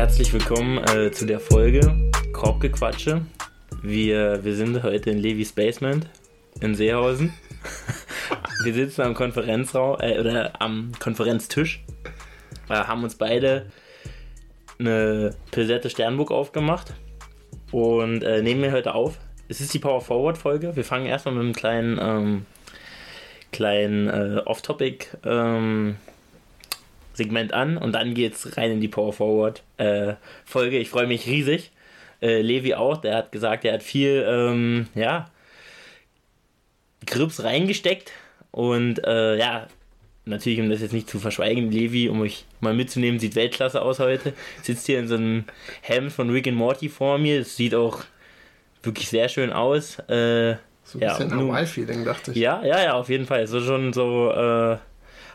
herzlich willkommen äh, zu der Folge Korbgequatsche. Wir, wir sind heute in Levis Basement in Seehausen. wir sitzen am Konferenzraum äh, oder am Konferenztisch. Äh, haben uns beide eine Pilsette Sternburg aufgemacht und äh, nehmen wir heute auf. Es ist die Power Forward Folge. Wir fangen erstmal mit einem kleinen, ähm, kleinen äh, Off-Topic ähm, Segment an und dann geht's rein in die Power Forward äh, Folge. Ich freue mich riesig. Äh, Levi auch, der hat gesagt, er hat viel, ähm, ja, Grips reingesteckt und äh, ja, natürlich, um das jetzt nicht zu verschweigen, Levi, um euch mal mitzunehmen, sieht Weltklasse aus heute. Sitzt hier in so einem Helm von Rick and Morty vor mir. Es sieht auch wirklich sehr schön aus. Äh, so ein bisschen nun- Hawaii-Feeling, dachte ich. ja, ja, ja, auf jeden Fall. So schon so äh,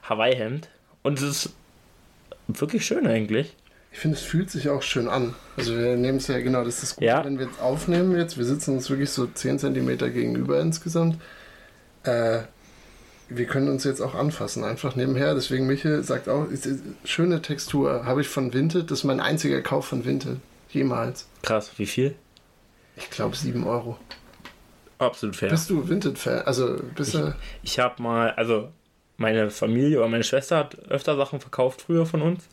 Hawaii-Hemd. Und es ist wirklich schön eigentlich. Ich finde, es fühlt sich auch schön an. Also wir nehmen es ja, genau, das ist Gute, Ja. wenn wir jetzt aufnehmen jetzt, wir sitzen uns wirklich so 10 cm gegenüber insgesamt. Äh, wir können uns jetzt auch anfassen, einfach nebenher. Deswegen Michael sagt auch, ist, ist, schöne Textur habe ich von Vinted. Das ist mein einziger Kauf von Vinted. Jemals. Krass, wie viel? Ich glaube 7 Euro. Absolut fair. Bist du Vinted-Fan? Also bist du... Ich habe mal, also meine Familie oder meine Schwester hat öfter Sachen verkauft früher von uns.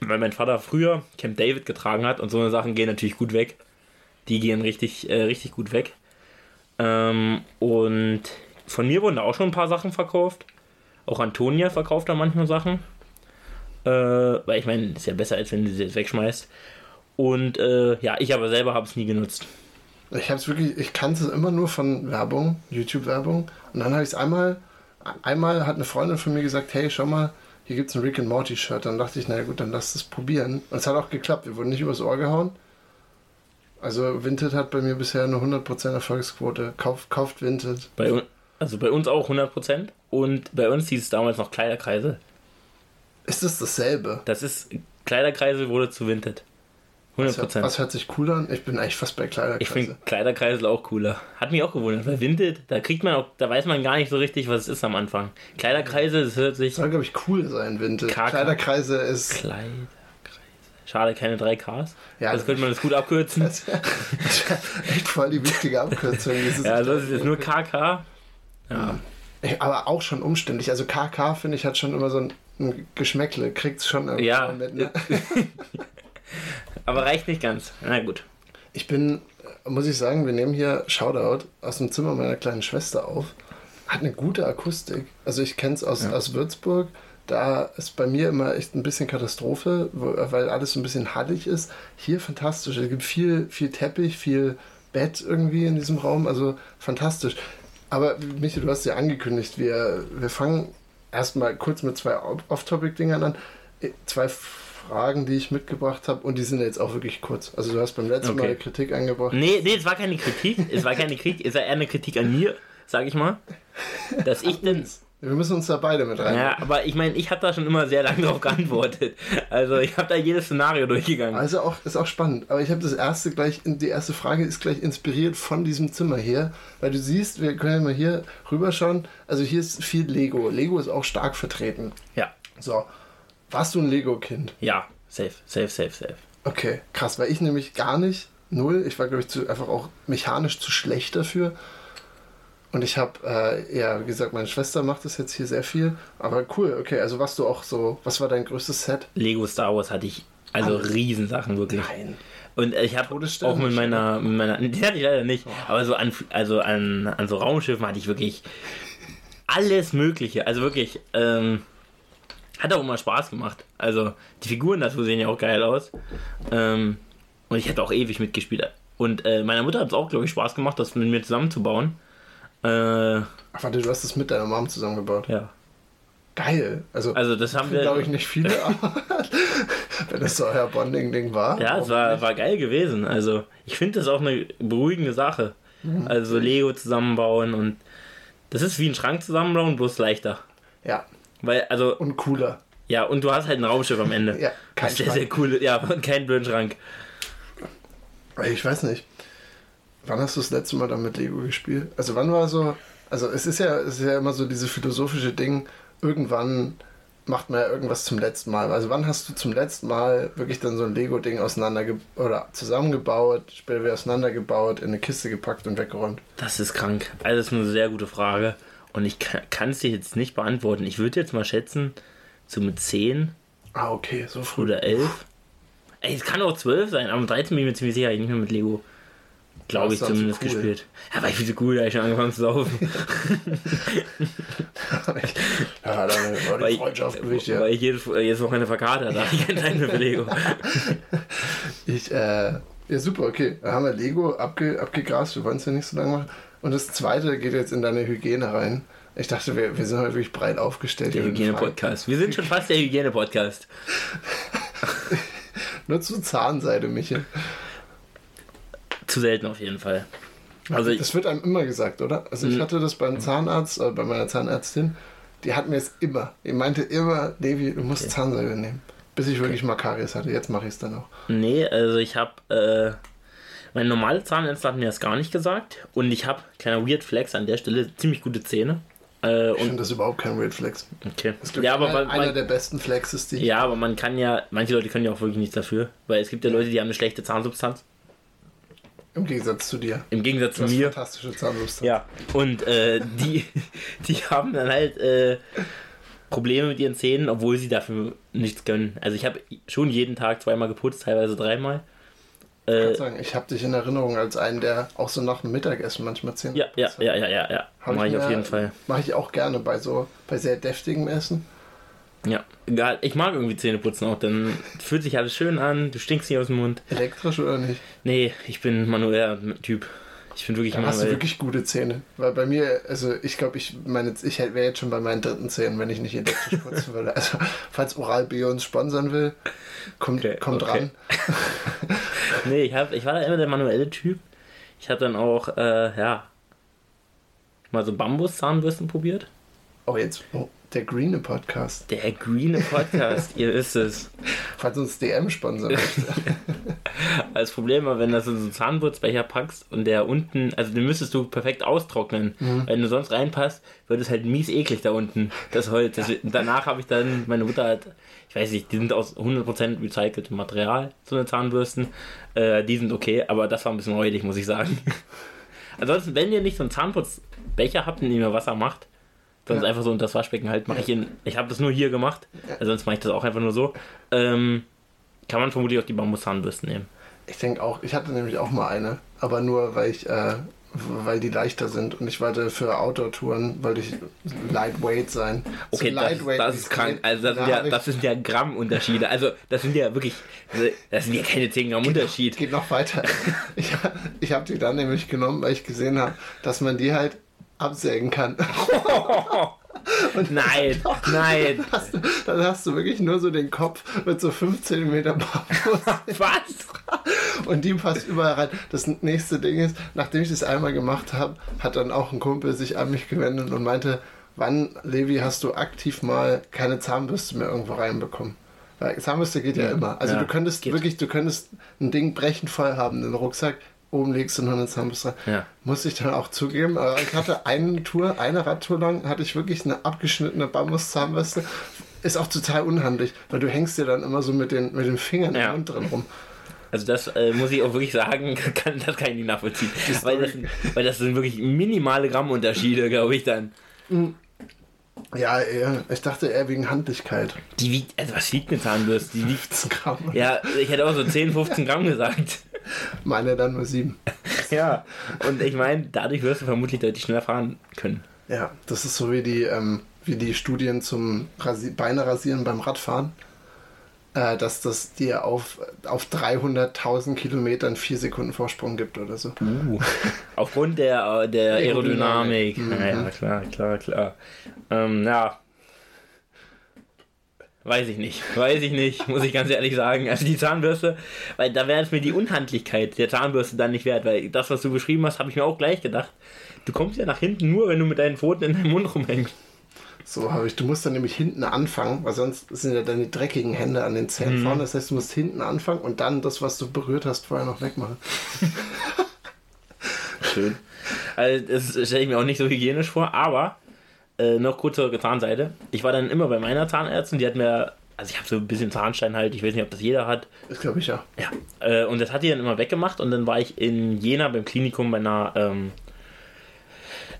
Weil mein Vater früher Camp David getragen hat und so eine Sachen gehen natürlich gut weg. Die gehen richtig, äh, richtig gut weg. Ähm, und von mir wurden da auch schon ein paar Sachen verkauft. Auch Antonia verkauft da manchmal Sachen. Äh, weil ich meine, ist ja besser, als wenn du sie jetzt wegschmeißt. Und äh, ja, ich aber selber habe es nie genutzt. Ich habe wirklich, ich kannte es immer nur von Werbung, YouTube-Werbung. Und dann habe ich es einmal, einmal hat eine Freundin von mir gesagt, hey, schau mal, hier gibt es ein Rick and Morty Shirt. Dann dachte ich, naja gut, dann lass es probieren. Und es hat auch geklappt, wir wurden nicht übers Ohr gehauen. Also Vinted hat bei mir bisher eine 100% Erfolgsquote. Kauft, kauft Vinted. Bei, also bei uns auch 100%. Und bei uns hieß es damals noch Kleiderkreise. Ist es dasselbe? Das ist, Kleiderkreise wurde zu Vinted. 100%. Was, was hört sich cool an? Ich bin eigentlich fast bei ich Kleiderkreise. finde Kleiderkreisel auch cooler. Hat mich auch gewundert, weil Vinted, da kriegt man auch, da weiß man gar nicht so richtig, was es ist am Anfang. Kleiderkreise, das hört sich. Soll, glaube ich, cool sein, Vinted. KK. Kleiderkreise ist... Kleiderkreise. Schade, keine 3Ks. Ja, das könnte man das gut abkürzen. Das echt voll die wichtige Abkürzung. ja, das ist jetzt nur KK. Ja. Ich- Aber auch schon umständlich. Also KK, finde ich, hat schon immer so ein, ein Geschmäckle. Kriegt's schon irgendwie Ja. mit. Ne? Aber reicht nicht ganz. Na gut. Ich bin, äh, muss ich sagen, wir nehmen hier Shoutout aus dem Zimmer meiner kleinen Schwester auf. Hat eine gute Akustik. Also ich kenne es aus, aus Würzburg. Da ist bei mir immer echt ein bisschen Katastrophe, weil alles so ein bisschen hallig ist. Hier fantastisch. Es gibt viel, viel Teppich, viel Bett irgendwie in diesem Raum. Also fantastisch. Aber Michi, du hast ja angekündigt, wir, wir fangen erstmal kurz mit zwei Off-Topic-Dingern an. Äh, Zwei Fragen, die ich mitgebracht habe und die sind jetzt auch wirklich kurz. Also du hast beim letzten Okay. Mal Kritik angebracht. Nee, nee, es war keine Kritik. Es war keine Kritik. Es war eher eine Kritik an mir, sag ich mal. Dass ich denn. Wir müssen uns da beide mit rein. Ja, aber ich meine, ich habe da schon immer sehr lange drauf geantwortet. Also ich habe da jedes Szenario durchgegangen. Also auch, ist auch spannend. Aber ich habe das erste gleich, die erste Frage ist gleich inspiriert von diesem Zimmer hier. Weil du siehst, wir können ja mal hier rüberschauen. Also hier ist viel Lego. Lego ist auch stark vertreten. Ja, So. Warst du ein Lego-Kind? ja, safe, safe, safe, safe. Okay, krass, weil ich nämlich gar nicht, null. Ich war, glaube ich, zu, einfach auch mechanisch zu schlecht dafür. Und ich habe, äh, ja, wie gesagt, meine Schwester macht das jetzt hier sehr viel. Aber cool, okay, also warst du auch so, was war dein größtes Set? Lego Star Wars hatte ich also Alles. Riesensachen wirklich. Nein. Und ich habe auch mit meiner, mit meiner, die hatte ich leider nicht, aber so an, also an, an so Raumschiffen hatte ich wirklich alles Mögliche. Also wirklich, ähm, hat auch immer Spaß gemacht. Also die Figuren dazu sehen ja auch geil aus. Ähm, und ich hatte auch ewig mitgespielt. Und äh, meiner Mutter hat es auch, glaube ich, Spaß gemacht, das mit mir zusammenzubauen. Äh, Ach, warte, du hast das mit deiner Mom zusammengebaut. ja. Geil. Also, Also das haben wir. glaube ich nicht viele, aber wenn das so euer Bonding-Ding war. Ja, es war, war geil gewesen. Also, ich finde das auch eine beruhigende Sache. Also, Lego zusammenbauen und das ist wie ein Schrank zusammenbauen, bloß leichter. Ja, Weil, also, und cooler. ja, und du hast halt ein Raumschiff am Ende. Ja, kein sehr, sehr cool. Ja, und kein blöden Schrank. Ich weiß nicht. Wann hast du das letzte Mal dann mit Lego gespielt? Also wann war so, also es ist ja, es ist ja immer so dieses philosophische Ding, irgendwann macht man ja irgendwas zum letzten Mal. Also wann hast du zum letzten Mal wirklich dann so ein Lego-Ding auseinander oder zusammengebaut, später wieder auseinandergebaut, in eine Kiste gepackt und weggeräumt? Das ist krank. Also das ist eine sehr gute Frage. Und ich kann es dir jetzt nicht beantworten. Ich würde jetzt mal schätzen, so mit 10. Ah, okay, so früh. Oder 11. Ey, es kann auch 12 sein, aber mit 13 bin ich mir ziemlich sicher, ich nicht mehr mit Lego glaube ich, zumindest so cool. gespielt. Ja, war ich viel zu cool, da ich schon angefangen zu saufen. ja, dann war die Freundschaft gewicht, ja. Weil ich jedes, jedes Wochenende verkatert, da hatte ich keine Zeit mehr für Lego. ich, äh, ja super, okay. Da haben wir Lego abge, abgegrast, wir wollen es ja nicht so lange machen. Und das zweite geht jetzt in deine Hygiene rein. Ich dachte, wir, wir sind heute wirklich breit aufgestellt. Der Hygiene-Podcast. Wir sind schon fast der Hygiene-Podcast. Nur zu Zahnseide, Michael. Zu selten auf jeden Fall. Also das wird einem immer gesagt, oder? Also ich hm. hatte das beim Zahnarzt, äh, bei meiner Zahnärztin, die hat mir es immer. Die meinte immer, Levi, du musst okay. Zahnseide nehmen. Bis ich wirklich okay. mal Karies hatte. Jetzt mache ich es dann auch. Nee, also ich habe, äh, meine normale Zahnärztin hat mir das gar nicht gesagt. Und ich habe, kleiner Weird Flex an der Stelle, ziemlich gute Zähne. Äh, ich finde das überhaupt kein Weird Flex. Okay. Das ist ja, aber ein, man, einer der besten Flexes, die Ja, aber man kann ja, manche Leute können ja auch wirklich nichts dafür. Weil es gibt ja Leute, die haben eine schlechte Zahnsubstanz. Im Gegensatz zu dir. Im Gegensatz zu mir. Fantastische Zahnbürste. Ja. Und äh, die, die haben dann halt äh, Probleme mit ihren Zähnen, obwohl sie dafür nichts gönnen. Also ich habe schon jeden Tag zweimal geputzt, teilweise dreimal. Äh, ich sagen, ich habe dich in Erinnerung als einen, der auch so nach dem Mittagessen manchmal Zähne ja, ja, ja, ja, ja, ja. Mache ich, ich auf jeden Fall. Mache ich auch gerne bei so bei sehr deftigem Essen. Ja, egal. Ich mag irgendwie Zähne putzen auch. Dann fühlt sich alles schön an, du stinkst nicht aus dem Mund. Elektrisch oder nicht? Nee, ich bin manueller Typ. Ich finde wirklich Dann hast du wirklich gute Zähne. Weil bei mir, also ich glaube, ich meine, ich wäre jetzt schon bei meinen dritten Zähnen, wenn ich nicht elektrisch putzen würde. Also, falls Oral Bio uns sponsern will, kommt, okay, kommt okay. ran. nee, ich, hab, ich war da immer der manuelle Typ. Ich habe dann auch, äh, ja, mal so Bambus-Zahnbürsten probiert. Oh, jetzt. Oh. Der Greene Podcast. Der Greene Podcast, ihr wisst es. Falls uns DM sponsern. Als Problem war, wenn du so einen Zahnputzbecher packst und der unten, also den müsstest du perfekt austrocknen. Mhm. Wenn du sonst reinpasst, wird es halt mies eklig da unten, das Holz. Das, danach habe ich dann, meine Mutter hat, ich weiß nicht, die sind aus 100% recyceltem Material, so eine Zahnbürsten. Äh, die sind okay, aber das war ein bisschen räudig, muss ich sagen. Ansonsten, wenn ihr nicht so einen Zahnputzbecher habt, in dem ihr Wasser macht, Sonst ja. einfach so unter das Waschbecken halt mache ich in. Ich habe das nur hier gemacht, also sonst mache ich das auch einfach nur so. Ähm, kann man vermutlich auch die Bambuszahnbürsten nehmen. Ich denke auch, ich hatte nämlich auch mal eine, aber nur weil ich, äh, weil die leichter sind und ich wollte für Outdoor-Touren, wollte ich lightweight sein. Okay, so das, das ist krank. Also das, sind ja, das sind ja Gramm-Unterschiede. Also das sind ja wirklich, das sind ja keine 10 Gramm Unterschied. Geht, geht noch weiter. Ich, ich habe die dann nämlich genommen, weil ich gesehen habe, dass man die halt absägen kann. Und nein, dann nein. Dann hast, du, dann hast, du, wirklich nur so den Kopf mit so 5 cm Bambus. Was? Und die passt überall rein. Das nächste Ding ist, nachdem ich das einmal gemacht habe, hat dann auch ein Kumpel sich an mich gewendet und meinte, wann, Levi, hast du aktiv mal keine Zahnbürste mehr irgendwo reinbekommen? Weil Zahnbürste geht ja, ja immer. Also ja, du könntest geht. wirklich, du könntest ein Ding brechend voll haben, den Rucksack, oben legst du noch eine Zahnbürste Ja. Muss ich dann auch zugeben. Aber ich hatte eine Tour, eine Radtour lang, hatte ich wirklich eine abgeschnittene Bambuszahnbürste. Ist auch total unhandlich, weil du hängst dir dann immer so mit den, mit den Fingern ja. im Mund drin rum. Also das äh, muss ich auch wirklich sagen, kann, das kann ich nicht nachvollziehen. Weil das, weil das sind wirklich minimale Grammunterschiede, glaube ich dann. Hm. Ja, ich dachte eher wegen Handlichkeit. Die wiegt, also was wiegt eine Zahnbürste? Die wiegt 15 Gramm. Ja, ich hätte auch so 10, 15 Gramm gesagt. Meine dann nur 7. ja, und ich meine, dadurch wirst du vermutlich deutlich schneller fahren können. Ja, das ist so wie die, ähm, wie die Studien zum Rasi Beine rasieren beim Radfahren. Äh, dass das dir auf, auf 300.000 Kilometern 4 Sekunden Vorsprung gibt oder so. Uh, aufgrund der, der Aerodynamik. Aerodynamik. Mhm. Ja, klar, klar, klar. Ähm, ja, Weiß ich nicht. Weiß ich nicht, muss ich ganz ehrlich sagen. Also die Zahnbürste, weil da wäre es mir die Unhandlichkeit der Zahnbürste dann nicht wert, weil das, was du beschrieben hast, habe ich mir auch gleich gedacht. Du kommst ja nach hinten nur, wenn du mit deinen Pfoten in deinem Mund rumhängst. So habe ich. Du musst dann nämlich hinten anfangen, weil sonst sind ja deine dreckigen Hände an den Zähnen mhm. vorne. Das heißt, du musst hinten anfangen und dann das, was du berührt hast, vorher noch wegmachen. Schön. Also das stelle ich mir auch nicht so hygienisch vor, aber äh, noch kurz zur Zahnseite. Ich war dann immer bei meiner Zahnärztin, die hat mir, also ich habe so ein bisschen Zahnstein halt, ich weiß nicht, ob das jeder hat. Das glaube ich ja. Ja. Äh, und das hat die dann immer weggemacht und dann war ich in Jena beim Klinikum bei einer, ähm,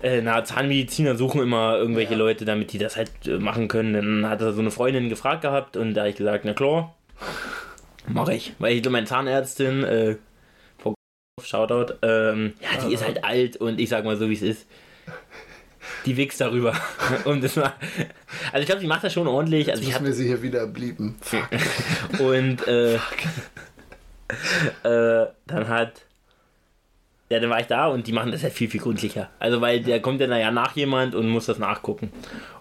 äh, einer Zahnmediziner suchen immer irgendwelche Ja. Leute, damit die das halt äh, machen können. Dann hat er so eine Freundin gefragt gehabt und da habe ich gesagt, na klar, mache ich. Weil ich meine Zahnärztin, äh, Frau Shoutout, ähm, ja, die ist halt alt und ich sag mal so, wie es ist. Die wächst darüber. Und das war, also ich glaube, sie macht das schon ordentlich. Also ich Müssen habe wir sie hier wieder blieben. Und äh, äh, dann hat. Ja, dann war ich da und die machen das halt viel, viel gründlicher. Also, weil der kommt dann ja nach jemand und muss das nachgucken.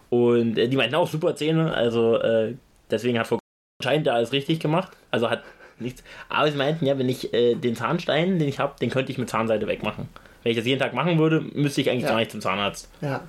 Und äh, die meinten auch super Zähne, also äh, deswegen hat Frau anscheinend da alles richtig gemacht. Also hat nichts. Aber sie meinten ja, wenn ich äh, den Zahnstein, den ich habe, den könnte ich mit Zahnseide wegmachen. Wenn ich das jeden Tag machen würde, müsste ich eigentlich Ja. gar nicht zum Zahnarzt. Ja.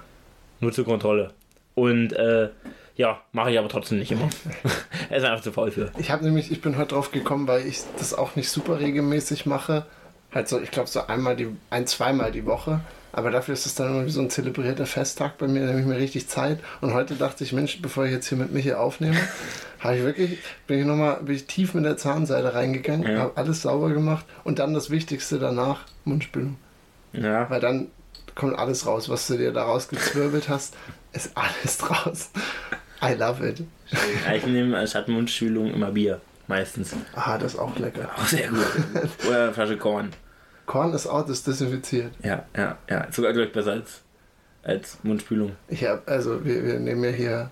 Nur zur Kontrolle. Und äh, ja, mache ich aber trotzdem nicht immer. er ist einfach zu faul für. Ich habe nämlich, ich bin heute drauf gekommen, weil ich das auch nicht super regelmäßig mache. Halt so, ich glaube so einmal die, ein, zweimal die Woche. Aber dafür ist es dann immer wie so ein zelebrierter Festtag bei mir, da nehme ich mir richtig Zeit. Und heute dachte ich, Mensch, bevor ich jetzt hier mit Michi aufnehme, habe ich wirklich, bin ich nochmal, bin ich tief mit der Zahnseide reingegangen, Ja. habe alles sauber gemacht und dann das Wichtigste danach, Mundspülung. Ja, Weil dann kommt alles raus, was du dir daraus gezwirbelt hast, ist alles draus. I love it. Ich nehme anstatt Mundspülung immer Bier. Meistens. Ah, das ist auch lecker. Auch sehr gut. Oder eine Flasche Korn. Korn ist out, ist desinfiziert. Ja, ja, ja. Sogar, glaube ich, besser als, als Mundspülung. Ich hab, also wir, wir nehmen ja hier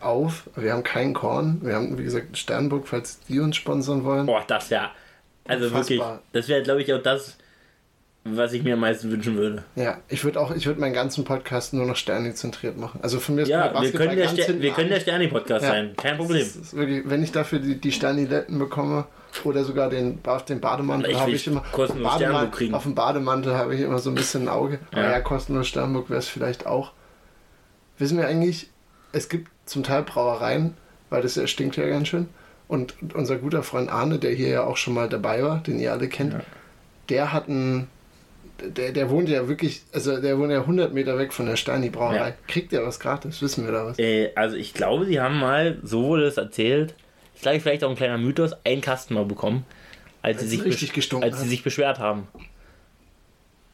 auf, wir haben kein Korn, wir haben wie gesagt Sternburg, falls die uns sponsern wollen. Boah, das ja. Also wirklich, Unfassbar. das wäre, glaube ich, auch das, was ich mir am meisten wünschen würde. Ja, ich würde auch, ich würde meinen ganzen Podcast nur noch Sterni-zentriert machen. Also von mir ist Ja, wir können der, Ster wir können der an. Sterni-Podcast Ja. sein. Kein Problem. Das ist wirklich, wenn ich dafür die, die Sterniletten bekomme oder sogar den, auf den Bademantel habe ich immer. kostenlos Sternburg kriegen. Auf dem Bademantel habe ich immer so ein bisschen ein Auge. Aber Ja. ja, kostenlos Sternburg wäre es vielleicht auch. Wissen wir eigentlich, es gibt zum Teil Brauereien, weil das ja stinkt ja ganz schön. Und unser guter Freund Arne, der hier ja auch schon mal dabei war, den ihr alle kennt, Ja. der hat einen. Der, der wohnt ja wirklich, also der wohnt ja 100 Meter weg von der Steini Brauerei. Ja. Kriegt der was gratis? Wissen wir da was? Äh, also ich glaube, sie haben mal, so wurde es erzählt, ist glaube ich vielleicht auch ein kleiner Mythos, einen Kasten mal bekommen, als, sie es sich, als sie sich beschwert haben.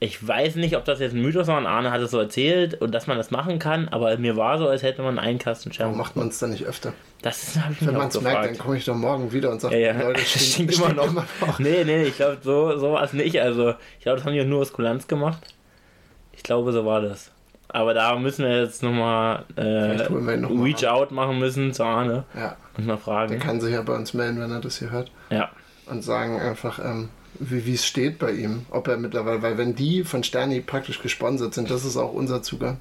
Ich weiß nicht, ob das jetzt ein Mythos war, und Arne hat es so erzählt und dass man das machen kann, aber mir war so, als hätte man einen Kasten Warum Scherben. macht man es dann nicht öfter? Das habe ich Wenn man es merkt, dann komme ich doch morgen wieder und sage, Ja, ja, Leute, es stinkt immer noch. noch. Nee, nee, ich glaube, so, so war es nicht. Also, ich glaube, das haben die nur aus Kulanz gemacht. Ich glaube, so war das. Aber da müssen wir jetzt nochmal äh, noch mal Reach Out machen müssen zu Arne Ja, und mal der fragen. kann sich ja bei uns melden, wenn er das hier hört. Ja. Und sagen einfach, ähm, wie es steht bei ihm. Ob er mittlerweile, weil wenn die von Sterni praktisch gesponsert sind, das ist auch unser Zugang.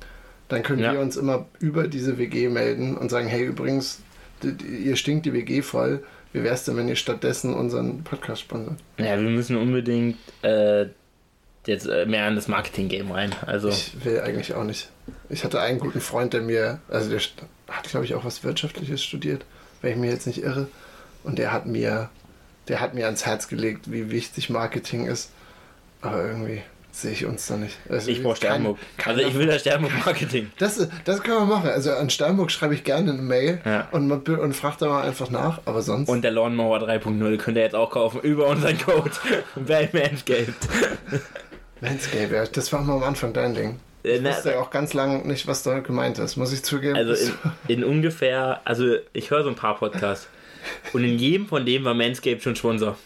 Dann können Ja. wir uns immer über diese WG melden und sagen, hey, übrigens, ihr stinkt die WG voll. Wie wär's denn, wenn ihr stattdessen unseren Podcast sponsert? Ja, wir müssen unbedingt äh, jetzt äh, mehr in das Marketing-Game rein. Also, Ich will eigentlich auch nicht. Ich hatte einen guten Freund, der mir, also der hat, glaube ich, auch was Wirtschaftliches studiert, wenn ich mich jetzt nicht irre. Und der hat mir, der hat mir ans Herz gelegt, wie wichtig Marketing ist. Aber irgendwie sehe ich uns da nicht. Also ich brauche kein- Sternburg. keiner Also, ich will das Sternburg-Marketing. Das, das können wir machen. Also an Steinburg schreibe ich gerne eine Mail Ja. und, und frage da mal einfach nach. Aber sonst. Und der Lawnmower 3.0 könnt ihr jetzt auch kaufen über unseren Code bei Manscaped. Manscape, ja, das war mal am Anfang dein Ding. Äh, Ich wusste ja auch ganz lange nicht, was da gemeint ist, muss ich zugeben. Also in, in ungefähr, also ich höre so ein paar Podcasts und in jedem von dem war Manscaped schon Sponsor.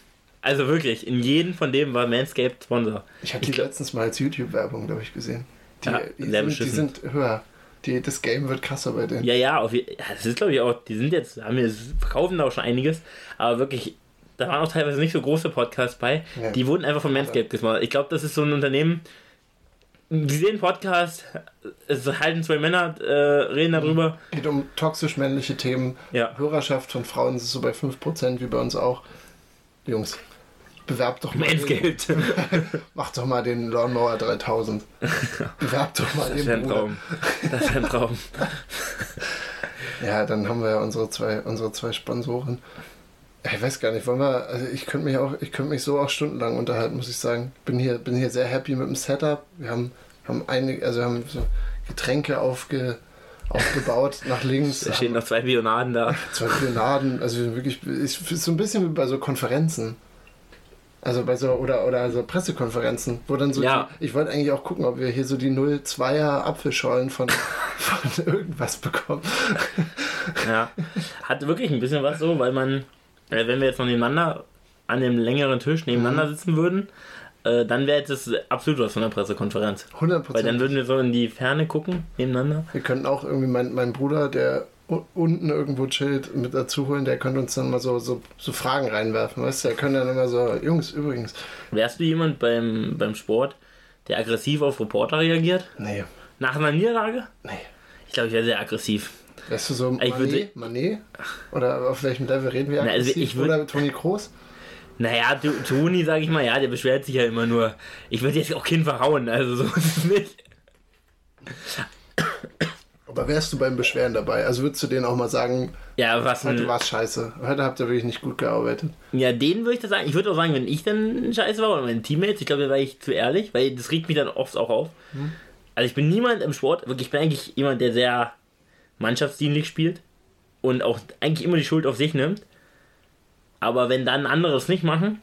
Also wirklich, in jedem von dem war Manscaped Sponsor. ich habe die letztens mal als YouTube-Werbung, glaube ich, gesehen. Die, Ja, die, sind, die sind höher. Die, das Game wird krasser bei denen. Ja, ja, auf, das ist glaube ich auch, die sind jetzt, haben wir, verkaufen da auch schon einiges, aber wirklich, da waren auch teilweise nicht so große Podcasts bei, Ja. die wurden einfach von Manscaped gesponsert. Ich glaube, das ist so ein Unternehmen, die sehen Podcast, es halten zwei Männer, äh, reden darüber. Geht um toxisch männliche Themen. Ja. Hörerschaft von Frauen ist so bei 5%, wie bei uns auch. Jungs, bewerbt doch mal. Manscaped. macht doch mal den Lawnmower 3000. bewerbt doch mal Das den wäre ein Bruder. Traum. Das wäre ein Traum. Ja, dann haben wir ja unsere zwei, unsere zwei Sponsoren. Ich weiß gar nicht, wollen wir, also ich könnte mich auch, ich könnte mich so auch stundenlang unterhalten, muss ich sagen. Bin hier, bin hier sehr happy mit dem Setup. Wir haben, haben einige, also wir haben so Getränke aufge, aufgebaut nach links. Da stehen noch zwei Bionaden da. Zwei Bionaden, also wirklich, ist so ein bisschen wie bei so Konferenzen. Also bei so, oder, oder so Pressekonferenzen, wo dann so, Ja. die, ich wollte eigentlich auch gucken, ob wir hier so die 02er Apfelschollen von, von irgendwas bekommen. Ja. Hat wirklich ein bisschen was so, weil man, äh, wenn wir jetzt noch nebeneinander an dem längeren Tisch nebeneinander sitzen würden, äh, dann wäre das absolut was von der Pressekonferenz. 100% Weil dann würden wir so in die Ferne gucken, nebeneinander. Wir könnten auch irgendwie meinen mein Bruder, der unten irgendwo chillt, mit dazu holen, der könnte uns dann mal so, so, so Fragen reinwerfen, weißt du? Der könnte dann immer so, Jungs, übrigens. Wärst du jemand beim, beim Sport, der aggressiv auf Reporter reagiert? Nee, Nach einer Niederlage? nee. Ich glaube, ich wäre sehr aggressiv. Wärst du so Ich Mané? würde- Mané? Oder auf welchem Level reden wir Na, also aggressiv? ich würd- Oder Toni Kroos? Naja, Toni, sag ich mal, ja, der beschwert sich ja immer nur. Ich würde jetzt auch keinen verhauen, also so ist es nicht. Aber wärst du beim Beschweren dabei? Also würdest du denen auch mal sagen, Ja, was heute war es scheiße. Heute habt ihr wirklich nicht gut gearbeitet. Ja, denen würde ich das sagen. Ich würde auch sagen, wenn ich dann scheiße war oder meine Teammates, ich glaube, da war ich zu ehrlich, weil das regt mich dann oft auch auf. Also ich bin niemand im Sport, wirklich, ich bin eigentlich jemand, der sehr mannschaftsdienlich spielt und auch eigentlich immer die Schuld auf sich nimmt. Aber wenn dann andere es nicht machen,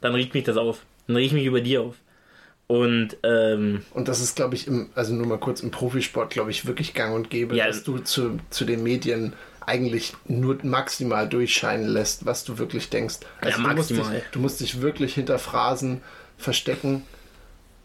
dann regt mich das auf. Dann reg ich mich über die auf. Und ähm, Und das ist, glaube ich, im, also nur mal kurz im Profisport, glaube ich, wirklich gang und gäbe, Ja. dass du zu, zu den Medien eigentlich nur maximal durchscheinen lässt, was du wirklich denkst. Also Ja, du, musst dich, maximal. du musst dich wirklich hinter Phrasen verstecken.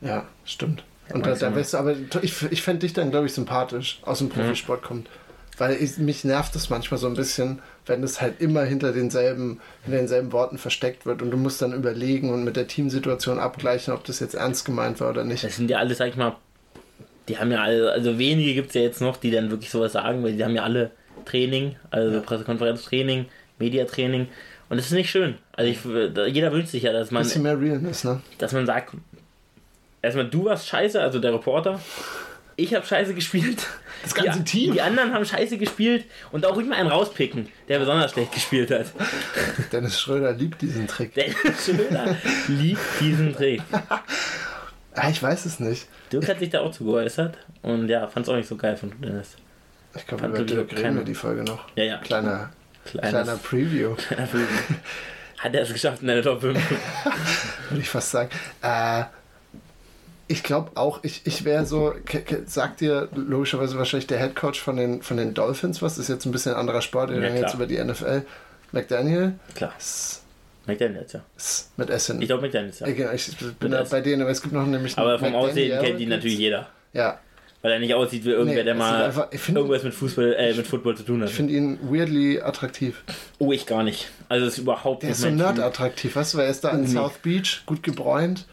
Ja, stimmt. Und da, da maximal. wärst du, aber ich, ich fände dich dann, glaube ich, sympathisch, aus dem Profisport kommt. Weil ich, mich nervt das manchmal so ein bisschen, wenn es halt immer hinter denselben, hinter denselben Worten versteckt wird und du musst dann überlegen und mit der Teamsituation abgleichen, ob das jetzt ernst gemeint war oder nicht. das sind ja alle, sag ich mal, die haben ja alle, also wenige gibt es ja jetzt noch, die dann wirklich sowas sagen, weil die haben ja alle Training, also Pressekonferenztraining, Mediatraining. Und das ist nicht schön. Also ich, jeder wünscht sich ja, dass man, bisschen mehr Realness, ne? dass man sagt, erstmal du warst scheiße, also der Reporter. Ich habe scheiße gespielt. Das ganze die, Team. Die anderen haben scheiße gespielt und auch immer einen rauspicken, der besonders schlecht gespielt hat. Dennis Schröder liebt diesen Trick. Dennis Schröder liebt diesen Trick. Ah, ich weiß es nicht. Dirk hat sich da auch zu geäußert und ja, fand es auch nicht so geil von Dennis. Ich glaube, über Dirk reden wir die Folge noch. Ja, ja. Kleiner, Kleines- kleiner Preview, kleiner Film. Hat er es geschafft in der Top 5? würde ich fast sagen. Äh, ich glaube auch, ich, ich wäre so, sagt dir logischerweise wahrscheinlich der Headcoach von den, von den Dolphins was? Das ist jetzt ein bisschen ein anderer Sport, wir Ja, reden jetzt über die NFL. McDaniel, Klar. S, McDaniels, ja. S, mit Essen. Ich glaube McDaniels, ja. Ich, ich bin da bei denen, aber es gibt noch nämlich Aber vom McDaniel, Aussehen kennt ihn gibt's- natürlich jeder. Ja, Weil er nicht aussieht wie irgendwer, Nee, der mal einfach- irgendwas mit Fußball, äh, mit Football zu tun hat. ich finde ihn weirdly attraktiv. Oh, ich gar nicht. Also es ist überhaupt Der nicht ist so nerdattraktiv, weißt du, weil er ist da in. South Beach, gut gebräunt,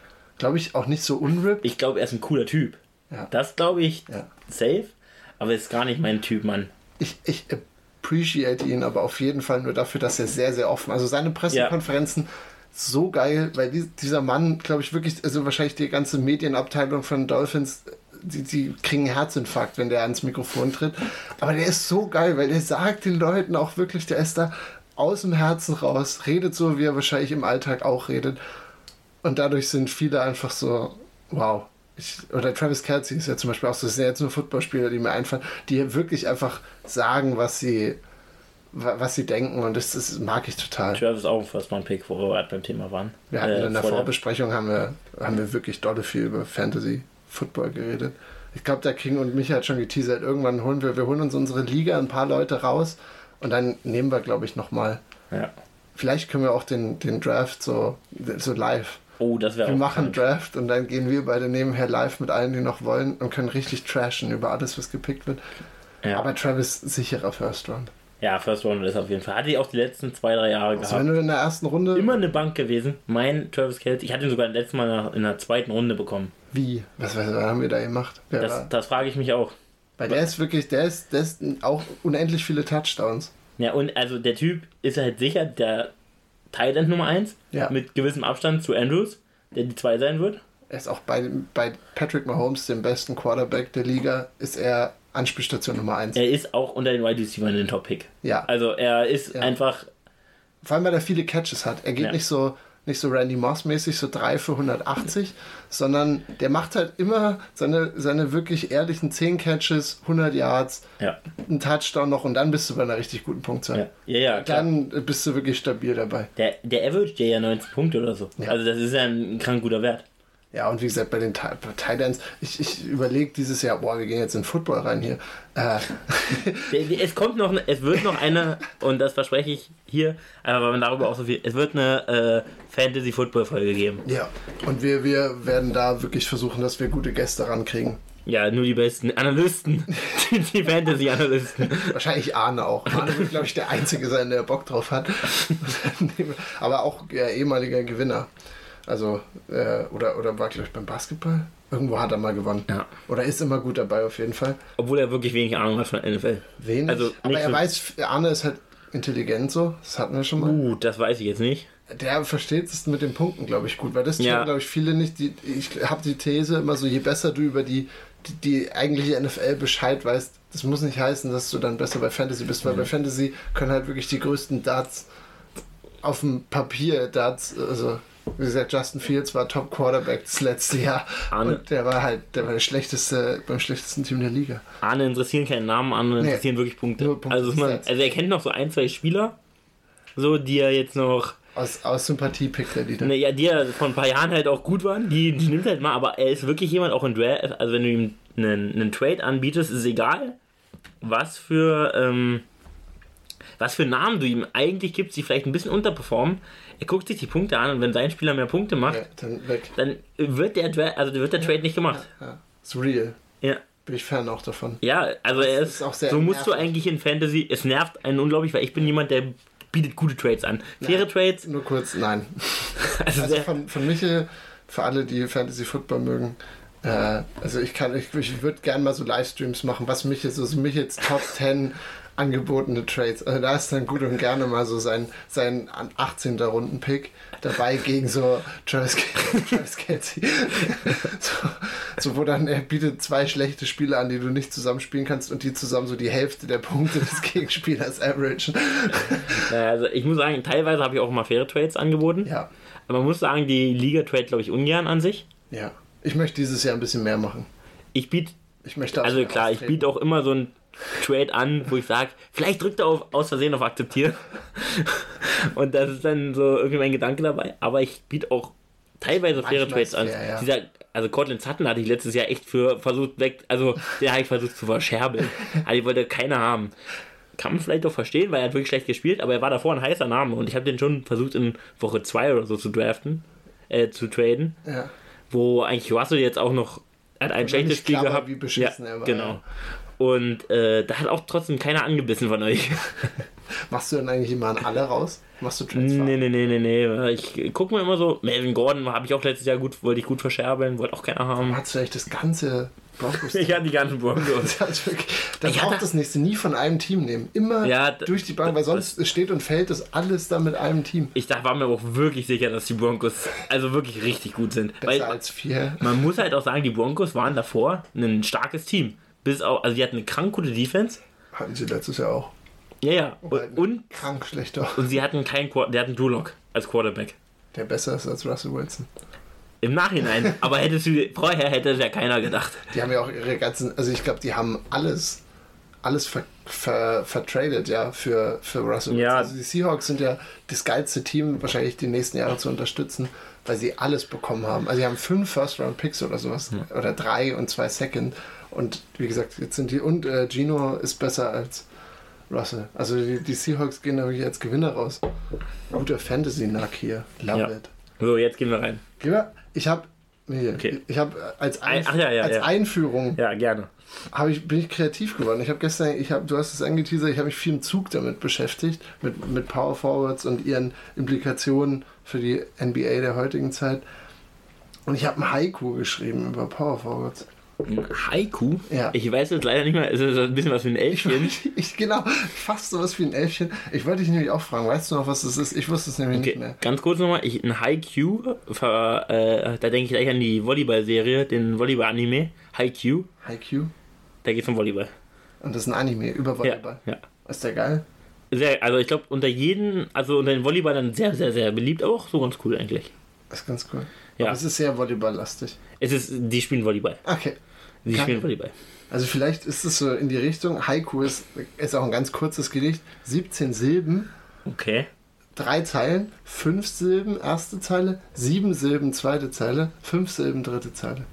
glaube ich, auch nicht so unripped. Ich glaube, er ist ein cooler Typ. Ja. Das glaube ich Ja. safe. Aber ist gar nicht mein Typ, Mann. Ich, ich appreciate ihn aber auf jeden Fall nur dafür, dass er sehr, sehr offen, also seine Pressekonferenzen so geil, weil die, dieser Mann, glaube ich, wirklich, also wahrscheinlich die ganze Medienabteilung von Dolphins, die, die kriegen einen Herzinfarkt, wenn der ans Mikrofon tritt. Aber der ist so geil, weil der sagt den Leuten auch wirklich, der ist da aus dem Herzen raus, redet so, wie er wahrscheinlich im Alltag auch redet. Und dadurch sind viele einfach so, wow. Ich, oder Travis Kelsey ist ja zum Beispiel auch so, das sind ja jetzt nur Footballspieler, die mir einfallen, die wirklich einfach sagen, was sie, wa- was sie denken und das, das mag ich total. Travis ist auch ein First One Pick, wo wir gerade beim Thema waren. Wir hatten Äh, in der vor Vorbesprechung haben wir, haben wir wirklich dolle viel über Fantasy Football geredet. Ich glaube, der King und Micha hat schon geteasert. Irgendwann holen wir, wir holen uns unsere Liga ein paar Leute raus und dann nehmen wir, glaube ich, nochmal. Ja. Vielleicht können wir auch den, den Draft so, so live. Oh, das wäre Wir machen krank. Draft und dann gehen wir beide nebenher live mit allen, die noch wollen und können richtig trashen über alles, was gepickt wird. Ja. Aber Travis sicherer First Round. ja, First Round ist auf jeden Fall. Hatte ich auch die letzten zwei, drei Jahre Also wenn gehabt. du in der ersten Runde. Immer eine Bank gewesen. Mein Travis Kelsey. Ich hatte ihn sogar letztes Mal nach- in der zweiten Runde bekommen. Wie? Was, was haben wir da gemacht? Wer? Das, das frage ich mich auch. Weil der ist wirklich, der ist, der ist auch unendlich viele Touchdowns. Ja, und also der Typ ist halt sicher der Thailand Nummer 1 Ja. mit gewissem Abstand zu Andrews, der die 2 sein wird. Er ist auch bei, bei Patrick Mahomes, dem besten Quarterback der Liga, ist er Anspielstation Nummer 1. Er ist auch unter den Wide Receivers ein Top-Pick. Ja. Also er ist Ja. einfach, Vor allem, weil er viele Catches hat. Er geht Ja. nicht so nicht so Randy Moss-mäßig, so 3 für 180, sondern der macht halt immer seine, seine wirklich ehrlichen 10 Catches, 100 Yards, Ja. einen Touchdown noch und dann bist du bei einer richtig guten Punktzahl. Ja, ja, klar. Dann bist du wirklich stabil dabei. Der, der average ja 19 Punkte oder so. Ja. Also das ist ja ein krank guter Wert. Ja, und wie gesagt, bei den Titans, ich, ich überlege dieses Jahr, boah, wir gehen jetzt in Football rein hier. Äh, Es kommt noch, es wird noch eine, und das verspreche ich hier, aber weil man darüber auch so viel, es wird eine äh, Fantasy-Football-Folge geben. ja, und wir, wir werden da wirklich versuchen, dass wir gute Gäste rankriegen. Ja, nur die besten Analysten, die, die Fantasy-Analysten. Wahrscheinlich Arne auch. Arne wird, glaube ich, der Einzige sein, der Bock drauf hat. Aber auch ja, ehemaliger Gewinner. Also, äh, oder, oder war, glaube ich, beim Basketball? Irgendwo hat er mal gewonnen. Ja. Oder ist immer gut dabei, auf jeden Fall. Obwohl er wirklich wenig Ahnung hat von der NFL. Wenig. Also, aber er so- weiß, Arne ist halt intelligent so. Das hatten wir schon mal. Gut, das weiß ich jetzt nicht. Der versteht es mit den Punkten, glaube ich, gut. Weil das Ja. tun, glaube ich, viele nicht. Die, ich habe die These immer so, je besser du über die, die, die eigentliche NFL Bescheid weißt, das muss nicht heißen, dass du dann besser bei Fantasy bist, weil bei Fantasy können halt wirklich die größten Darts auf dem Papier Darts, also wie gesagt, Justin Fields war Top Quarterback das letzte Jahr Arne. und der war halt der war der schlechteste beim schlechtesten Team der Liga. Arne interessieren keinen Namen, Arne Nee. interessieren wirklich Punkte. Punkte, also, man, also er kennt noch so ein, zwei Spieler, so die er jetzt noch, Aus, aus Sympathie pickt er die dann. ne, ja, die ja vor ein paar Jahren halt auch gut waren, die, die nimmt halt mal, aber er ist wirklich jemand auch in Draft, also wenn du ihm einen, einen Trade anbietest, ist egal, was für, ähm, was für Namen du ihm eigentlich gibst, die vielleicht ein bisschen unterperformen. Er guckt sich die Punkte an und wenn sein Spieler mehr Punkte macht, Ja, dann dann wird der, also wird der Trade nicht gemacht. Ja. Ist real. Ja. Bin ich Fan auch davon. Ja, also er ist, ist auch sehr so musst du nervig. eigentlich in Fantasy, es nervt einen unglaublich, weil ich bin jemand, der bietet gute Trades an. Faire Trades, Nur kurz, nein. also, Also von, von Michel, für alle, die Fantasy Football mögen, äh, also ich kann, ich, ich würde gerne mal so Livestreams machen, was Michel, so, so Michels Top 10 angebotene Trades. Also da ist dann gut und gerne mal so sein, sein 18. Runden-Pick dabei gegen so Travis, Travis Kelsey. so, so, wo dann er bietet zwei schlechte Spiele an, die du nicht zusammenspielen kannst und die zusammen so die Hälfte der Punkte des Gegenspielers averagen. Naja, also ich muss sagen, teilweise habe ich auch mal faire Trades angeboten. Ja, Aber man muss sagen, die Liga trade, glaube ich, ungern an sich. ja. Ich möchte dieses Jahr ein bisschen mehr machen. Ich biete, Ich möchte also klar, ich austreten. biete auch immer so ein Trade an, wo ich sage, vielleicht drückt er auf, aus Versehen auf Akzeptieren. Und das ist dann so irgendwie mein Gedanke dabei. Aber ich biete auch teilweise faire Manchmal Trades ist an. ja. Dieser, also Cortland Sutton hatte ich letztes Jahr echt für versucht weg, also der habe ich versucht zu verscherbeln. Also ich wollte keiner haben. Kann man vielleicht auch verstehen, weil er hat wirklich schlecht gespielt, aber er war davor ein heißer Name und ich habe den schon versucht in Woche 2 oder so zu draften, äh, zu traden, Ja. wo eigentlich Russell jetzt auch noch er hat ein schlechtes Spiel gehabt. wie beschissen ja, er war, Genau. Und äh, da hat auch trotzdem keiner angebissen von euch. Machst du dann eigentlich immer an alle raus? Machst du Transfer? nee, nee, nee, nee, nee. Ich gucke mir immer so, Melvin Gordon habe ich auch letztes Jahr gut, wollte ich gut verscherbeln, wollte auch keiner haben. Hat vielleicht das ganze Broncos. Ich hatte die ganzen Broncos. Das wirklich- auch hatte- das nächste nie von einem Team nehmen. Immer Ja, durch die Bank, weil sonst steht und fällt das alles dann mit einem Team. Ich dachte, war mir auch wirklich sicher, dass die Broncos also wirklich richtig gut sind. Besser Weil als vier. man muss halt auch sagen, die Broncos waren davor ein starkes Team. Bis auch, also die hatten eine krank gute Defense. Hatten sie letztes Jahr auch. Ja, ja. Wobei, Und, und, krank schlechter. und sie hatten keinen, der hatten Drew Lock als Quarterback. Der besser ist als Russell Wilson. Im Nachhinein. aber hättest du, vorher hätte es ja keiner gedacht. Die haben ja auch ihre ganzen, also ich glaube, die haben alles, alles ver, ver, vertradet, ja, für, für Russell Wilson. Ja. Also die Seahawks sind ja das geilste Team, wahrscheinlich die nächsten Jahre zu unterstützen, weil sie alles bekommen haben. Also sie haben fünf First-Round-Picks oder sowas. Oder drei und zwei Second. Und wie gesagt, jetzt sind die, und äh, Gino ist besser als Russell. Also die, die Seahawks gehen da wirklich als Gewinner raus. Guter Fantasy-Nack hier. Love Ja. it. So, jetzt gehen wir rein. Geh mal, Ich habe hier, Okay. ich habe als, Ein- Einf ach ja, ja, als. Einführung Ja, gerne. habe ich, bin ich kreativ geworden. Ich habe gestern, ich habe, du hast es angeteasert, ich habe mich viel im Zug damit beschäftigt, mit, mit Power Forwards und ihren Implikationen für die NBA der heutigen Zeit. Und ich habe ein Haiku geschrieben über Power Forwards. Ein Haiku? Ja. Ich weiß jetzt leider nicht mehr, es ist ein bisschen was für ein Elfchen. Ich, genau, fast sowas wie ein Elfchen. Ich wollte dich nämlich auch fragen, weißt du noch, was das ist? Ich wusste es nämlich nicht Okay, mehr. ganz kurz nochmal, ich, ein Haiku, äh, da denke ich gleich an die Volleyball-Serie, den Volleyball-Anime, Haiku, Haiku. da geht es um Volleyball. Und das ist ein Anime über Ja, Volleyball. ja. Ist der geil? Sehr, also ich glaube unter jeden, also unter den Volleyballern sehr, sehr, sehr beliebt, auch so ganz cool eigentlich. Das ist ganz cool. Ja. Aber es ist sehr volleyballlastig. Es ist, die spielen Volleyball. Okay. Die Kann- spielen Volleyball. Also vielleicht ist es so in die Richtung, Haiku ist, ist auch ein ganz kurzes Gedicht, 17 Silben, Okay. drei Zeilen, fünf Silben, erste Zeile, sieben Silben, zweite Zeile, fünf Silben, dritte Zeile.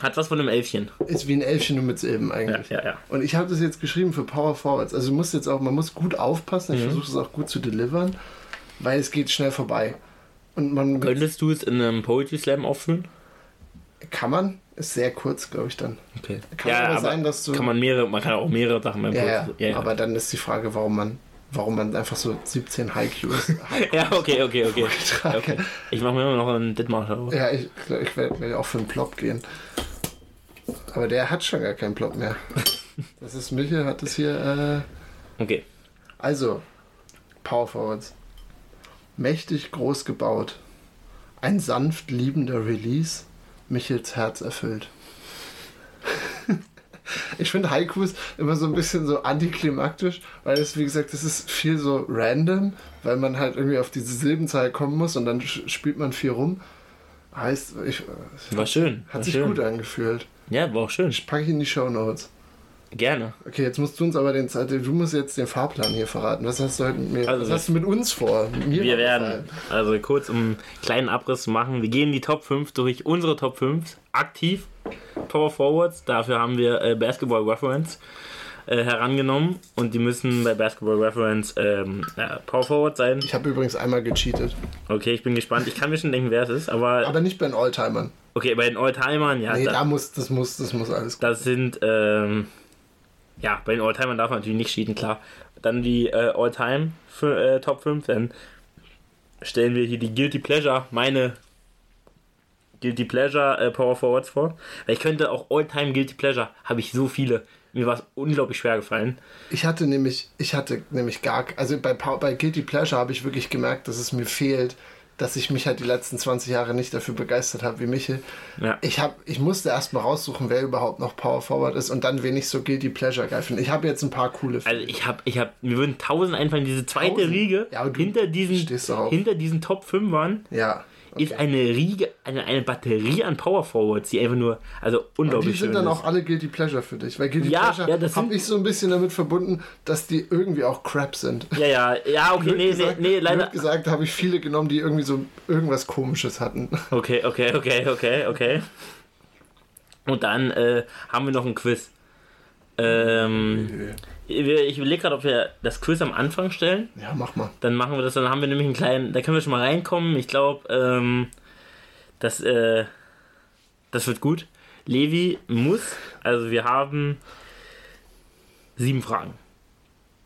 Hat was von einem Elfchen. Ist wie ein Elfchen nur mit Silben Ja, eigentlich. ja, ja. Und ich habe das jetzt geschrieben für Power Forwards. Also du musst jetzt auch, man muss gut aufpassen. Ich Mhm. versuche es auch gut zu delivern, weil es geht schnell vorbei. Und man Könntest du es in einem Poetry Slam aufführen? kann man, ist sehr kurz, glaube ich dann. Okay. Kann ja, aber sein, dass du kann man mehrere, man kann auch mehrere Sachen beim ja, ja, ja, ja. aber dann ist die Frage, warum man, warum man einfach so 17 Haikus. ja, okay, okay, okay. okay. Ich mache mir immer noch einen Ditmacher. ja, ich, ich werde werd auch für einen Plop gehen. Aber der hat schon gar keinen Plop mehr. Das ist Michel, hat es hier. Äh, Okay. Also, Power Forwards. Mächtig groß gebaut. Ein sanft liebender Release. Michels Herz erfüllt. ich finde Haikus immer so ein bisschen so antiklimaktisch, weil es, wie gesagt, das ist viel so random, weil man halt irgendwie auf diese Silbenzahl kommen muss und dann spielt man viel rum. Heißt, ich, War schön. hat war sich schön. gut angefühlt. Ja, war auch schön. Packe ich in die Show Notes. Gerne. Okay, jetzt musst du uns aber den Zeit, du musst jetzt den Fahrplan hier verraten. Was hast du heute mit mir? Also was hast du mit uns vor? Mit Wir werden, also kurz um einen kleinen Abriss zu machen, wir gehen die Top 5 durch, unsere Top 5 aktiv. Power Forwards, dafür haben wir äh, Basketball Reference äh, herangenommen und die müssen bei Basketball Reference ähm, ja, Power Forward sein. Ich habe übrigens einmal gecheatet. Okay, ich bin gespannt. Ich kann mir schon denken, wer es ist, aber Aber nicht bei den Alltimern. okay, bei den Alltimern, ja, Nee, da, da muss, das muss, das muss alles gut. das sind, ähm, ja, bei den Alltimern darf man natürlich nicht cheaten, klar. Dann die äh, Alltime für, äh, Top 5, dann stellen wir hier die Guilty Pleasure, meine Guilty Pleasure äh, Power Forwards vor. Weil ich könnte auch Alltime Guilty Pleasure, habe ich so viele. Mir war es unglaublich schwer gefallen. Ich hatte nämlich, ich hatte nämlich gar, also bei, bei Guilty Pleasure habe ich wirklich gemerkt, dass es mir fehlt, dass ich mich halt die letzten 20 Jahre nicht dafür begeistert habe wie Michel. Ja. Ich, hab, ich musste erst mal raussuchen, wer überhaupt noch Power Forward ist und dann wen ich so Guilty Pleasure finde. Ich habe jetzt ein paar coole Also ich habe, ich habe, mir würden tausend einfallen, diese zweite Tausend? Riege Ja, hinter diesen, hinter diesen Top 5ern Ja. Ist eine Riege, eine, eine Batterie an Power Forwards, die einfach nur, also Und die unglaublich sind dann ist. auch alle Guilty Pleasure für dich. Weil Guilty Ja, Pleasure ja, das habe ich so ein bisschen damit verbunden, dass die irgendwie auch Crap sind. Ja, ja, ja, okay, nee, gesagt, nee, nee, leider. gesagt habe ich viele genommen, die irgendwie so irgendwas Komisches hatten. Okay, okay, okay, okay, okay. Und dann äh, haben wir noch ein Quiz. Ähm, ich überlege gerade, ob wir das Quiz am Anfang stellen. Ja, mach mal. Dann machen wir das, dann haben wir nämlich einen kleinen, da können wir schon mal reinkommen. Ich glaube, ähm, das, äh, das wird gut. Levi muss, also wir haben sieben Fragen.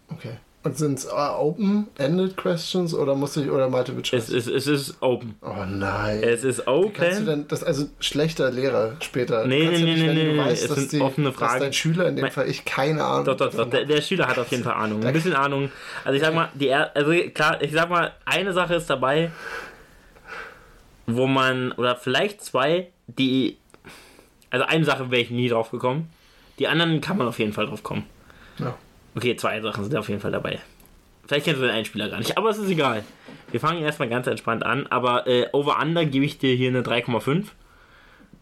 Okay. Und sind es Open-Ended Questions oder muss ich oder Multiple Es Choice? ist, es ist open. oh nein. Es ist Kannst du open. denn das also schlechter Lehrer später? Nee, nee, du nicht, nee, nee, nee, weißt, es dass, sind die, offene dass Fragen. dein Schüler in dem Mein- Fall ich keine Ahnung. Doch, doch, doch. Der, der Schüler hat auf jeden Fall Ahnung. Ein bisschen Ahnung. Also ich sag mal, die also klar, ich sag mal, eine Sache ist dabei, wo man, oder vielleicht zwei, die. Also eine Sache wäre ich nie drauf gekommen. Die anderen kann man auf jeden Fall drauf kommen. Ja. Okay, zwei Sachen sind auf jeden Fall dabei. Vielleicht kennst du den Einspieler gar nicht, aber es ist egal. Wir fangen erstmal ganz entspannt an, aber äh, Over-Under gebe ich dir hier eine 3,5.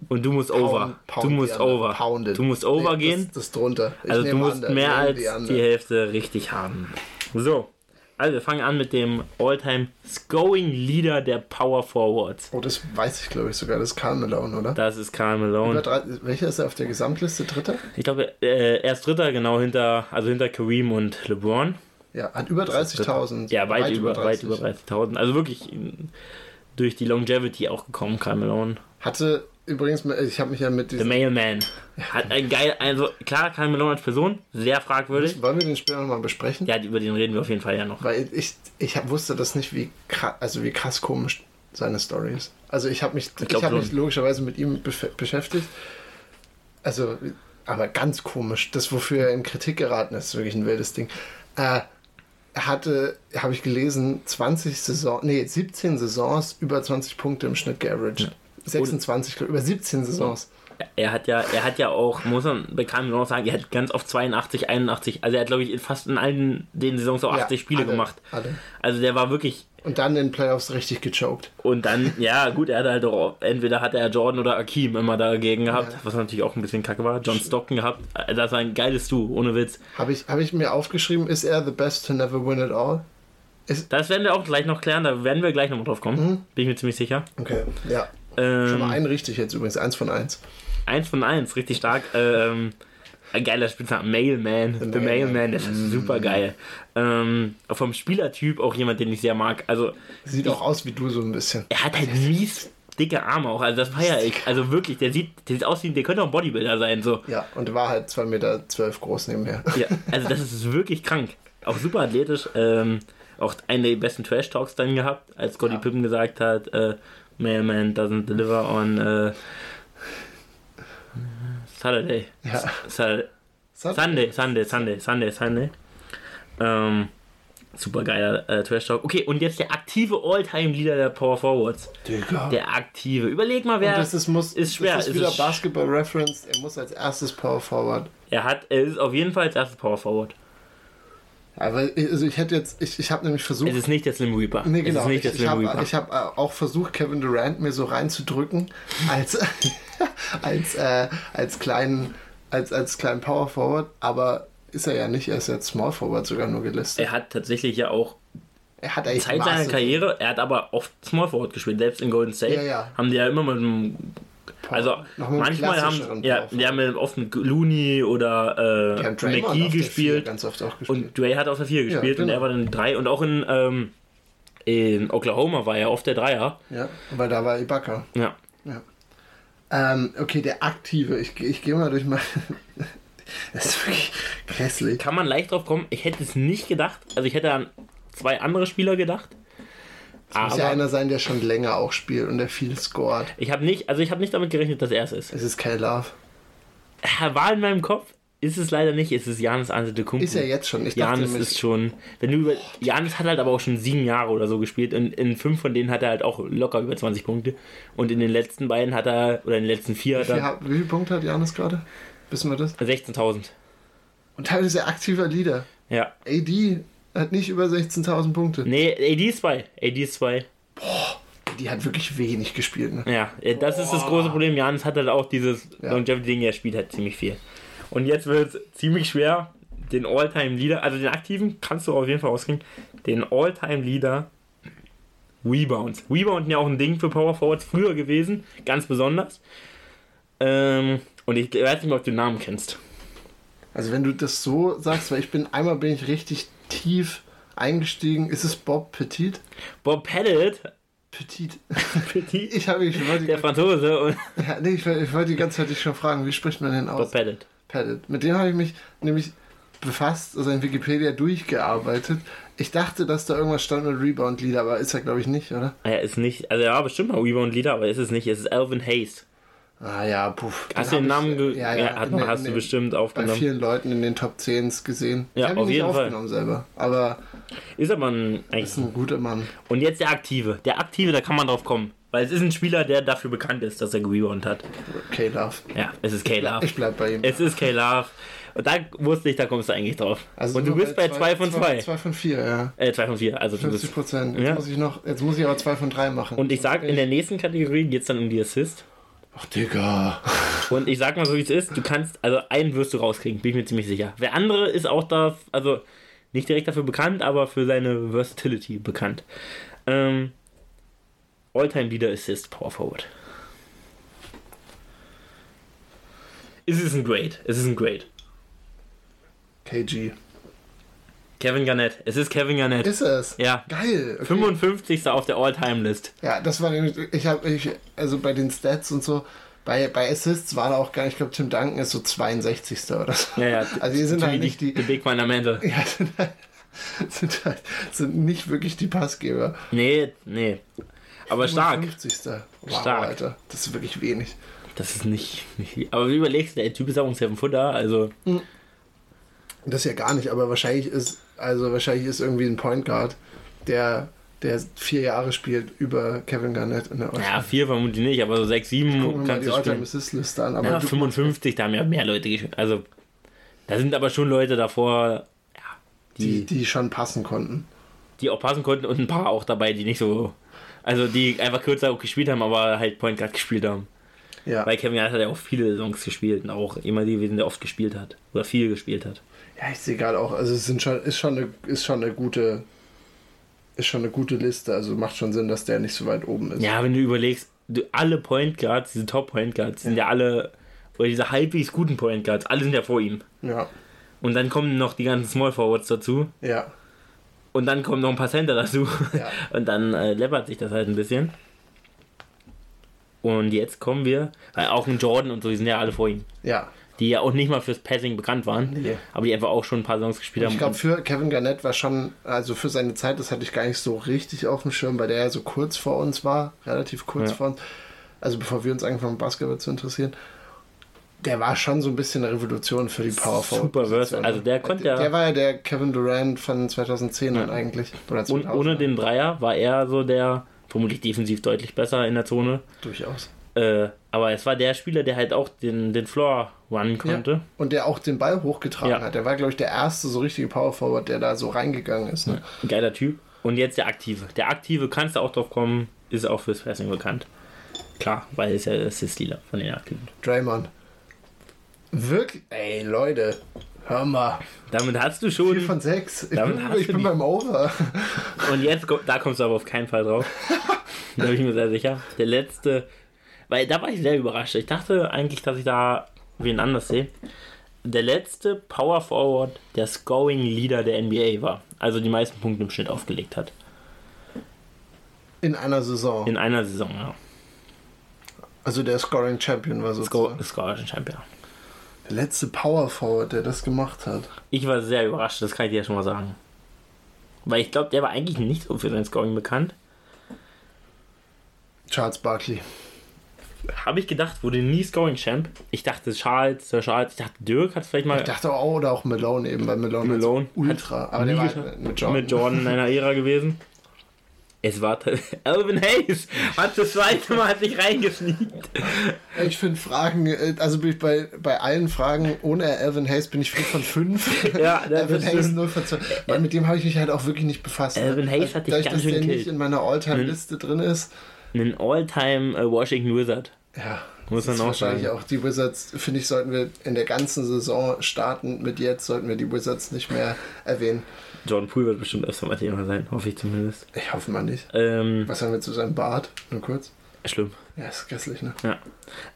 Und du musst Over. Pound du musst. Over. Pound it. Du musst Over Nee, gehen. Das, das drunter. Ich Also du musst Under. mehr als die die Hälfte richtig haben. So, also wir fangen an mit dem All-Time Scoring Leader der Power Forwards. Oh, das weiß ich glaube ich sogar. Das ist Karl Malone, oder? Das ist Karl Über Malone. drei, welcher ist er auf der Gesamtliste? Dritter? Ich glaube, äh, er ist Dritter, genau hinter, also hinter Kareem und LeBron. Ja, hat über 30.000. Ja, weit, über, weit 30. über 30.000. Also wirklich ähm, durch die Longevity auch gekommen, Karl Malone. Hatte übrigens, ich habe mich ja mit The diesem. Mailman. Hat ein geil, also klar, Karl Malone als Person, sehr fragwürdig. Wollen wir den Spieler nochmal besprechen? Ja, über den reden wir auf jeden Fall ja noch. Weil ich, ich wusste das nicht, wie krass, also wie krass komisch seine Story ist. Also ich habe mich, ich glaub hab mich logischerweise mit ihm beschäftigt. Also, aber ganz komisch. Das, wofür er in Kritik geraten ist, ist wirklich ein wildes Ding. Äh, er hatte, habe ich gelesen, 20 Saison, nee, 17 Saisons über 20 Punkte im Schnitt geaveraged. 26, glaub, über 17 Saisons. Er hat ja, er hat ja auch, muss man bekannt noch sagen, er hat ganz oft 82, 81, also er hat glaube ich fast in allen den Saisons auch 80 Ja, Spiele alle, gemacht. alle. Also der war wirklich Und dann in den Playoffs richtig gechoked. und dann, ja gut, er hat halt auch, entweder hat er Jordan oder Akeem immer dagegen gehabt, Ja. was natürlich auch ein bisschen kacke war. John Stockton gehabt, Äh, das war ein geiles Du, ohne Witz. Habe ich, hab ich mir aufgeschrieben, ist er the best to never win it all? Das werden wir auch gleich noch klären, da werden wir gleich noch mal drauf kommen, Mhm. bin ich mir ziemlich sicher. Okay, ja. Schon mal Ähm, einen richtig jetzt übrigens, eins von eins. eins von eins, richtig stark. Ähm, ein geiler Spitzname, Mailman. The, Mailman. Mailman, das ist super geil. Ähm, vom Spielertyp auch jemand, den ich sehr mag. Also, Sieht auch aus wie du so ein bisschen. er hat halt mies dicke Arme auch. Also, das feier ich. Also, wirklich, der sieht, der sieht aus wie, der könnte auch ein Bodybuilder sein. So. Ja, und war halt 2,12 Meter zwölf groß nebenher. Ja, also, das ist wirklich krank. Auch super athletisch. Ähm, auch einen der besten Trash-Talks dann gehabt, als Scotty Ja. Pippen gesagt hat, äh, Mailman doesn't deliver on äh, Saturday. Ja. Saturday. Sunday, Sunday, Sunday, Sunday, Sunday. Ähm, super geiler äh, Trash Talk. Okay, und jetzt der aktive All-Time-Leader der Power Forwards. Digga. Der aktive. Überleg mal, wer. Und das ist, muss, ist schwer, Das ist wieder ist- Basketball-Reference. Er muss als erstes Power Forward. er hat, er ist auf jeden Fall als erstes Power Forward. Aber ich, also ich hätte jetzt, ich, ich habe nämlich versucht. Es ist nicht der Slim Reaper. Nee, genau. ich ich habe hab äh, auch versucht, Kevin Durant mir so reinzudrücken als, als, äh, als kleinen, als, als kleinen Power Forward, aber ist er ja nicht, er ist jetzt Small Forward sogar nur gelistet. er hat tatsächlich ja auch Er hat eigentlich Zeit seiner Karriere, er hat aber oft Small Forward gespielt, selbst in Golden State. Ja, ja. Haben die ja immer mit einem. Also manchmal haben ja, die haben mit oft mit Looney oder äh, McGee gespielt. Gespielt. Und Dre hat auf der 4 gespielt und genau. er war dann 3 und auch in, ähm, in Oklahoma war er oft der Dreier. ja, weil da war Ibaka. Ja. Ähm, okay, der Aktive. Ich, ich gehe mal durch mal. das ist wirklich grässlich. Kann man leicht drauf kommen. Ich hätte es nicht gedacht. Also ich hätte an zwei andere Spieler gedacht. Muss ja einer sein, der schon länger auch spielt und der viel scored. ich habe nicht, also ich habe nicht damit gerechnet, dass er es ist. Es ist Kyle Love. War in meinem Kopf. Ist es leider nicht. Es ist Janis Antetokounmpo. Ist er jetzt schon. Ich dachte Janis nämlich- ist schon, wenn du über, Janis hat halt aber auch schon sieben Jahre oder so gespielt und in fünf von denen hat er halt auch locker über 20 Punkte und in den letzten beiden hat er, oder in den letzten vier Wie, hat viel, er ha- wie viele Punkte hat Janis gerade? Wissen wir das? 16.000. Und teilweise aktiver Leader. Ja. AD hat nicht über 16.000 Punkte. Nee, AD ist 2. AD ist 2. Die hat wirklich wenig gespielt. Ne? Ja, äh, das ist das große Problem. Janis hat halt auch dieses Ja. Longevity-Ding, er spielt halt ziemlich viel. Und jetzt wird es ziemlich schwer, den All-Time-Leader, also den aktiven kannst du auf jeden Fall rauskriegen, den All-Time-Leader Rebounds. Rebound ja auch ein Ding für Power Forwards früher gewesen, ganz besonders. Ähm, und ich weiß nicht mehr, ob du den Namen kennst. Also wenn du das so sagst, weil ich bin einmal bin ich richtig tief eingestiegen. Ist es Bob Petit? Bob Pettit, Petit. Petit Ich habe ich wollte, der Franzose und ja, nee, ich, wollte- ich wollte die ganze Zeit dich schon fragen, wie spricht man denn aus? Bob Pettit. Pettit. Mit dem habe ich mich nämlich befasst, also in Wikipedia durchgearbeitet. Ich dachte, dass da irgendwas stand mit Rebound-Leader, aber ist er glaube ich nicht, oder? Er ist nicht, also er war bestimmt mal Rebound-Leader, aber ist es nicht. Es ist Alvin Hayes. Ah ja, puff. Hast du den Namen ich, ja, ja, hat, nee, hast du bestimmt bei aufgenommen? vielen Leuten in den Top 10s gesehen. Ja, ich auf jeden Fall. aufgenommen selber, aber Ist aber ein, ist ein guter Mann. Und jetzt der Aktive. Der Aktive, da kann man drauf kommen. Weil es ist ein Spieler, der dafür bekannt ist, dass er gerebound hat. K-Love. Ja, es ist K-Love. Ich bleib bei ihm. Es ist K-Love. Und da wusste ich, da kommst du eigentlich drauf. Also Und du bist bei 2 von 2. 2 von 4, ja. Äh, 2 von 4. Also du 50 bist. Prozent. Jetzt Ja. muss ich noch, jetzt muss ich aber 2 von 3 machen. Und ich sag, in der nächsten Kategorie geht's dann um die Assist. Ach, Digga. Und ich sag mal so, wie es ist. Du kannst, also einen wirst du rauskriegen, bin ich mir ziemlich sicher. Wer andere ist auch da, also nicht direkt dafür bekannt, aber für seine Versatility bekannt. Ähm, All-Time Leader Assist Power Forward. Es ist ein Great. Es ist ein Great. KG. Kevin Garnett. Es ist Kevin Garnett. Ist es? Ja. Geil. Okay. 55. auf der All-Time-List. Ja, das war nämlich, ich habe, ich, also bei den Stats und so, bei, bei Assists war da auch gar nicht, ich glaube, Tim Duncan ist so 62. oder so. Ja, ja. Also die sind halt nicht die, Die Big Fundamental. ja, sind halt, sind halt, sind nicht wirklich die Passgeber. Nee, nee. Aber stark. 50. Wow, Stark. Alter. Das ist wirklich wenig. Das ist nicht, nicht. Aber wie überlegst du, der Typ ist auch ein Seven Footer, also. Das ja gar nicht, aber wahrscheinlich ist, also wahrscheinlich ist irgendwie ein Point Guard, der, der vier Jahre spielt über Kevin Garnett in der All-Time. Ja, vier vermutlich nicht, aber so sechs, sieben wir mal die All-Time-Assist-Liste an. Aber ja, 55, da haben ja mehr Leute gespielt. Also, da sind aber schon Leute davor, ja, die, die, die schon passen konnten. Die auch passen konnten und ein paar auch dabei, die nicht so. Also, die einfach kürzer auch gespielt haben, aber halt Point Guard gespielt haben. Ja. Weil Kevin Garnett hat ja auch viele Saisons gespielt und auch immer die, der oft gespielt hat. Oder viel gespielt hat. Ja, sehe gerade auch, also es sind schon, ist, schon eine, ist schon eine gute ist schon eine gute Liste, also macht schon Sinn, dass der nicht so weit oben ist. Ja, wenn du überlegst, du, alle Point Guards, diese Top Point Guards, sind ja alle, oder diese halbwegs guten Point Guards, alle sind ja vor ihm. Ja. Und dann kommen noch die ganzen Small Forwards dazu. Ja. Und dann kommen noch ein paar Center dazu. Ja. Und dann äh, läppert sich das halt ein bisschen. Und jetzt kommen wir, weil auch ein Jordan und so, die sind ja alle vor ihm. Ja die ja auch nicht mal fürs Passing bekannt waren, nee. aber die einfach auch schon ein paar Songs gespielt haben. Ich glaube, für Kevin Garnett war schon, also für seine Zeit, das hatte ich gar nicht so richtig auf dem Schirm, weil der ja so kurz vor uns war, relativ kurz ja. vor uns, also bevor wir uns angefangen haben, Basketball zu interessieren. Der war schon so ein bisschen eine Revolution für die Power. Super versatile. Also der konnte ja. Der war ja der Kevin Durant von 2010 ja. eigentlich. Oder Und ohne den Dreier war er so der, vermutlich defensiv deutlich besser in der Zone. Durchaus. Äh, aber es war der Spieler, der halt auch den, den Floor runnen konnte. Ja. Und der auch den Ball hochgetragen ja. hat. Der war, glaube ich, der erste so richtige Power Forward, der da so reingegangen ist. Ne? Geiler Typ. Und jetzt der Aktive. Der Aktive, kannst du auch drauf kommen, ist auch fürs Passing bekannt. Klar, weil er ist ja Assist-Dealer von den Aktiven. Draymond. Wirklich? Ey, Leute. Hör mal. Damit hast du schon. 4 von 6. Ich bin, ich bin beim Over. Und jetzt, da kommst du aber auf keinen Fall drauf. da bin ich mir sehr sicher. Der letzte weil da war ich sehr überrascht. Ich dachte eigentlich, dass ich da wen anders sehe. Der letzte Power Forward, der Scoring Leader der NBA war. Also die meisten Punkte im Schnitt aufgelegt hat. In einer Saison. In einer Saison, ja. Also der Scoring Champion war sozusagen. Scoring Champion. Der letzte Power Forward, der das gemacht hat. Ich war sehr überrascht, das kann ich dir ja schon mal sagen. Weil ich glaube, der war eigentlich nicht so für sein Scoring bekannt. Charles Barkley habe ich gedacht, wurde nie Scoring Champ. Ich dachte Charles, Sir Charles, ich dachte Dirk hat vielleicht mal. Ich dachte auch, oder auch Malone eben, weil Malone, Malone ultra. Aber der war mit Jordan. mit Jordan in einer Ära gewesen. Es war Alvin Hayes hat das zweite Mal sich reingesneakt. Ich finde Fragen, äh, also bin ich bei, bei allen Fragen ohne Alvin Hayes bin ich 5 von 5. Ja, Alvin Hayes 0 von 2. Weil mit dem habe ich mich halt auch wirklich nicht befasst. Alvin Hayes hat dich Dadurch, ganz schön dass der nicht in meiner All-Time-Liste drin ist einen All-Time äh, Washington Wizard. Ja. Muss man auch wahrscheinlich sagen. auch die Wizards, finde ich, sollten wir in der ganzen Saison starten. Mit jetzt sollten wir die Wizards nicht mehr erwähnen. Jordan Poole wird bestimmt öfter mal Thema sein, hoffe ich zumindest. Ich hoffe mal nicht. Ähm, Was haben wir zu seinem Bart? Nur kurz. Schlimm. Ja, ist grässlich, ne? Ja.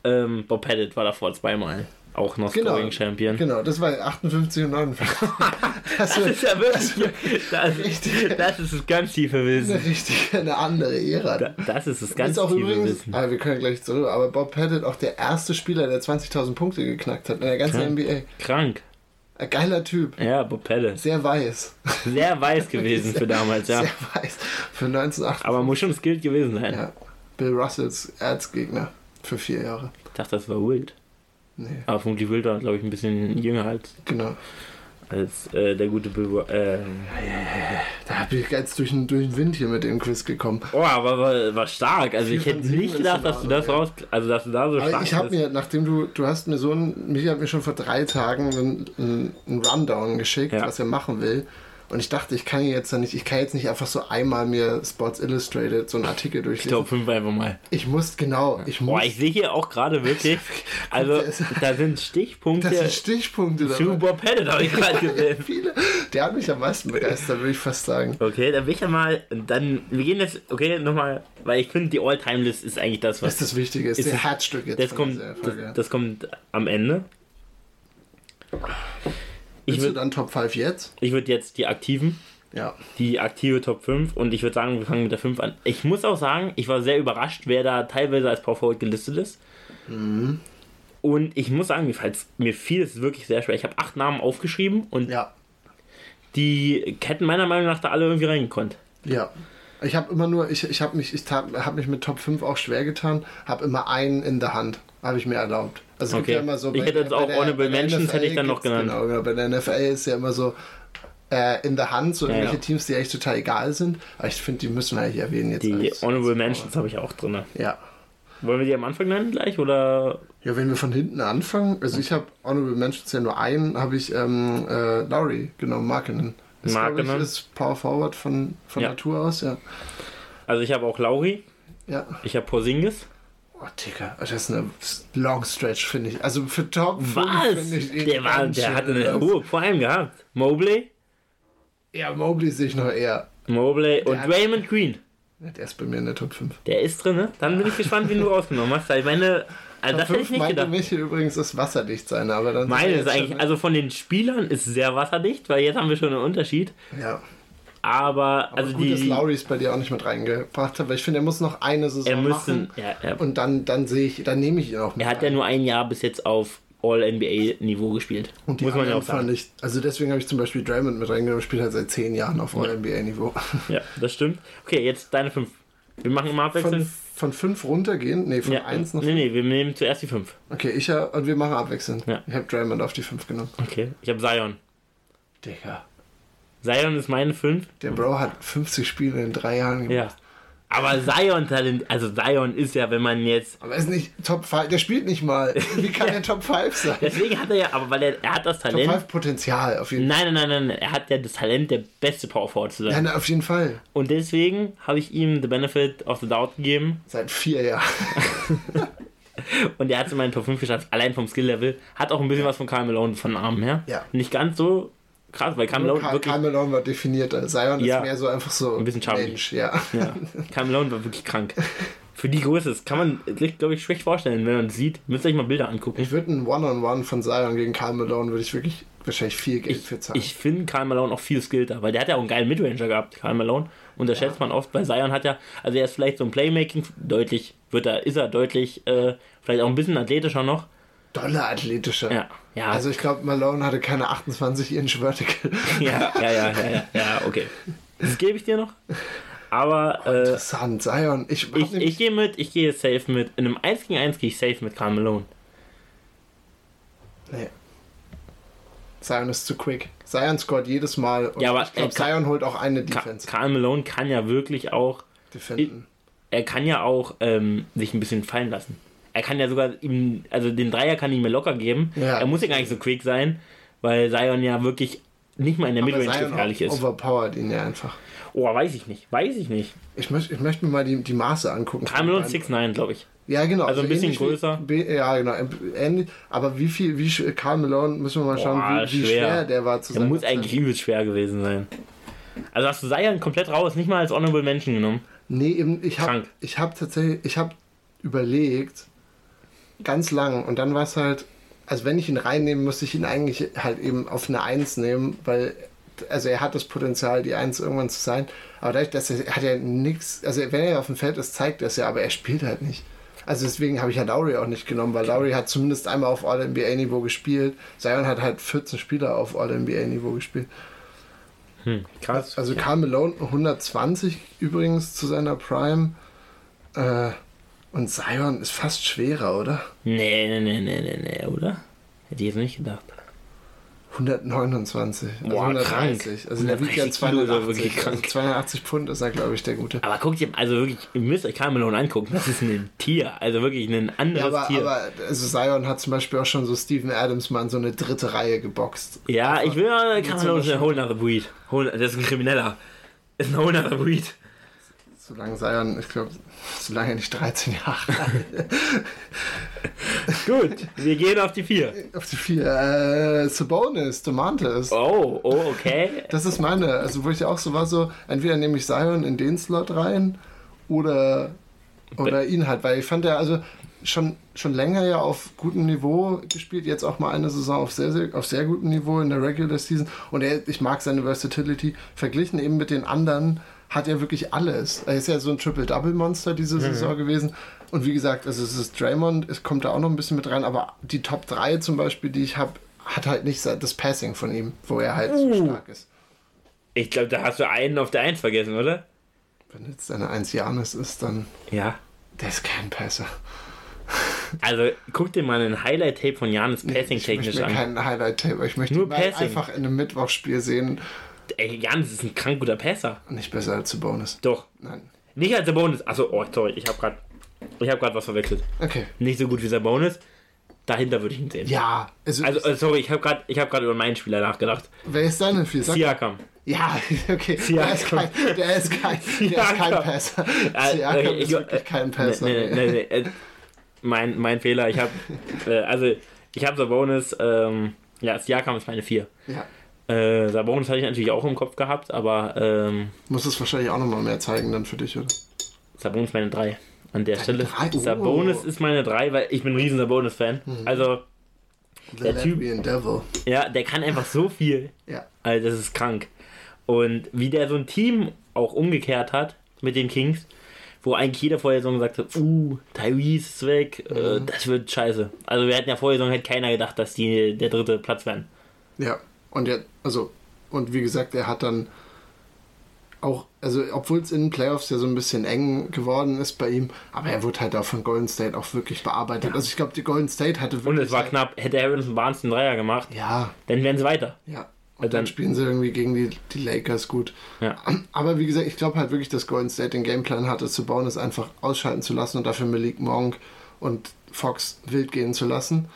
Ähm, Bob Pettit war davor zweimal auch noch genau, Scoring Champion. Genau, das war 58 und 59. das, das ist ja wirklich. Das, richtig, das ist das ganz tiefe Wissen. Eine richtige, eine andere Ära. Da, das ist das ganz ist auch tiefe übrigens, Wissen. Aber wir können gleich zurück. Aber Bob Pettit auch der erste Spieler, der 20.000 Punkte geknackt hat in der ganzen Krank. NBA. Krank. Ein geiler Typ. Ja, Bob Pettit. Sehr weiß. Sehr weiß gewesen für damals, ja. Sehr weiß. Für 1980. Aber muss schon skilled gewesen sein. Ja. Bill Russells Erzgegner für vier Jahre. Ich dachte, das war Wild. Nee. Aber vermutlich Wild war, glaube ich, ein bisschen jünger als, genau. als äh, der gute Bill. Äh, da bin ich jetzt durch den, durch den Wind hier mit dem Quiz gekommen. Oh, aber war, war stark. Also ich hätte nicht gedacht, dass du das ja. raus, also dass du da so aber stark Ich habe mir, nachdem du, du hast mir so ein, mich hat mir schon vor drei Tagen einen, einen Rundown geschickt, ja. was er machen will. Und ich dachte, ich kann jetzt nicht, ich kann jetzt nicht einfach so einmal mir Sports Illustrated so einen Artikel durchlesen. Ich glaube, fünf einfach mal. Ich muss, genau. Ich muss. Boah, ich sehe hier auch gerade wirklich, also da sind Stichpunkte. Das sind Stichpunkte. Zu Bob Pettit habe ich gerade gesehen. Viele. Der hat mich am meisten begeistert, würde ich fast sagen. Okay, dann will ich ja mal, dann, wir gehen jetzt, okay, nochmal, weil ich finde, die All-Time-List ist eigentlich das, was... Das ist das Wichtige, ist, ist der Herzstück jetzt. Das kommt, das, das kommt am Ende. Ich würde dann Top 5 jetzt? Ich würde jetzt die aktiven. Ja. Die aktive Top 5 und ich würde sagen, wir fangen mit der 5 an. Ich muss auch sagen, ich war sehr überrascht, wer da teilweise als Power Forward gelistet ist. Mhm. Und ich muss sagen, mir fiel es wirklich sehr schwer. Ich habe acht Namen aufgeschrieben und ja. die hätten meiner Meinung nach da alle irgendwie reingekonnt. Ja. Ich habe immer nur, ich, ich habe mich, ich hab mich mit Top 5 auch schwer getan, habe immer einen in der Hand, habe ich mir erlaubt. Also okay. ja immer so ich bei, hätte jetzt auch der, Honorable Mentions hätte ich dann noch genannt. Genau, bei der NFL ist ja immer so, äh, in der Hand, so Ja, irgendwelche ja. Teams, die eigentlich total egal sind. Aber ich finde, die müssen wir hier erwähnen jetzt. Die Honorable Mentions habe ich auch drin. Ja. Wollen wir die am Anfang nennen gleich oder? Ja, wenn wir von hinten anfangen, also ich habe Honorable Mentions ja nur einen, habe ich ähm, äh, Lowry genommen, Markinen. Ist, glaub ich, ist Power Forward von, von. Natur aus, ja. Also ich habe auch Lauri, Ja. ich habe Porzingis. Oh, Digga, das ist eine Long Stretch, finde ich. Also für Top 5 Was? finde ich Der, war, der hatte eine hohe Prime gehabt. Mobley, Ja, Mobley sehe ich noch eher. Mobley und hat- Draymond Green. Der ist bei mir in der Top 5. Der ist drin, ne? Dann bin ich gespannt, wen du rausgenommen hast. Ich meine, also das hätte ich nicht gedacht. Michi übrigens, ist wasserdicht sein, aber dann Meine ist eigentlich, schon- also von den Spielern ist sehr wasserdicht, weil jetzt haben wir schon einen Unterschied. Ja, Aber, aber also gut, dass die. Lowry es bei dir auch nicht mit reingebracht hat, weil ich finde, er muss noch eine Saison Er müsste. machen Ja, er, und dann, dann sehe ich, dann nehme ich ihn auch mit er hat ja rein. nur ein Jahr bis jetzt auf All-NBA-Niveau gespielt. Und die Muss man ja auch sagen. ich, also deswegen habe ich zum Beispiel Draymond mit reingenommen, spielt halt seit zehn Jahren auf All-NBA-Niveau. Ja, das stimmt. Okay, jetzt deine fünf. Wir machen immer Von, abwechselnd. von fünf runtergehen? Nee, von Ja, eins noch. nee, nee, wir nehmen zuerst die fünf. Okay, ich ja, und wir machen abwechselnd. Ja. Ich habe Draymond auf die fünf genommen. Okay, ich habe Zion. Digga. Zion ist meine fünf. Der Bro hat 50 Spiele in drei Jahren Ja. gemacht. Aber Zion Talent, also Zion ist ja, wenn man jetzt. Aber er ist nicht Top 5, der spielt nicht mal. Wie kann er Top 5 sein? Deswegen hat er ja, aber weil er, er hat das Top Talent. 5 Potenzial, auf jeden Fall. Nein, nein, nein, nein, er hat ja das Talent, der beste Power Forward zu sein. Nein, auf jeden Fall. Und deswegen habe ich ihm the benefit of the doubt gegeben. Seit vier Jahren. Und er hat es in meinen Top 5 geschafft, allein vom Skill-Level. Hat auch ein bisschen was von Karl Malone von Armen her. Ja. Nicht ganz so krass, weil Karl Malone wirklich. Karl Malone war definierter. Zion Ja. ist mehr so einfach so Ein bisschen chubby. Mensch, ja. Ja, Karl Malone war wirklich krank. Für die Größe, das kann man sich, glaube ich, schlecht vorstellen, wenn man es sieht. Müsst ihr euch mal Bilder angucken. Ich würde ein One-on-One von Zion gegen Karl Malone, würde ich wirklich wahrscheinlich viel Geld Ich, für zahlen. ich finde Karl Malone auch viel skillter, weil der hat ja auch einen geilen Midranger gehabt, Karl Malone. Unterschätzt man oft, weil Zion hat ja, also er ist vielleicht so ein Playmaking, deutlich, wird er, ist er deutlich, äh, vielleicht auch ein bisschen athletischer noch. Doller athletischer. Ja, ja, Also ich glaube, Malone hatte keine 28 Inch Vertical. ja, ja, ja, ja, ja, ja, okay. Das gebe ich dir noch. Aber äh, Interessant, Zion. Ich, ich, ich gehe mit, ich gehe safe mit, in einem 1 gegen 1 gehe ich safe mit Karl Malone. Nee. Zion ist zu quick. Zion scored jedes Mal. Und Ja, aber ich glaube, Zion holt auch eine Defense. Karl Malone kann ja wirklich auch Defenden. er kann ja auch ähm, sich ein bisschen fallen lassen. Er kann ja sogar ihm, also den Dreier kann ich mir locker geben. Ja. Er muss ja gar nicht so quick sein, weil Zion ja wirklich nicht mal in der Midrange gefährlich ist. overpowered ihn ja einfach. Oh, weiß ich nicht, weiß ich nicht. Ich möchte ich möcht mir mal die, die Maße angucken. Malone 6'9, glaube ich. Ja, genau. also ein bisschen ähnlich wie- größer. B- Ja, genau. Ähnlich, aber wie viel, wie Karl Malone, müssen wir mal schauen, Boah, wie, wie schwer. schwer. der war zu Der seiner muss Zeit. eigentlich übelst schwer gewesen sein. Also hast du Zion komplett raus, nicht mal als Honorable Mention genommen. Nee, eben, ich habe hab tatsächlich, ich habe überlegt, ganz lang, und dann war es halt, also wenn ich ihn reinnehme, musste ich ihn eigentlich halt eben auf eine Eins nehmen, weil, also er hat das Potenzial, die Eins irgendwann zu sein, aber dadurch, dass er, hat er nichts, also wenn er auf dem Feld ist, zeigt er es ja, aber er spielt halt nicht. Also deswegen habe ich ja Lowry auch nicht genommen, weil Lowry hat zumindest einmal auf All-NBA-Niveau gespielt. Zion hat halt 14 Spieler auf All-NBA-Niveau gespielt. Hm, krass. Also Karl Malone 120 übrigens zu seiner Prime. Äh, und Zion ist fast schwerer, oder? Nee, nee, nee, nee, nee, nee, oder? Hätte ich jetzt nicht gedacht. 129. Also Boah, 130. krank. Also der wiegt ja 130 Kilo ist er 280. wirklich Also krank. 280 Pfund ist er, glaube ich, der Gute. Aber guckt ihr, also wirklich, ihr müsst euch Karl Malone angucken. Das ist ein Tier. Also wirklich ein anderes Ja, aber, Tier. aber also Zion hat zum Beispiel auch schon so Steven Adams mal in so eine dritte Reihe geboxt. ja, ich will ja, Karl so ein whole nother breed. Whole, das ist ein Krimineller. Ist ein whole nother breed. Solange Zion, ich glaube, solange er nicht 13 Jahre alt Gut, wir gehen auf die vier. Auf die vier. Äh, Sabonis, Domantas. Oh, oh, okay. Das ist meine, also wo ich auch so war, so, entweder nehme ich Zion in den Slot rein oder, oder ihn halt, weil ich fand er also schon, schon länger ja auf gutem Niveau gespielt, jetzt auch mal eine Saison auf sehr, sehr, auf sehr gutem Niveau in der Regular Season und er, ich mag seine Versatility, verglichen eben mit den anderen hat er wirklich alles. Er ist ja so ein Triple-Double-Monster diese Saison gewesen. Und wie gesagt, also es ist Draymond, es kommt da auch noch ein bisschen mit rein, aber die Top 3 zum Beispiel, die ich habe, hat halt nicht das Passing von ihm, wo er halt so stark ist. Ich glaube, da hast du einen auf der Eins vergessen, oder? Wenn jetzt eine 1 Janis ist, dann Ja. der ist kein Passer. Also guck dir mal ein Highlight-Tape von Janis ich möchte Passing-technisch an. keinen Highlight-Tape, ich möchte Nur mal Passing. einfach in einem Mittwochsspiel sehen ey, Jans ist ein krank guter Pässer. Nicht besser als Sabonis. Doch. Nein. Nicht als Sabonis. Achso, oh, sorry, ich habe gerade ich hab grad was verwechselt. Okay. Nicht so gut wie Sabonis. Dahinter würde ich ihn sehen. Ja. Also, Also, äh, sorry, ich habe gerade hab grad über meinen Spieler nachgedacht. wer ist deine vier? Sag Siakam. Ja, okay. Der ist kein, der ist kein, der ist kein Siakam. Passer. Äh, Siakam okay, ist ich- wirklich kein Passer. Nee, nee, nee, nee, äh, mein, mein Fehler. Ich habe äh, also ich habe Sabonis. Ähm, ja, Siakam ist meine 4. Ja. Äh, Sabonis hatte ich natürlich auch im Kopf gehabt, aber ähm, Muss es wahrscheinlich auch nochmal mehr zeigen dann für dich, oder? Sabonis meine 3. An der Stelle. drei? Oh. Sabonis ist meine 3, weil ich bin ein riesen Sabonis-Fan. Also, The Der Typ- Devil. ja, der kann einfach so viel. Ja. Also, das ist krank. Und wie der so ein Team auch umgekehrt hat mit den Kings, wo eigentlich jeder vor der Saison gesagt hat, uh, Tyrese ist weg, Mhm. äh, das wird scheiße. Also wir hatten ja vor der Saison halt keiner gedacht, dass die der dritte Platz werden. Ja. Und er, also, und wie gesagt, er hat dann auch, also obwohl es in den Playoffs ja so ein bisschen eng geworden ist bei ihm, aber er wurde halt auch von Golden State auch wirklich bearbeitet. Also ich glaube, die Golden State hatte wirklich. Und es war halt- knapp. Hätte Harrison Barnes den Dreier gemacht, Ja, dann wären sie weiter. ja. Und Also dann dann- spielen sie irgendwie gegen die, die Lakers gut. Ja. Aber wie gesagt, ich glaube halt wirklich, dass Golden State den Gameplan hatte, zu bauen, es einfach ausschalten zu lassen und dafür Malik Monk und Fox wild gehen zu lassen.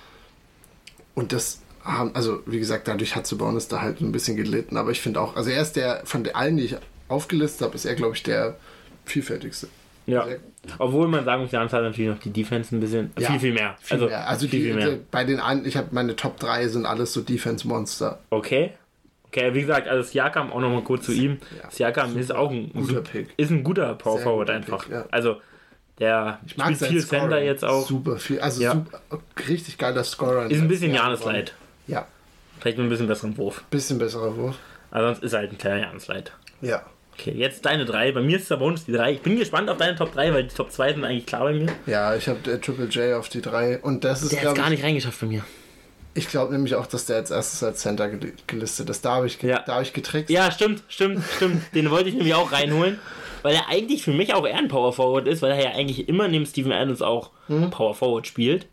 Und das haben, also wie gesagt, dadurch hat Sabonis da halt ein bisschen gelitten. Aber ich finde auch, also er ist der, von allen, die ich aufgelistet habe, ist er, glaube ich, der vielfältigste. Ja. Sehr- Obwohl man sagen muss, Jans hat natürlich noch die Defense ein bisschen, Ja, viel, viel mehr. Viel also, mehr. also viel, die, viel mehr. bei den einen, ich habe meine Top 3 sind alles so Defense-Monster. Okay. Okay, wie gesagt, also Siakam auch nochmal kurz zu ihm. Ja. Siakam ist auch ein Guter Pick. Ist ein guter Power Sehr Forward guter einfach. Pick, ja. Also der spielt sein viel Scoring. Center jetzt auch. Super viel. Also Ja. super, richtig geiler Scorer. Ist ein bisschen Ja, Janis Light. Ja, Vielleicht mit ein bisschen besseren Wurf. bisschen besserer Wurf. Aber sonst ist er halt ein kleiner Light. Ja. Okay, jetzt deine drei. Bei mir ist Sabonis die drei. Ich bin gespannt auf deine Top 3, weil die Top 2 sind eigentlich klar bei mir. Ja, ich habe der Triple J auf die 3 und das ist, Der hat gar ich, nicht reingeschafft bei mir. ich glaube nämlich auch, dass der als erstes als Center gel- gelistet ist. Da habe ich, ge- Ja. da hab ich getrickst. Ja, stimmt, stimmt, stimmt. Den wollte ich nämlich auch reinholen. Weil er eigentlich für mich auch eher ein Power Forward ist, weil er ja eigentlich immer neben Steven Adams auch Mhm. Power Forward spielt.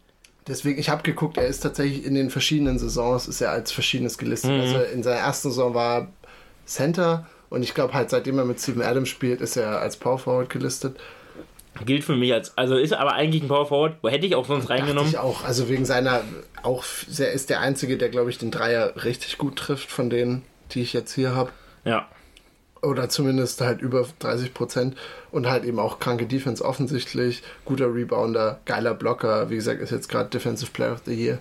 Deswegen, ich habe geguckt, er ist tatsächlich in den verschiedenen Saisons, ist er als verschiedenes gelistet. Mhm. Also in seiner ersten Saison war er Center und ich glaube halt, seitdem er mit Steven Adams spielt, ist er als Power Forward gelistet. Gilt für mich als, also ist aber eigentlich ein Power Forward. Wo hätte ich auch sonst Dachte reingenommen? ich auch. Also wegen seiner, auch sehr, ist der Einzige, der glaube ich den Dreier richtig gut trifft von denen, die ich jetzt hier habe. Ja. Oder zumindest halt über 30 Prozent und halt eben auch kranke Defense offensichtlich, guter Rebounder, geiler Blocker, wie gesagt, ist jetzt gerade Defensive Player of the Year.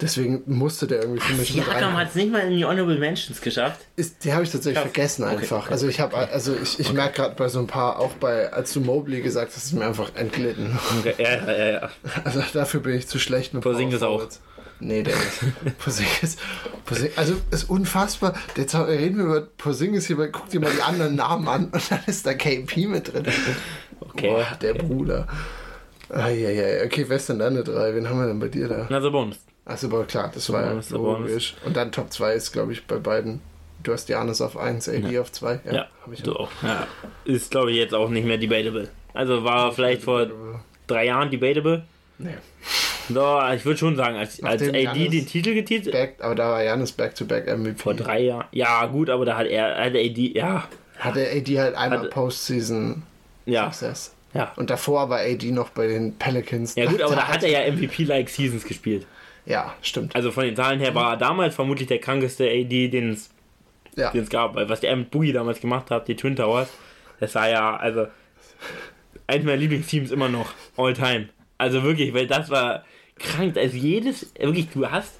Deswegen musste der irgendwie für mich Siakam hat es nicht mal in die Honorable Mentions geschafft. Ist, die habe ich tatsächlich Krass. vergessen Okay, einfach. okay, also ich habe, also ich, ich merke gerade bei so ein paar, auch bei, als du Mobley gesagt hast, ist mir einfach entglitten. Okay, ja, ja, ja. Also dafür bin ich zu schlecht mit Porzingis auch. Forwards. Nee, der nicht. Porzingis, Porzingis, also ist unfassbar. Jetzt reden wir über Porzingis hier, guck dir mal die anderen Namen an und dann ist da KP mit drin. Okay. Boah, der Bruder. Eieiei. Okay, wer ist denn deine drei? Wen haben wir denn bei dir da? Na, so Bonus. Achso, aber klar, das war ja Sabonis, Sabonis. logisch. Und dann Top 2 ist, glaube ich, bei beiden. Du hast Janis auf 1, AD auf 2. Ja, hab ich du auch. Ja. Ist, glaube ich, jetzt auch nicht mehr debatable. Also war vielleicht vor drei Jahren debatable. Nee. So, ich würde schon sagen, als, als AD Giannis- den Titel getitelt. Back, aber da war Janis Back-to-Back MVP. Vor drei Jahren. Ja, gut, aber da hat er, hat AD, ja, Hatte AD halt einmal Postseason ja, Success. ja. Und davor war AD noch bei den Pelicans. Ja, gut, aber da hat er ja MVP-like Seasons gespielt. Ja, stimmt. Also von den Zahlen her war er damals vermutlich der krankeste AD, den es Ja. den es gab. Weil was der mit Boogie damals gemacht hat, die Twin Towers, das war ja, also, eins meiner Lieblingsteams immer noch, all time. Also wirklich, weil das war krank. Also jedes, wirklich, du hast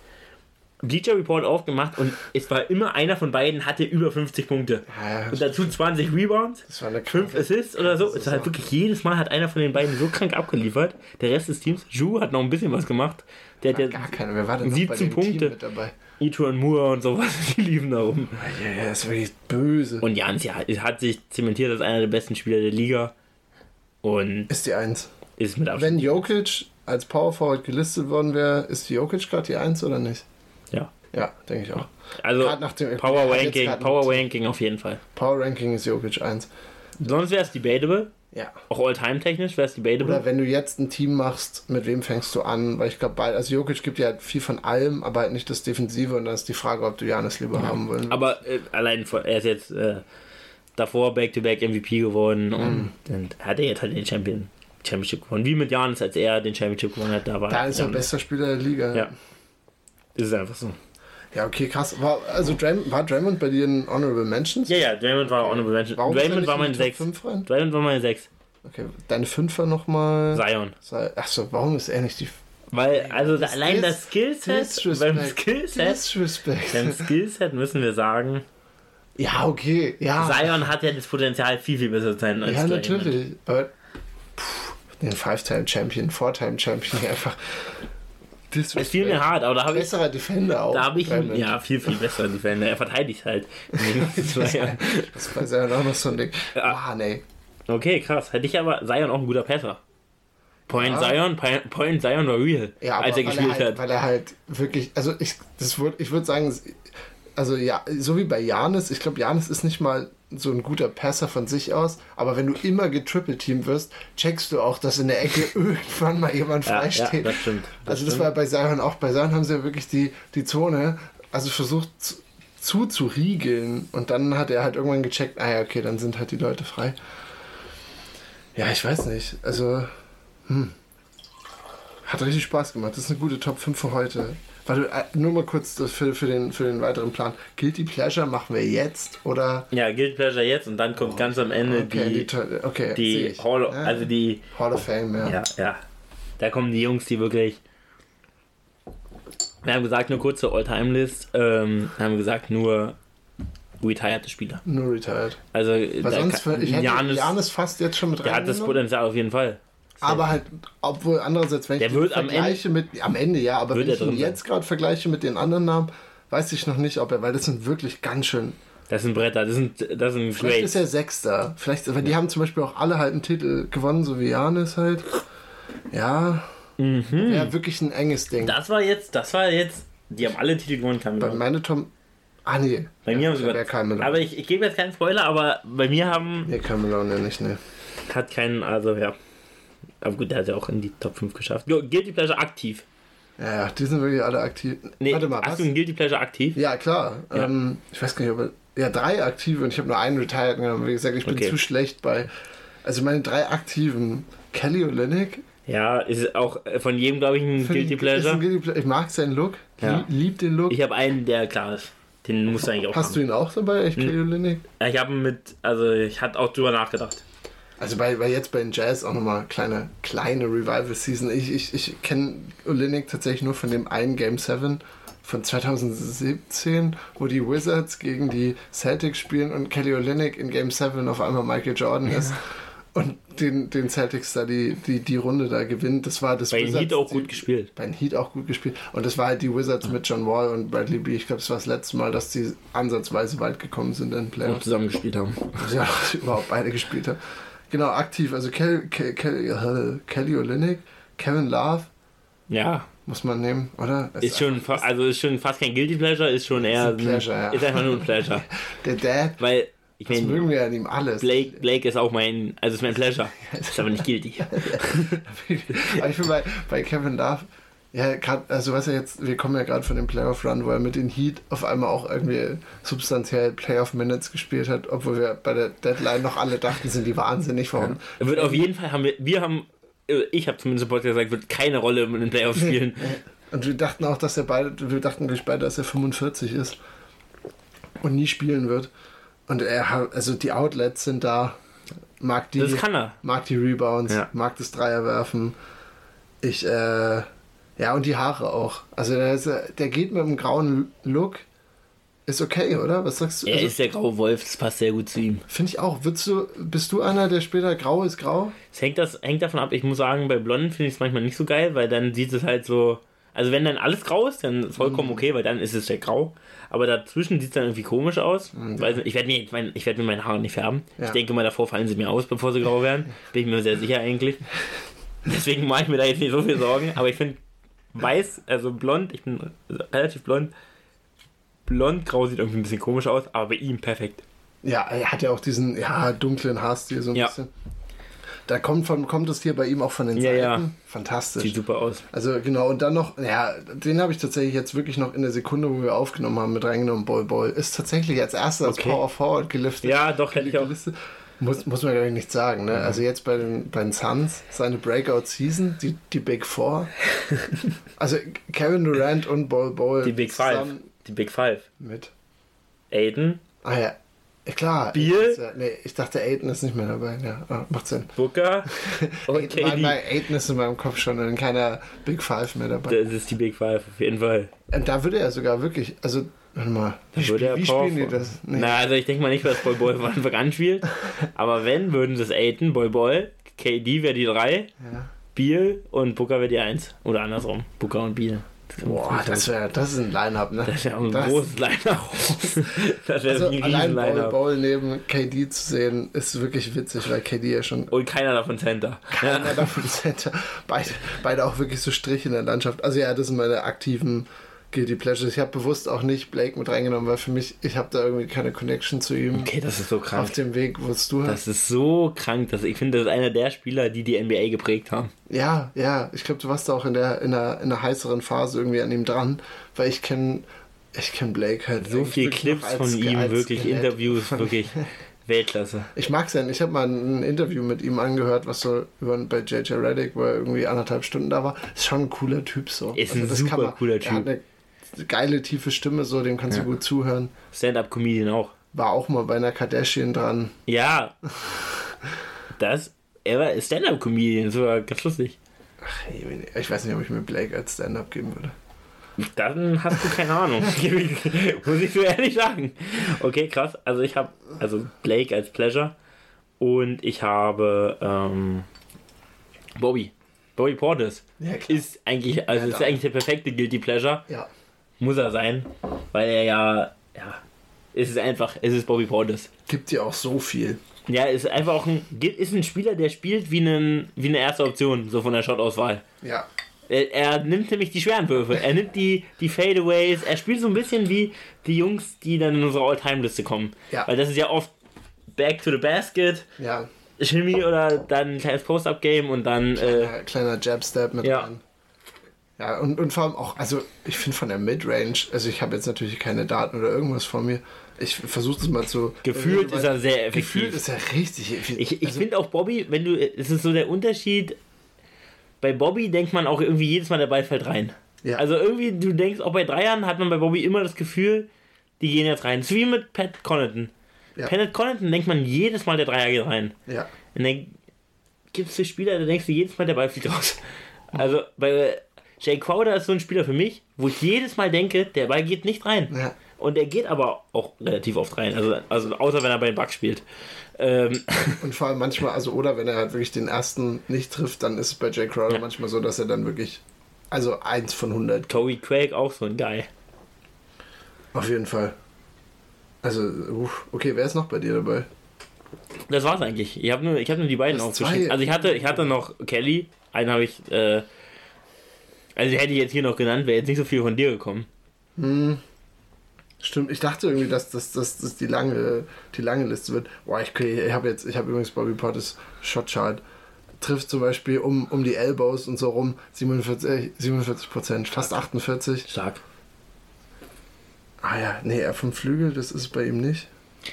Bleacher Report aufgemacht und es war immer einer von beiden hatte über 50 Punkte. Ja, Und dazu 20 Rebounds, das war eine 5 kranke- Assists oder so. Es war halt wirklich jedes Mal hat einer von den beiden so krank abgeliefert. Der Rest des Teams, Ju hat noch ein bisschen was gemacht. Der hat ja Gar keine. Wer war denn noch bei 17 dem Punkte. Team mit dabei? Ito und Moore und sowas, die liefen da rum. Ja, ja, das ist wirklich böse. Und Jans ja, hat sich zementiert als einer der besten Spieler der Liga. Und ist die 1. ist mit Abstand. Wenn Jokic als Power Forward gelistet worden wäre, ist Jokic gerade die 1 oder nicht? Ja. Ja, denke ich auch. Also dem- Power er Ranking, Power Ranking auf jeden Fall. Power Ranking ist Jokic 1. Sonst wäre es debatable. Ja. Auch all-time-technisch wäre es debatable. Oder wenn du jetzt ein Team machst, mit wem fängst du an? Weil ich glaube, also Jokic gibt ja halt viel von allem, aber halt nicht das Defensive und dann ist die Frage, ob du Janis lieber ja. haben willst. Aber äh, allein, von, er ist jetzt äh, davor Back-to-Back MVP geworden mhm. und dann hat er jetzt halt den Champion, Championship gewonnen. Wie mit Janis, als er den Championship gewonnen hat. Da, war da ist er bester Spieler der Liga. Ja. Ist einfach so. Ja, okay, krass. War, also Draymond, war Draymond bei dir ein Honorable Mentions? Ja, ja, Draymond war Honorable Mentions. Warum Draymond war mein 6. Draymond war mein 6. Okay, deine Fünfer nochmal. Zion. Achso, warum ist er nicht die. Weil, also das allein das Skillset, beim Skillset, beim Skillset müssen wir sagen. Ja, okay, ja. Zion hat ja das Potenzial viel, viel besser zu sein als Ja, natürlich. Aber, den Five-Time-Champion, Four-Time-Champion einfach. Das ist viel mehr hart, aber da habe ich. Besserer Defender auch. Da habe ich. Ja, viel, viel besserer Defender. Er verteidigt halt. das, das war ja auch noch so ein Ding. Ja. Ah, nee. Okay, krass. Hätte ich aber Zion auch ein guter Pässer. Point ja. Zion, Point Zion war real, ja, als er gespielt er halt, hat. Weil er halt wirklich, also ich, das würd, ich würde sagen, also ja, so wie bei Janis, ich glaube, Janis ist nicht mal so ein guter Passer von sich aus, aber wenn du immer getrippelteam wirst, checkst du auch, dass in der Ecke irgendwann mal jemand frei steht. Ja, das stimmt. Das also das stimmt. war bei Zion auch. Bei Zion haben sie ja wirklich die, die Zone, also versucht zuzuriegeln und dann hat er halt irgendwann gecheckt, ah ja, okay, dann sind halt die Leute frei. Ja, ich weiß nicht. Also, hm. Hat richtig Spaß gemacht. Das ist eine gute Top 5 für heute. Warte, äh, nur mal kurz für, für, den, für den weiteren Plan. Guilty Pleasure machen wir jetzt oder? Ja, Guilty Pleasure jetzt und dann kommt oh, ganz am Ende okay, die, die, okay, die Hall, ja. also die Hall of Fame, ja. ja. Ja, Da kommen die Jungs, die wirklich. Wir haben gesagt, nur kurze All-Time-List. Ähm, haben gesagt, nur retired Spieler. Nur retired. Also, Weil sonst, kann, ich hätte Janis, Janis fast jetzt schon mit rein. Der hat das Potenzial auf jeden Fall. Aber halt, obwohl andererseits, wenn der ich wird vergleiche am Ende, mit, am Ende ja, aber wenn ich ihn jetzt gerade vergleiche mit den anderen Namen, weiß ich noch nicht, ob er, weil das sind wirklich ganz schön. Das sind Bretter, das sind, das sind Vielleicht ist er Sechster. Vielleicht, weil die haben zum Beispiel auch alle halt einen Titel gewonnen, so wie Janis halt. Ja. Mhm. Ja, wirklich ein enges Ding. Das war jetzt, das war jetzt, die haben alle Titel gewonnen, kann Bei meine Tom, Ah, nee. Bei mir haben sie über, Aber ich, ich gebe jetzt keinen Spoiler, aber bei mir haben. Nee, Cameron ja nicht, ne. Hat keinen, also ja. Aber gut, der hat ja auch in die Top 5 geschafft. Guilty Pleasure aktiv. Ja, die sind wirklich alle aktiv. Nee, Warte mal, hast was? du einen Guilty Pleasure aktiv? Ja, klar. Ja. Ähm, ich weiß gar nicht, ob ja, drei aktive und ich habe nur einen retired genommen. Wie gesagt, ich bin okay. zu schlecht bei. Also meine drei aktiven. Kelly Olynyk. Ja, ist auch von jedem, glaube ich, ein Guilty Pleasure. Ein Guilty Pleasure. Ich mag seinen Look. Ja. Lieb den Look. Ich habe einen, der klar ist. Den musst du eigentlich auch Hast haben. du ihn auch dabei, echt, Kelly Olynyk? Ja, ich habe mit, also ich hatte auch drüber nachgedacht. Also bei, bei jetzt bei den Jazz auch nochmal kleine, kleine Revival-Season. Ich, ich, ich kenne Olynyk tatsächlich nur von dem einen Game 7 von 2017, wo die Wizards gegen die Celtics spielen und Kelly Olynyk in Game 7 auf einmal Michael Jordan ja. ist und den, den Celtics da die, die, die Runde da gewinnt. Das war das Bei den Heat auch gut gespielt. Bei den Heat auch gut gespielt. Und das war halt die Wizards mit John Wall und Bradley B. Ich glaube, es war das letzte Mal, dass die ansatzweise weit gekommen sind in Playoffs. Und zusammen gespielt haben. Ja, überhaupt beide gespielt haben. Genau, aktiv. Also Kelly, Kelly, äh, Kelly Olynyk, Kevin Love. Ja. Muss man nehmen, oder? Ist, ist schon, also ist schon fast kein Guilty Pleasure, ist schon eher. Ist, ein Pleasure, ja. ist einfach nur ein Pleasure. Der Dad. Weil ich das mögen wir an ihm alles. Blake, Blake ist auch mein, also ist mein Pleasure. ist aber nicht guilty. aber ich finde bei, bei Kevin Love, ja, gerade, also was er jetzt, wir kommen ja gerade von dem Playoff-Run, wo er mit den Heat auf einmal auch irgendwie substanziell Playoff-Minutes gespielt hat, obwohl wir bei der Deadline noch alle dachten, sind die wahnsinnig. Warum? Er wird auf jeden Fall, haben wir, wir haben, äh, ich habe zumindest im Podcast gesagt, wird keine Rolle in den Playoffs spielen. Und wir dachten auch, dass er beide, wir dachten gleich beide, dass er 45 ist und nie spielen wird. Und er also die Outlets sind da, mag die, das kann er. mag die Rebounds, ja. mag das Dreier werfen. Ich, äh, ja, und die Haare auch. Also der, ist, der geht mit einem grauen Look. Ist okay, oder? Was sagst du? Er also, ist der graue Wolf, das passt sehr gut zu ihm. Finde ich auch. Würdest du, bist du einer, der später grau ist, grau? Es hängt, das, hängt davon ab, ich muss sagen, bei Blonden finde ich es manchmal nicht so geil, weil dann sieht es halt so. Also wenn dann alles grau ist, dann vollkommen mhm. okay, weil dann ist es ja grau. Aber dazwischen sieht es dann irgendwie komisch aus. Mhm. Weil ich werde mir, ich mein, werd mir meine Haare nicht färben. Ja. Ich denke mal, davor fallen sie mir aus, bevor sie grau werden. Bin ich mir sehr sicher eigentlich. Deswegen mache ich mir da jetzt nicht so viel Sorgen. Aber ich finde weiß, also blond, ich bin relativ blond. Blond-grau sieht irgendwie ein bisschen komisch aus, aber bei ihm perfekt. Ja, er hat ja auch diesen ja, dunklen Haarstil so ein Ja. bisschen. Da kommt, von, kommt es hier bei ihm auch von den Ja, Seiten. ja. Fantastisch. Sieht super aus. Also genau, und dann noch, ja, den habe ich tatsächlich jetzt wirklich noch in der Sekunde, wo wir aufgenommen haben, mit reingenommen. Ball Ball ist tatsächlich als erster als Okay. Power Forward geliftet. Ja, doch, hätte ich auch. Muss, muss man ich nicht sagen. Ne? Also jetzt bei den, bei den Suns, seine Breakout-Season, die, die Big Four. also Kevin Durant und Ball Ball. Die Big Five. Die Big Five. Mit. Aiden, Ah ja, Ja, klar. Ich, dachte, nee, ich dachte, Aiden ist nicht mehr dabei. Ja, ah, macht Sinn. Booker und Aiden, KD. bei Aiden ist in meinem Kopf schon in keiner Big Five mehr dabei. Das ist die Big Five, auf jeden Fall. Und da würde er sogar wirklich, also, warte mal, wie, würde er wie Power spielen die das? Nee. Na, also ich denke mal nicht, dass Boy Boy von Anfang an spielt. Aber wenn, würden sie es Aiden, Boy Boy, KD wäre die 3, Ja. Biel und Booker wäre die 1. Oder andersrum. Booker und Biel. Das Boah, das wäre, das ist ein Line-Up, ne? das wäre ein das- großes Line-Up. Das wäre Also ein allein Line-Up. Ball neben KD zu sehen, ist wirklich witzig, weil KD ja schon Und keiner davon Center. Ja. einer davon Center. Beide, beide auch wirklich so Strich in der Landschaft. Also ja, das sind meine aktiven Guilty Pleasures. Ich habe bewusst auch nicht Blake mit reingenommen, weil für mich, ich habe da irgendwie keine Connection zu ihm. Okay, das ist so krank. Auf dem Weg, wo du hast. Das ist so krank. Dass ich finde, das ist einer der Spieler, die die NBA geprägt haben. Ja, ja, ich glaube, du warst da auch in der, in der, in der heißeren Phase irgendwie an ihm dran, weil ich kenne ich kenn Blake halt. So viele Clips von ihm, wirklich. Interviews, wirklich Weltklasse. Ich mag sein. Ich habe mal ein Interview mit ihm angehört, was so über, bei JJ Reddick, wo er irgendwie anderthalb Stunden da war. Ist schon ein cooler Typ so. Ist ein das super man- cooler Er Typ. hat eine geile, tiefe Stimme, so, dem kannst Ja. du gut zuhören. Stand-up-Comedian auch. War auch mal bei einer Kardashian dran. Ja. Das, er war Stand-up-Comedian, das war ganz lustig. Ach, ich weiß nicht, ob ich mir Blake als Stand-up geben würde. Dann hast du keine Ahnung. Muss ich so ehrlich sagen. Okay, krass. Also ich habe also Blake als Pleasure und ich habe ähm, Bobby. Bobby Portis Ja, ist eigentlich, also Ja, ist eigentlich der perfekte Guilty Pleasure. Ja. Muss er sein, weil er ja, ja, es ist einfach, es ist Bobby Portis. Gibt dir auch so viel. Ja, ist einfach auch ein, ist ein Spieler, der spielt wie, einen, wie eine erste Option, so von der Shot-Auswahl. Ja. Er, er nimmt nämlich die schweren Würfe, er nimmt die, die Fadeaways, er spielt so ein bisschen wie die Jungs, die dann in unsere All-Time-Liste kommen. Ja. Weil das ist ja oft Back to the Basket, Ja. Shimmy oder dann ein kleines Post-Up-Game und dann, äh, Kleiner, kleiner Jab-Step mit Ja. rein. Ja, und, und vor allem auch, also ich finde von der Midrange, also ich habe jetzt natürlich keine Daten oder irgendwas vor mir. Ich versuche es mal zu. gefühlt ist er sehr effektiv. Gefühlt ist er richtig effektiv. Ich, ich also, finde auch Bobby, wenn du, es ist so der Unterschied, bei Bobby denkt man auch irgendwie jedes Mal, der Ball fällt rein. Ja. Also irgendwie, du denkst, auch bei Dreiern hat man bei Bobby immer das Gefühl, die gehen jetzt rein. Das ist wie mit Pat Connaughton. Ja. Pat Connaughton denkt man jedes Mal, der Dreier geht rein. Ja. Und dann gibt es Spieler, da denkst du jedes Mal, der Ball fliegt raus. Also bei Jay Crowder ist so ein Spieler für mich, wo ich jedes Mal denke, der Ball geht nicht rein. Ja. Und er geht aber auch relativ oft rein. Also, also außer wenn er bei den Bucks spielt. Ähm, Und vor allem manchmal, also oder wenn er halt wirklich den ersten nicht trifft, dann ist es bei Jay Crowder Ja. manchmal so, dass er dann wirklich, also eins von 100 Toby Craig auch so ein Guy. auf jeden Fall. Also, uff, okay, wer ist noch bei dir dabei? Das war's eigentlich. Ich habe nur, ich hab nur die beiden Das aufgeschrieben. zwei. Also ich hatte, ich hatte noch Kelly. Einen habe ich, äh, also hätte ich jetzt hier noch genannt, wäre jetzt nicht so viel von dir gekommen. Hm. Stimmt, ich dachte irgendwie, dass das dass, dass die, lange, die lange Liste wird. Boah, ich, ich habe jetzt, ich habe übrigens Bobby Portis Shotchart. Trifft zum Beispiel um, um die Elbows und so rum 47, 47 Prozent, fast 48. Stark. Ah ja, nee, er vom Flügel, das ist bei ihm nicht.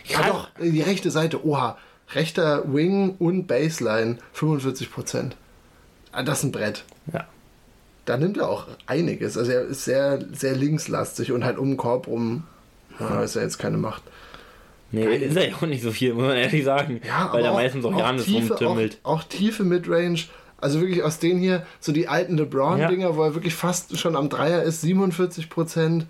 Ja, Krass. doch, die rechte Seite, oha. Rechter Wing und Baseline 45 Prozent. Ah, das ist ein Brett. Ja. Da nimmt er auch einiges. Also er ist sehr, sehr linkslastig und halt um den Korb rum ja, ist er jetzt keine Macht. Nee, Geil. ist er ja auch nicht so viel, muss man ehrlich sagen. Ja, weil da meistens auch Janis tiefe, rumtümmelt. Auch, auch tiefe Midrange. Also wirklich aus denen hier, so die alten LeBron-Dinger, wo er wirklich fast schon am Dreier ist, 47 Prozent.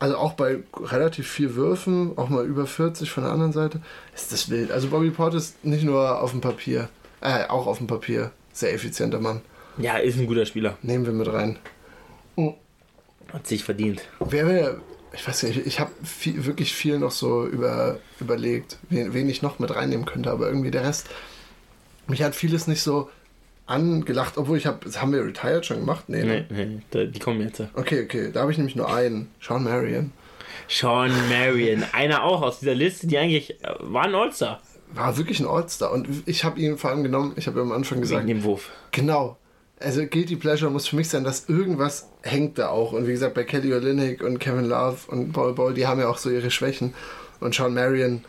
Also auch bei relativ viel Würfen, auch mal über 40 von der anderen Seite. Ist das wild. Also Bobby Portis nicht nur auf dem Papier, äh, auch auf dem Papier. Sehr effizienter Mann. Ja, ist ein guter Spieler. Nehmen wir mit rein. Hat sich verdient. Wer wäre, ich weiß nicht, ich habe viel, wirklich viel noch so über, überlegt, wen, wen ich noch mit reinnehmen könnte, aber irgendwie der Rest, mich hat vieles nicht so angelacht, obwohl ich habe, das haben wir Retired schon gemacht? Nee. ne? Nee, nee, da, die kommen jetzt. Okay, okay, da habe ich nämlich nur einen, Sean Marion. Sean Marion, einer auch aus dieser Liste, die eigentlich äh, war ein All-Star. War wirklich ein All-Star. Und ich habe ihn vor allem genommen, ich habe am Anfang gesagt. Wegen dem Wurf. Genau. Also Guilty Pleasure muss für mich sein, dass irgendwas hängt da auch. Und wie gesagt, bei Kelly Olynyk und Kevin Love und Paul Ball, die haben ja auch so ihre Schwächen. Und Sean Marion,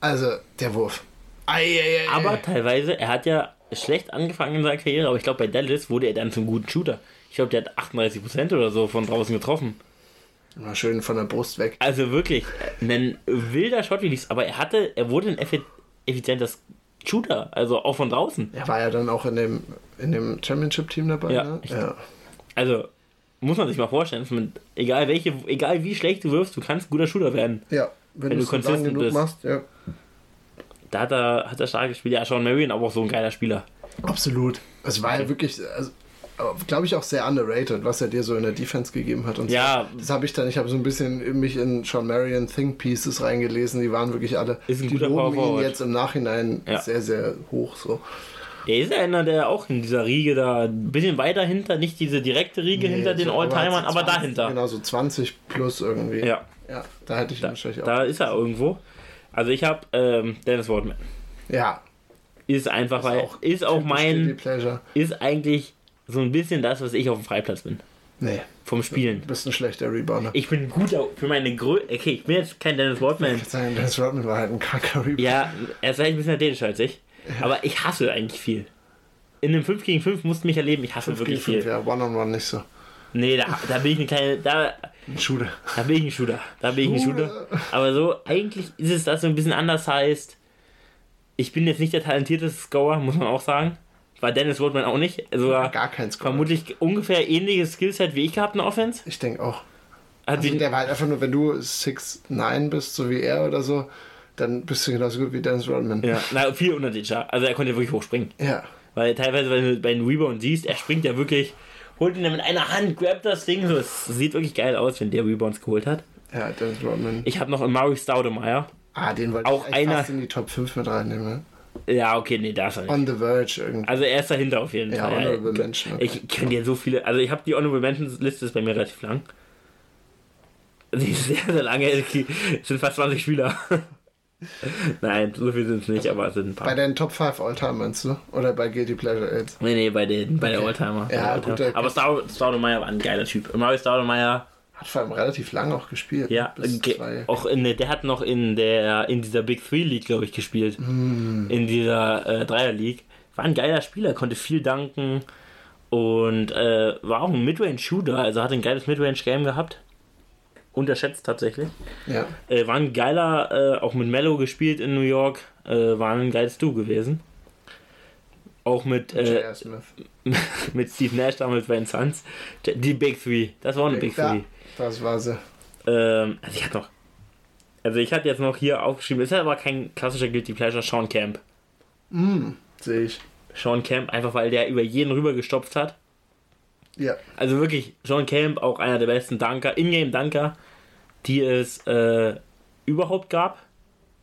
also der Wurf. Ei, ei, ei, Aber teilweise, er hat ja schlecht angefangen in seiner Karriere, aber ich glaube, bei Dallas wurde er dann zum guten Shooter. Ich glaube, der hat 38% oder so von draußen getroffen. Mal schön von der Brust weg. Also wirklich, ein wilder Shot, wie aber er hatte, er wurde ein effi effizientes Shooter, also auch von draußen. Er war ja dann auch in dem, in dem Championship-Team dabei, Ja, ne? ich- Ja. Also muss man sich mal vorstellen, man, egal welche, egal wie schlecht du wirfst, du kannst ein guter Shooter werden. ja. Wenn, Wenn du consistent genug bist. machst, ja. Da hat er, hat er stark gespielt. Ja, Sean Marion, aber auch so ein geiler Spieler. Absolut. Es war ja wirklich, also, glaube ich, auch sehr underrated, was er dir so in der Defense gegeben hat. Und Ja. so. Das habe ich dann, ich habe so ein bisschen mich in Sean Marion Think Pieces reingelesen, die waren wirklich alle, Ist ein die guter loben ihn jetzt im Nachhinein Ja. sehr, sehr hoch. So. Er ist ja einer, der auch in dieser Riege da ein bisschen weiter hinter, nicht diese direkte Riege hinter den Alltimern, aber 20, dahinter. Genau, so 20 plus irgendwie. Ja, Ja, da hätte ich ihn da, wahrscheinlich auch. da ist er irgendwo. Also ich habe ähm, Dennis Rodman. ja, Ist einfach, weil ist auch mein, ist eigentlich so ein bisschen das, was ich auf dem Freiplatz bin. Nee, Vom Spielen. du bist ein schlechter Rebounder. Ich bin gut für meine Größe. Okay, ich bin jetzt kein Dennis Rodman. Ich würde sagen, Dennis Rodman war halt ein kranker Rebounder. Ja, er ist vielleicht ein bisschen athletisch als ich. Aber ich hasse eigentlich viel. In einem 5 gegen 5 musst du mich erleben, ich hasse wirklich viel. Ja, One-on-One nicht so. Nee, da, da bin ich eine kleine. Da, Ein Shooter. da bin ich ein Shooter. Da bin ich ein. Shooter. Aber so, eigentlich ist es das so ein bisschen anders heißt. Ich bin jetzt nicht der talentierteste Scorer, muss man auch sagen. War Dennis Rodman auch nicht. Sogar Gar kein Score. vermutlich ungefähr ähnliches Skillset wie ich gehabt in Offense. Ich denke auch. Also sie- der war halt einfach nur, wenn du 6'9 bist, so wie er oder so, dann bist du genauso gut wie Dennis Rodman. ja, na, viel unterschiedlicher. Also er konnte wirklich hoch springen. Ja. Weil teilweise, wenn du bei den Rebound siehst, er springt ja wirklich, holt ihn dann mit einer Hand, grabt das Ding. So, es sieht wirklich geil aus, wenn der Rebounds geholt hat. Ja, Dennis Rodman. Ich habe noch einen Murray Staudemeyer. Ah, den wollte Auch ich einer- fast in die Top 5 mit reinnehmen. Ja, okay, nee, da ist er nicht. On the Verge irgendwie. Also er ist dahinter auf jeden Ja, Fall. Honorable Mention, okay. Ich kenne ja so viele, also ich habe die Honorable Mentions Liste ist bei mir relativ lang. Die ist sehr, sehr lange. Es sind fast 20 Spieler. Nein, so viel sind es nicht, aber es sind ein Bei paar. den Top 5 All-Time meinst du? Oder bei Guilty Pleasure Aids? Nee, nee, bei, den, bei der Oldtimer. bei Ja, der Oldtimer. gut, der- aber Stau- Staudemeyer war ein geiler Typ. Murray Staudemeyer, Hat vor allem relativ lang auch gespielt. ja, zwei. auch in der, hat noch in der in dieser Big Three League, glaube ich, gespielt. In dieser äh, Dreier League. War ein geiler Spieler, konnte viel danken und äh, war auch ein Midrange-Shooter, also hat ein geiles Midrange-Game gehabt. Unterschätzt tatsächlich. Ja. Äh, war ein geiler, äh, auch mit Mello gespielt in New York. Äh, war ein geiles Du gewesen. Auch mit, äh, mit Steve Nash damals bei den Suns. Die Big Three. Das war eine Big ja, Three. Das war sie. Ähm, also ich hatte noch. Also ich hatte jetzt noch hier aufgeschrieben, ist aber kein klassischer Guilty Pleasure, Sean Camp. Sehe ich. Sean Camp, einfach weil der über jeden rüber gestopft hat. Ja. Also wirklich, Sean Camp, auch einer der besten Dunker, Ingame-Dunker, die es äh, überhaupt gab.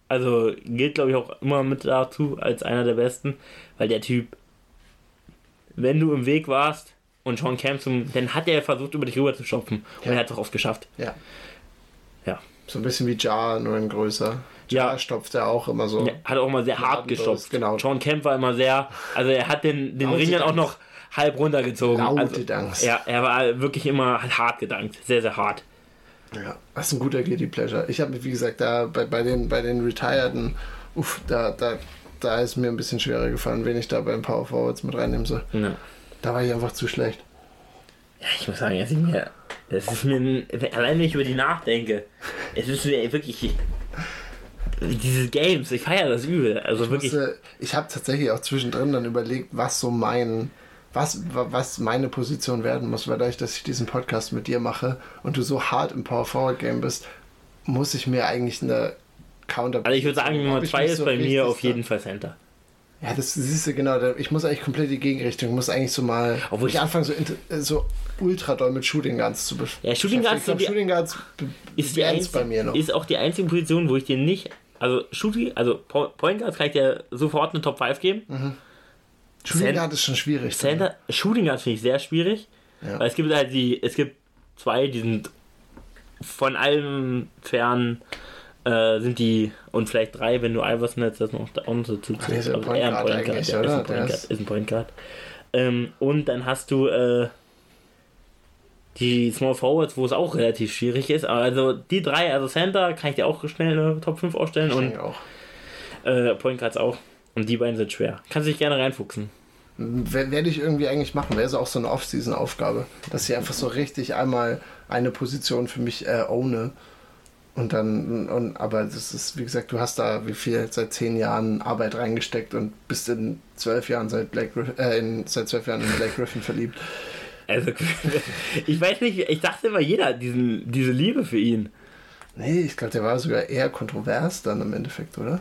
Also gilt, glaube ich, auch immer mit dazu als einer der besten, weil der Typ, wenn du im Weg warst und Sean Camp zum, dann hat er versucht, über dich rüber zu stopfen. Und Ja. er hat es auch oft geschafft. Ja. Ja. So ein bisschen wie Jar, nur in größer. Ja. Jar stopft er auch immer so. Ja, hat auch immer sehr hart gestopft. genau. Sean Camp war immer sehr, also er hat den, den Ring dann auch noch halb runtergezogen. Laute also. Ja, er war wirklich immer hart gedankt. Sehr, sehr hart. Ja, das ist ein guter Guilty Pleasure. Ich habe, wie gesagt, da bei, bei, den, bei den Retireden, uff, da, da, da ist mir ein bisschen schwerer gefallen, wen ich da beim Power Forwards mit reinnehmen soll. Ja. Da war ich einfach zu schlecht. Ja, ich muss sagen, es ist mir, das ist mir, ein- allein wenn ich über die nachdenke, es ist mir wirklich, diese Games, ich feiere das übel. Also wirklich, Musste, ich habe tatsächlich auch zwischendrin dann überlegt, was so mein, was, wa- was meine Position werden muss, weil dadurch, dass ich diesen Podcast mit dir mache und du so hart im Power Forward Game bist, muss ich mir eigentlich eine Counter. also ich würde sagen, Nummer Ob ich 2 mich ist so bei mir auf jeden Fall Center. Ja, das siehst du genau. Ich muss eigentlich komplett die Gegenrichtung. Ich muss eigentlich so mal. Obwohl ich anfange so, äh, so ultra doll mit Shooting Guards zu beschäftigen. Ja, Shooting Guards Ich glaube, sind die- Shooting Guards Ist, die es bei einzige, mir noch. ist auch die einzige Position, wo ich dir nicht, also Shooting, also Po- Point Guard kann ich dir sofort eine Top 5 geben. Shooting Cent- Guard ist schon schwierig. Center, Shooting Guard finde ich sehr schwierig, Ja. weil es gibt halt die, es gibt zwei, die sind von allem fern äh, sind die, und vielleicht drei, wenn du Iverson jetzt das noch, auch noch dazu Ach, der ist ein aber Point Guard Point Guard, eigentlich, ja, ist ein Point Guard, ist- ein Point Guard. Ähm, und dann hast du äh, die Small Forwards, wo es auch relativ schwierig ist. Also die drei, also Center, kann ich dir auch schnell eine Top 5 aufstellen Ich und auch. äh, Point Guards auch. Und die beiden sind schwer. Kannst du dich gerne reinfuchsen. Wer- Werde ich irgendwie eigentlich machen. Wäre es auch so eine Off-Season-Aufgabe, dass ich einfach so richtig einmal eine Position für mich äh, owne. Und dann, und, aber das ist, wie gesagt, du hast da wie viel seit zehn Jahren Arbeit reingesteckt und bist in zwölf Jahren seit Blake Griffin, äh, in, seit zwölf Jahren in Blake Griffin verliebt. Also, ich weiß nicht, ich dachte immer, jeder hat diesen, diese Liebe für ihn. Nee, ich glaube, der war sogar eher kontrovers dann im Endeffekt, oder?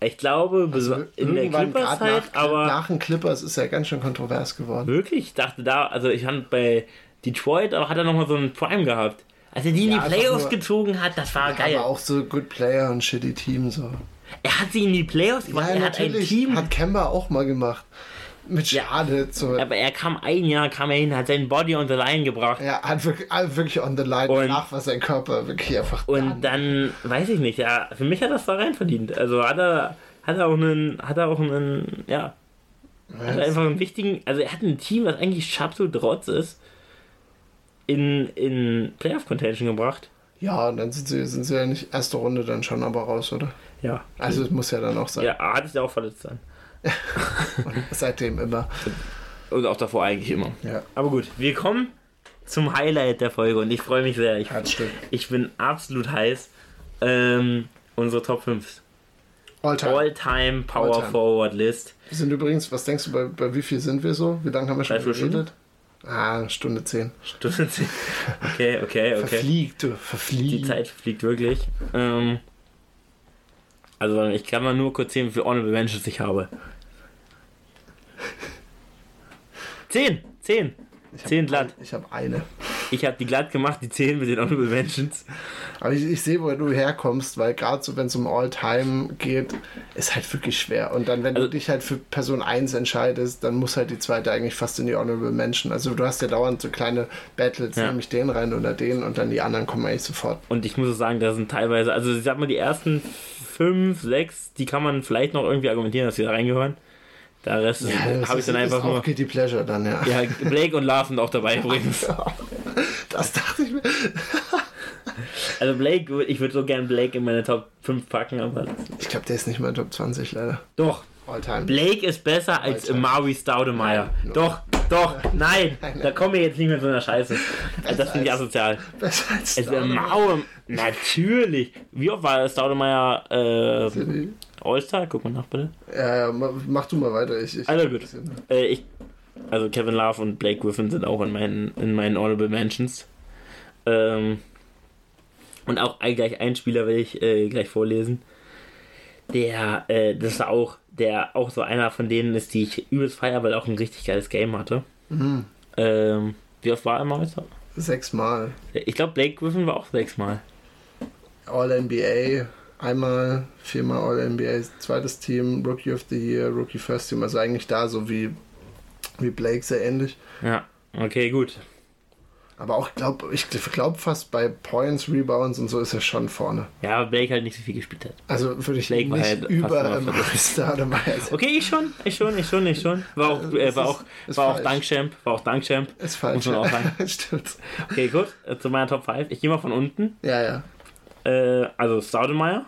Ich glaube, Also in der Clippers-Zeit, nach, aber nach den Clippers ist er ganz schön kontrovers geworden. wirklich, ich dachte da, also ich fand bei Detroit, aber hat er nochmal so einen Prime gehabt. Als er die in Ja, die einfach Playoffs nur- gezogen hat, das war geil. Aber auch so Good Player und Shitty Team so. Er hat sie in die Playoffs Ja, gemacht, er hat ein. Team. Hat Kemba auch mal gemacht. Mit Ja. Schade. So. aber er kam ein Jahr, kam er hin, hat seinen Body on the line gebracht. Ja, hat wirklich, hat wirklich on the line. Und- Danach war sein Körper wirklich einfach. Und dann, weiß ich nicht, ja, für mich hat er das da rein verdient. Also hat er, hat er auch einen, hat er auch einen, ja, hat er einfach einen wichtigen, also er hat ein Team, was eigentlich absolut Rotz ist, in, in Playoff-Contention gebracht. Ja, dann sind sie, sind sie ja nicht erste Runde dann schon aber raus, oder? Ja. Also es muss ja dann auch sein. Ja, hat sich ja auch verletzt dann. Seitdem immer. Und auch davor eigentlich immer. Ja. Aber gut, wir kommen zum Highlight der Folge und ich freue mich sehr. Ich, ich bin absolut heiß. Ähm, unsere Top 5. All time. All-Time Power All-time. Forward List. Wir sind übrigens, was denkst du, bei, bei wie viel sind wir so? Wie lange haben wir schon geredet? Ah, Stunde zehn. Stunde 10. Okay, okay, okay. Verfliegt, du, Die verfliegt. Zeit fliegt wirklich. Ähm, also ich kann mal nur kurz sehen, wie viele Honorable Mentions ich habe. 10! 10! Ich hab 10 glatt. Ich habe eine. Ich habe die glatt gemacht, die 10 mit den Honorable Mentions. Aber ich, ich sehe, wo du herkommst, weil gerade so, wenn es um All-Time geht, ist halt wirklich schwer. Und dann, wenn Also- du dich halt für Person 1 entscheidest, dann muss halt die zweite eigentlich fast in die Honorable Mention. Also du hast ja dauernd so kleine Battles, Ja. nehme ich den rein oder den und dann die anderen kommen eigentlich sofort. Und ich muss auch sagen, da sind teilweise, also ich sag mal, die ersten 5, 6, die kann man vielleicht noch irgendwie argumentieren, dass sie da reingehören. Der Rest das habe ich ist- dann einfach ist nur. Guilty Pleasure dann, ja. Ja, Blake und sind auch dabei übrigens. Das dachte ich mir. Also Blake, ich würde so gern Blake in meine Top 5 packen, aber Ich glaube, der ist nicht mal Top 20 leider. doch. All-Time. Blake ist besser als. Amari Staudemeyer. Nein, Doch, doch, nein. Nein, Da kommen wir jetzt nicht mehr zu einer Scheiße. Das finde ich asozial. Besser als Staudemeyer. Natürlich. Wie oft war Staudemeyer äh, All-Star? Guck mal nach, bitte. Ja, ja, ma- mach du mal weiter. Ich, ich Also gut. Äh, ich, also Kevin Love und Blake Griffin sind auch in meinen, in meinen Honorable Mentions. Ähm, und auch gleich ein Spieler will ich äh, gleich vorlesen. Der, äh, das ist auch, der auch so einer von denen ist, die ich übelst feier, weil er auch ein richtig geiles Game hatte. Mhm. Ähm, wie oft war er mal? Sechsmal. Ich glaube, Blake Griffin war auch sechsmal. All-NBA, einmal, viermal All-NBA, zweites Team, Rookie of the Year, Rookie First Team, also eigentlich da so wie, wie Blake sehr ähnlich. Ja, okay, gut. Aber auch, glaub, ich glaube fast bei Points, Rebounds und so ist er schon vorne. Ja, aber Blake halt nicht so viel gespielt hat. Also würde ich Blake nicht halt über immer ähm, oder. Okay, ich schon, ich schon, ich schon, ich schon. War auch, Äh, äh, war auch, ist war auch. Dankchamp, war auch Dankchamp. Ist falsch. Muss man auch sagen. Stimmt. Okay, gut, äh, zu meiner Top 5. Ich gehe mal von unten. Ja, ja. Äh, also Staudemeyer.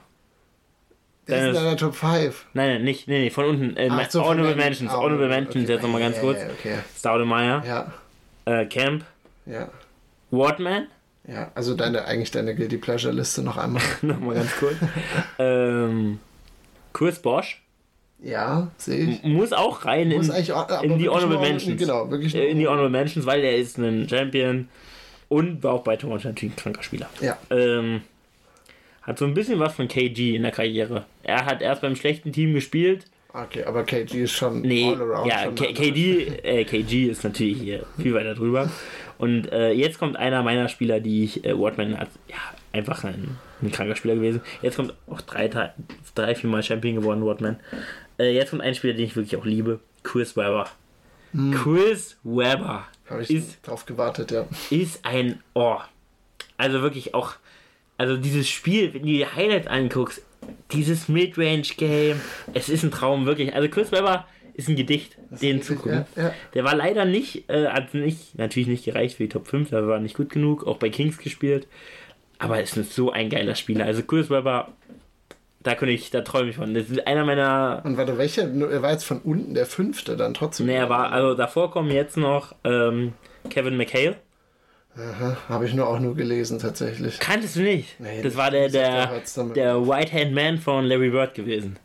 Der ist in deiner Top 5. Nein, nein, nicht, nee, nee, von unten. Äh, Ach so, Honorable Mentions, ah, Honorable okay. Mentions, jetzt nochmal ganz kurz. Okay. Staudemeyer, Ja, äh, Camp, ja. Wardman, Ja, also deine, eigentlich deine Guilty Pleasure Liste noch einmal. nochmal ganz kurz. ähm, Chris Bosch, Ja, sehe ich. muss auch rein in, Muss aber in die Honorable Mentions. Genau, wirklich äh, in die Honorable Mentions, weil er ist ein Champion und war auch bei Toronto natürlich ein kranker Spieler. Ja, Ähm, hat so ein bisschen was von KG in der Karriere. Er hat erst beim schlechten Team gespielt. okay, aber KG ist schon Nee, all around. ja, KD, äh, KG ist natürlich hier viel weiter drüber. Und äh, jetzt kommt einer meiner Spieler, die ich, äh, Wardman hat, ja, einfach ein, ein kranker Spieler gewesen. Jetzt kommt auch drei, drei vier Mal Champion geworden, Wardman. Äh, jetzt kommt ein Spieler, den ich wirklich auch liebe, Chris Webber. Chris Webber Habe ich ist drauf gewartet, ja. ist ein Ohr. Also wirklich auch, also dieses Spiel, wenn du die Highlights anguckst, dieses Midrange-Game, es ist ein Traum, wirklich. Also Chris Webber ist ein Gedicht, den zugucken. Ja, ja. Der war leider nicht, äh, hat nicht, natürlich nicht gereicht für die Top 5, der war nicht gut genug, auch bei Kings gespielt. Aber es ist so ein geiler Spieler. Also Chris Webber, da könnte ich, da träume ich von. Das ist einer meiner. Und warte, welcher? Er war jetzt von unten der fünfte dann trotzdem. Ne, er war, also davor kommen jetzt noch ähm, Kevin McHale. Aha, habe ich nur auch nur gelesen tatsächlich. Kanntest du nicht? Nee, das war der, der, der White-Hand Man von Larry Bird gewesen.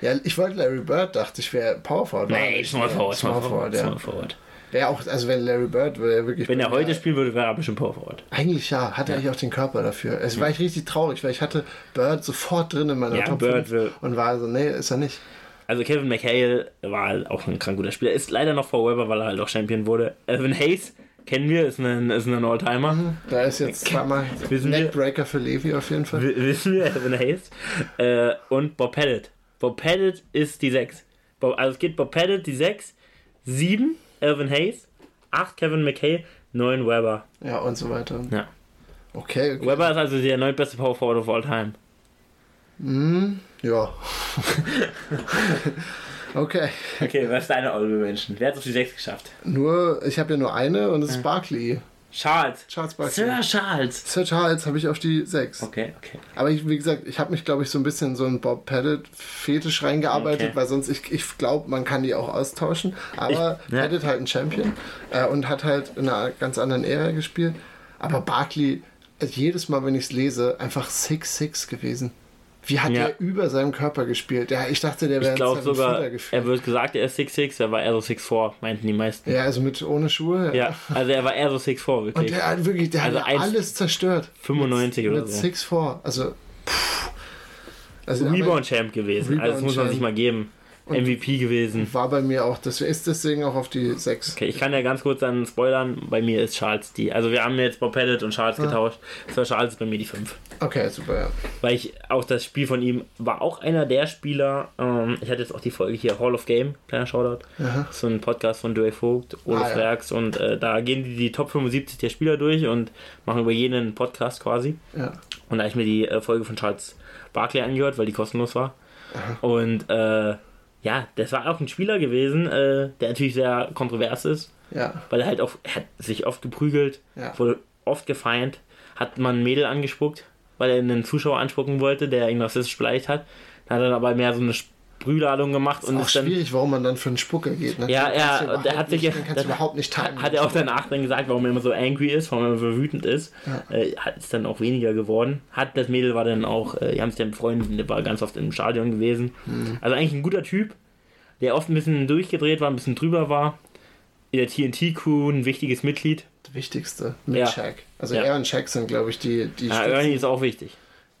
Ja, ich wollte Larry Bird, dachte ich wäre Power Forward. war Nee. Small Forward, Small Forward, ja. Small Forward. Der auch, also wenn Larry Bird würde er wirklich. Wenn er heute spielen würde, wäre er bestimmt Power Forward. Eigentlich ja, hat er eigentlich auch den Körper dafür. Es war ich richtig traurig, weil ich hatte Bird sofort drin in meiner Ja, Top Bird 5 will- und war so, nee, ist er nicht. Also Kevin McHale war halt auch ein krank guter Spieler. Ist leider noch vor Weber, weil er halt auch Champion wurde. Evan Hayes kennen wir, ist ein, ist ein Alltimer. Da ist jetzt zweimal Neckbreaker für Levi auf jeden Fall. Wissen wir, Evan Hayes. Äh, und Bob Pettit. Bob Pettit ist die 6. Bob, also es geht Bob Pettit die 6, 7 Evan Hayes, 8 Kevin McHale, 9 Weber. Ja, und so weiter. Ja. Okay, okay. Weber ist also der neuntbeste Power Forward of all time. Hm, ja. okay. Okay, was ist deine Honorable Menschen? Wer hat es auf die 6 geschafft? Nur, ich habe ja nur eine und das ist Barkley. Charles. Charles Barkley. Sir Charles. Sir Charles habe ich auf die 6. Okay, okay. Aber ich, wie gesagt, ich habe mich, glaube ich, so ein bisschen in so einen Bob Pettit-Fetisch reingearbeitet, Okay. weil sonst, ich, ich glaube, man kann die auch austauschen. Aber Ich- ja. Pettit halt ein Champion äh, und hat halt in einer ganz anderen Ära gespielt. Aber Barkley, also jedes Mal, wenn ich es lese, einfach 6-6 gewesen. Wie hat Ja. der über seinem Körper gespielt? Ja, ich dachte, der wäre glaube ein sogar, er wird gesagt, er ist 6'6, er war eher so 6'4, meinten die meisten. Ja, also mit ohne Schuhe. Ja, also er war eher so 6'4, Und wirklich. der hat wirklich, der Also hat alles zerstört. 95 mit, oder mit so. 6-4. Also, pff. also Rebound-Champ gewesen, also das muss man sich mal geben. MVP gewesen. War bei mir auch, das ist deswegen auch auf die 6. Okay, ich kann ja ganz kurz dann spoilern, bei mir ist Charles die. Also wir haben jetzt Bob Pettit und Charles getauscht. Sir Charles ist bei mir die 5. Okay, super, ja. Weil ich auch das Spiel von ihm war auch einer der Spieler. Ähm, ich hatte jetzt auch die Folge hier Hall of Game, kleiner Shoutout. Aha. So ein Podcast von Joey Vogt, Olaf Ah, ja. Werks und äh, da gehen die die Top 75 der Spieler durch und machen über jeden einen Podcast quasi. ja. Und da habe ich mir die äh, Folge von Charles Barkley angehört, weil die kostenlos war. Und äh, ja, das war auch ein Spieler gewesen, äh, der natürlich sehr kontrovers ist, Ja, weil er halt auch er hat sich oft geprügelt, Ja. wurde oft gefeind, hat man ein Mädel angespuckt, weil er einen Zuschauer anspucken wollte, der ihn rassistisch beleidigt hat. Dann hat er aber mehr so eine Sprühladung gemacht und ist auch ist dann schwierig, warum man dann für einen Spucker geht. Ne? Ja, ja, und der hat sich ja- überhaupt nicht teilen. hat er auch danach dann gesagt, warum er immer so angry ist, warum er immer so wütend ist. Äh, hat es dann auch weniger geworden. Hat das Mädel war dann auch, äh, die haben es dann befreundet, der war ganz oft im Stadion gewesen. Mhm. Also eigentlich ein guter Typ, der oft ein bisschen durchgedreht war, ein bisschen drüber war. In der TNT-Crew ein wichtiges Mitglied. Das Wichtigste mit Ja. Shaq. Also Ja. er und Shaq sind, glaube ich, die, die Ja. Ernie ist auch wichtig.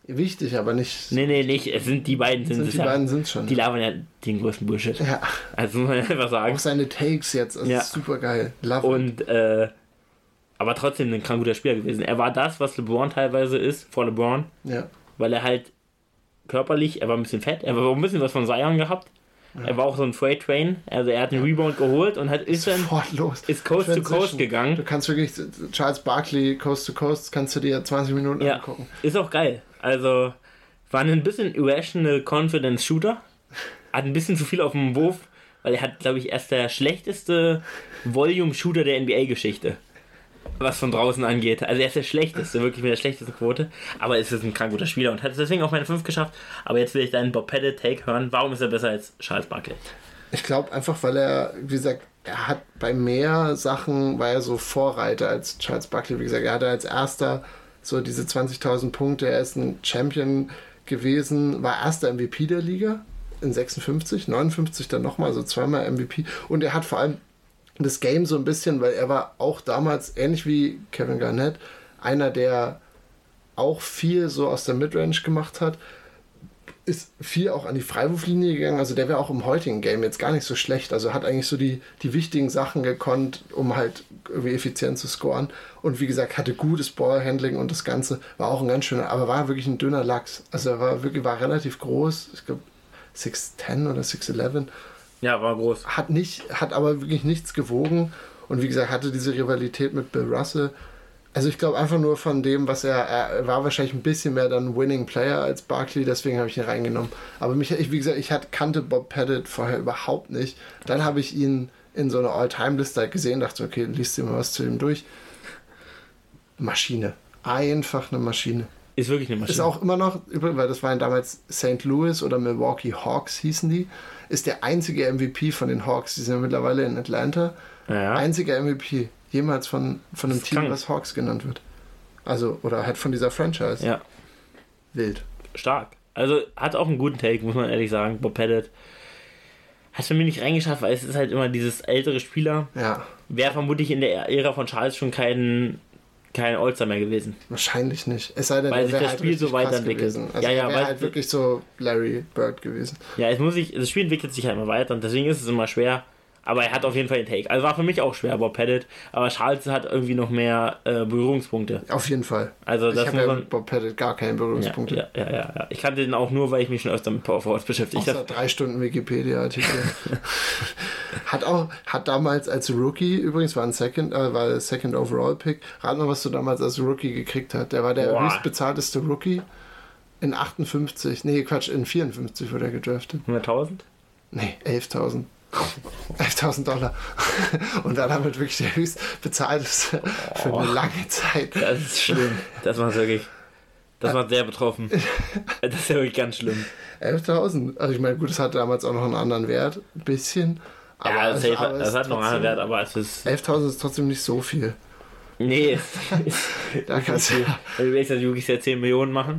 Wichtig, aber nicht. Nee, nee, nicht. Es sind die beiden sind, sind es die ja. beiden sind schon. Die labern ja den größten Bullshit. ja, Also muss man einfach sagen. auch seine Takes jetzt, also Ja. super geil. Love. Und äh, aber trotzdem ein krank guter Spieler gewesen. Er war das, was LeBron teilweise ist, vor LeBron, Ja. weil er halt körperlich, er war ein bisschen fett, er war ein bisschen was von Zion gehabt. Er war auch so ein Freight Train, also er hat einen Rebound geholt und hat ist dann los. ist Coast to Transition. Coast gegangen. Du kannst wirklich Charles Barkley Coast to Coast kannst du dir 20 Minuten Ja, angucken. ist auch geil. Also war ein bisschen irrational confidence Shooter, hat ein bisschen zu viel auf dem Wurf, weil er hat, glaube ich, erst der schlechteste Volume Shooter der NBA Geschichte. Was von draußen angeht. Also er ist der schlechteste, wirklich mit der schlechtesten Quote. Aber es ist ein krank guter Spieler und hat es deswegen auf meine 5 geschafft. Aber jetzt will ich deinen Bob Pettit Take hören. Warum ist er besser als Charles Barkley? Ich glaube einfach, weil er, wie gesagt, er hat bei mehr Sachen, war er so Vorreiter als Charles Buckley. Wie gesagt, er hatte als erster so diese 20.000 Punkte. Er ist ein Champion gewesen, war erster MVP der Liga in 56, 59 dann nochmal, also zweimal MVP. Und er hat vor allem das Game so ein bisschen, weil er war auch damals, ähnlich wie Kevin Garnett, einer, der auch viel so aus der Midrange gemacht hat ist viel auch an die Freiwurflinie gegangen. Also der wäre auch im heutigen Game jetzt gar nicht so schlecht. Also hat eigentlich so die, die wichtigen Sachen gekonnt, um halt irgendwie effizient zu scoren. Und wie gesagt, hatte gutes Ballhandling und das Ganze war auch ein ganz schöner, aber war wirklich ein dünner Lachs. Also er war wirklich, war relativ groß. Ich glaube 6'10 oder 6'11. Ja, war groß. Hat nicht, hat aber wirklich nichts gewogen. Und wie gesagt, hatte diese Rivalität mit Bill Russell. Also ich glaube einfach nur von dem, was er, er war wahrscheinlich ein bisschen mehr dann Winning Player als Barkley, deswegen habe ich ihn reingenommen. Aber mich, ich, wie gesagt, ich hatte, kannte Bob Pettit vorher überhaupt nicht. Dann habe ich ihn in so einer All-Time-Liste halt gesehen, dachte, okay, liest dir mal was zu ihm durch. Maschine. Einfach eine Maschine. Ist wirklich eine Maschine. Ist auch immer noch, weil das waren damals St. Louis oder Milwaukee Hawks hießen die, ist der einzige MVP von den Hawks. Die sind mittlerweile in Atlanta. Ja. Einziger MVP jemals von, von einem Team, was Hawks genannt wird. Also, oder halt von dieser Franchise. Ja, Wild. stark. Also hat auch einen guten Take, muss man ehrlich sagen. Bob Pettit hat für mich nicht reingeschafft, weil es ist halt immer dieses ältere Spieler. Ja, Wäre vermutlich in der Ära von Charles schon kein, kein All-Star mehr gewesen. wahrscheinlich nicht. Es sei denn, Weil sich das halt Spiel so weiterentwickelt. Also Ja, ja, wäre halt wirklich so Larry Bird gewesen. Ja, es muss sich, das Spiel entwickelt sich halt immer weiter und deswegen ist es immer schwer. Aber er hat auf jeden Fall den Take. Also war für mich auch schwer, Bob Pettit. Aber Charles hat irgendwie noch mehr äh, Berührungspunkte. Auf jeden Fall. Also ich das habe muss ja man. Bob Pettit gar keine Berührungspunkte. ja, ja, ja, ja. Ich kannte den auch nur, weil ich mich schon öfter mit Power Forwards beschäftigt habe. drei Stunden Wikipedia-Artikel. hat auch, hat damals als Rookie, übrigens war ein Second, äh, war der Second Overall Pick. Rat mal, was du damals als Rookie gekriegt hast. Der war der Boah. höchstbezahlteste Rookie in 58, nee, Quatsch, in 54 wurde er gedraftet. 100.000? Nee, 11.000. 11.000 Dollar. Und dann damit wirklich der höchstbezahlteste für Oh. eine lange Zeit. Das ist schlimm. Das macht wirklich. Das macht sehr betroffen. Das ist ja wirklich ganz schlimm. 11.000. Also ich meine, gut, das hatte damals auch noch einen anderen Wert. Ein bisschen. Aber ja, es- safe, aber das hat noch einen trotzdem- Wert, aber es ist. 11.000 ist trotzdem nicht so viel. Nee, Da kannst du wenn du die Rookies ja 10 Millionen machen,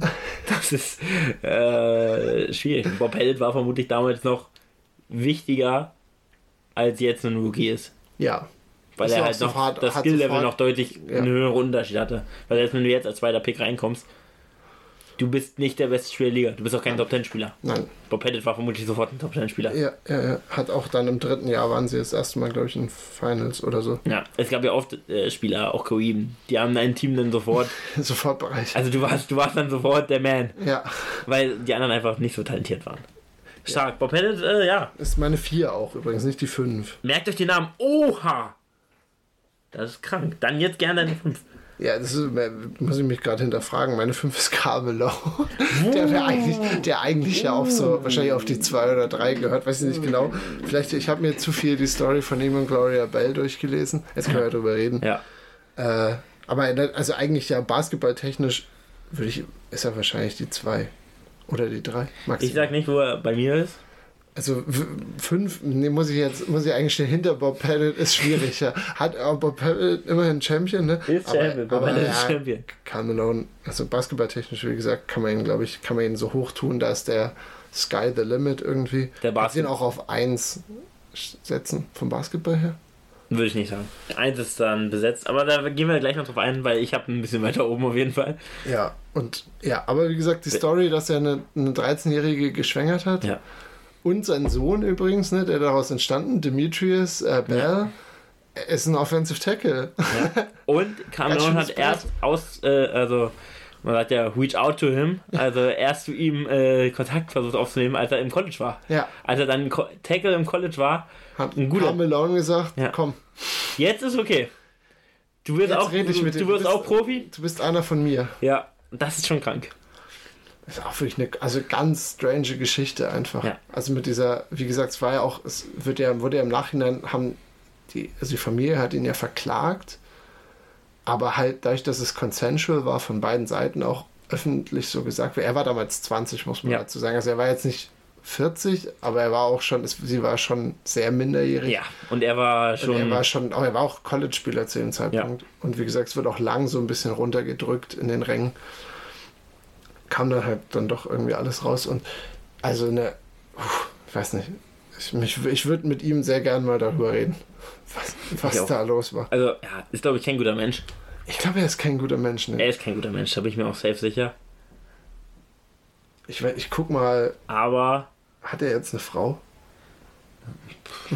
das ist äh, schwierig. Bob Pettit war vermutlich damals noch wichtiger, als jetzt ein Rookie ist. Ja. Weil Ist er halt noch sofort- das Skill-Level noch deutlich Ja. einen höheren Unterschied hatte. Weil selbst wenn du jetzt als zweiter Pick reinkommst, du bist nicht der beste Spieler der Liga. Du bist auch kein Top-10-Spieler. Nein. Bob Pettit war vermutlich sofort ein Top-10-Spieler. Ja, ja, ja. Hat auch dann im dritten Jahr waren sie das erste Mal, glaube ich, in Finals oder so. Ja, es gab ja oft äh, Spieler, auch Kareem, die haben ein Team dann sofort, Sofort Bereich. also du warst, du warst dann sofort der Man, Ja. weil die anderen einfach nicht so talentiert waren. Stark, Bob Pettit, äh, ja. Ist meine 4 auch übrigens, nicht die 5. Merkt euch den Namen, Oha! Das ist krank. Dann jetzt gerne deine 5. Ja, das ist, muss ich mich gerade hinterfragen. Meine 5 ist Carmelo. Der wäre eigentlich, der eigentlich ja auf so, wahrscheinlich auf die 2 oder 3 gehört, weiß ich nicht genau. Vielleicht, ich habe mir zu viel die Story von ihm und Gloria Bell durchgelesen. Jetzt können wir ja drüber reden. Ja. Äh, aber also eigentlich ja basketballtechnisch würde ich, ist er wahrscheinlich die 2 oder die 3. Ich sag nicht, wo er bei mir ist. Also 5, nee, muss ich jetzt, muss ich eigentlich stehen, hinter Bob Pettit ist schwieriger. Hat aber Bob Pettit immerhin Champion, ne? Ist aber, Champion, Bob aber Pettit ja, ist Champion. Karl Malone, also basketballtechnisch, wie gesagt, kann man ihn, glaube ich, kann man ihn so hoch tun, da ist der Sky the Limit irgendwie. Der Kannst ihn auch auf 1 setzen, vom Basketball her. Würde ich nicht sagen. Eins ist dann besetzt, aber da gehen wir gleich noch drauf ein, weil ich habe ein bisschen weiter oben auf jeden Fall. Ja, und ja, aber wie gesagt, die Story, dass er eine, eine 13-Jährige geschwängert hat. Ja. Und sein Sohn übrigens, ne, der daraus entstanden, Demetrius äh, Bell, ist ein Offensive Tackle. Ja. Und Cameron hat erst aus, äh, also man sagt ja, reach out to him, also erst zu ihm äh, Kontakt versucht aufzunehmen, als er im College war. Ja, Als er dann Ko- Tackle im College war, hat Ein guter- Malone gesagt, Ja. komm, jetzt ist okay. Du wirst Jetzt auch, du Du wirst bist- auch Profi. du bist einer von mir. Ja, das ist schon krank. Das ist auch wirklich eine also ganz strange Geschichte einfach. Ja. Also mit dieser, wie gesagt, es war ja auch, es wird ja, wurde ja im Nachhinein, haben die, also die Familie hat ihn ja verklagt, aber halt dadurch, dass es consensual war von beiden Seiten auch öffentlich so gesagt, er war damals 20, muss man Ja. dazu sagen. Also er war jetzt nicht 40, aber er war auch schon, sie war schon sehr minderjährig. Ja, und er war Und schon. er war schon, aber er war auch College-Spieler zu dem Zeitpunkt. Und wie gesagt, es wird auch lang so ein bisschen runtergedrückt in den Rängen. Kam dann halt dann doch irgendwie alles raus. Und also eine, ich weiß nicht, ich, mich- ich würde mit ihm sehr gern mal darüber reden, was, was auch. da los war. also, ja, ist glaube ich kein guter Mensch. Ich glaube, er ist kein guter Mensch. Ne? Er ist kein guter Mensch, da bin ich mir auch safe sicher. Ich, ich guck mal, Aber hat er jetzt eine Frau?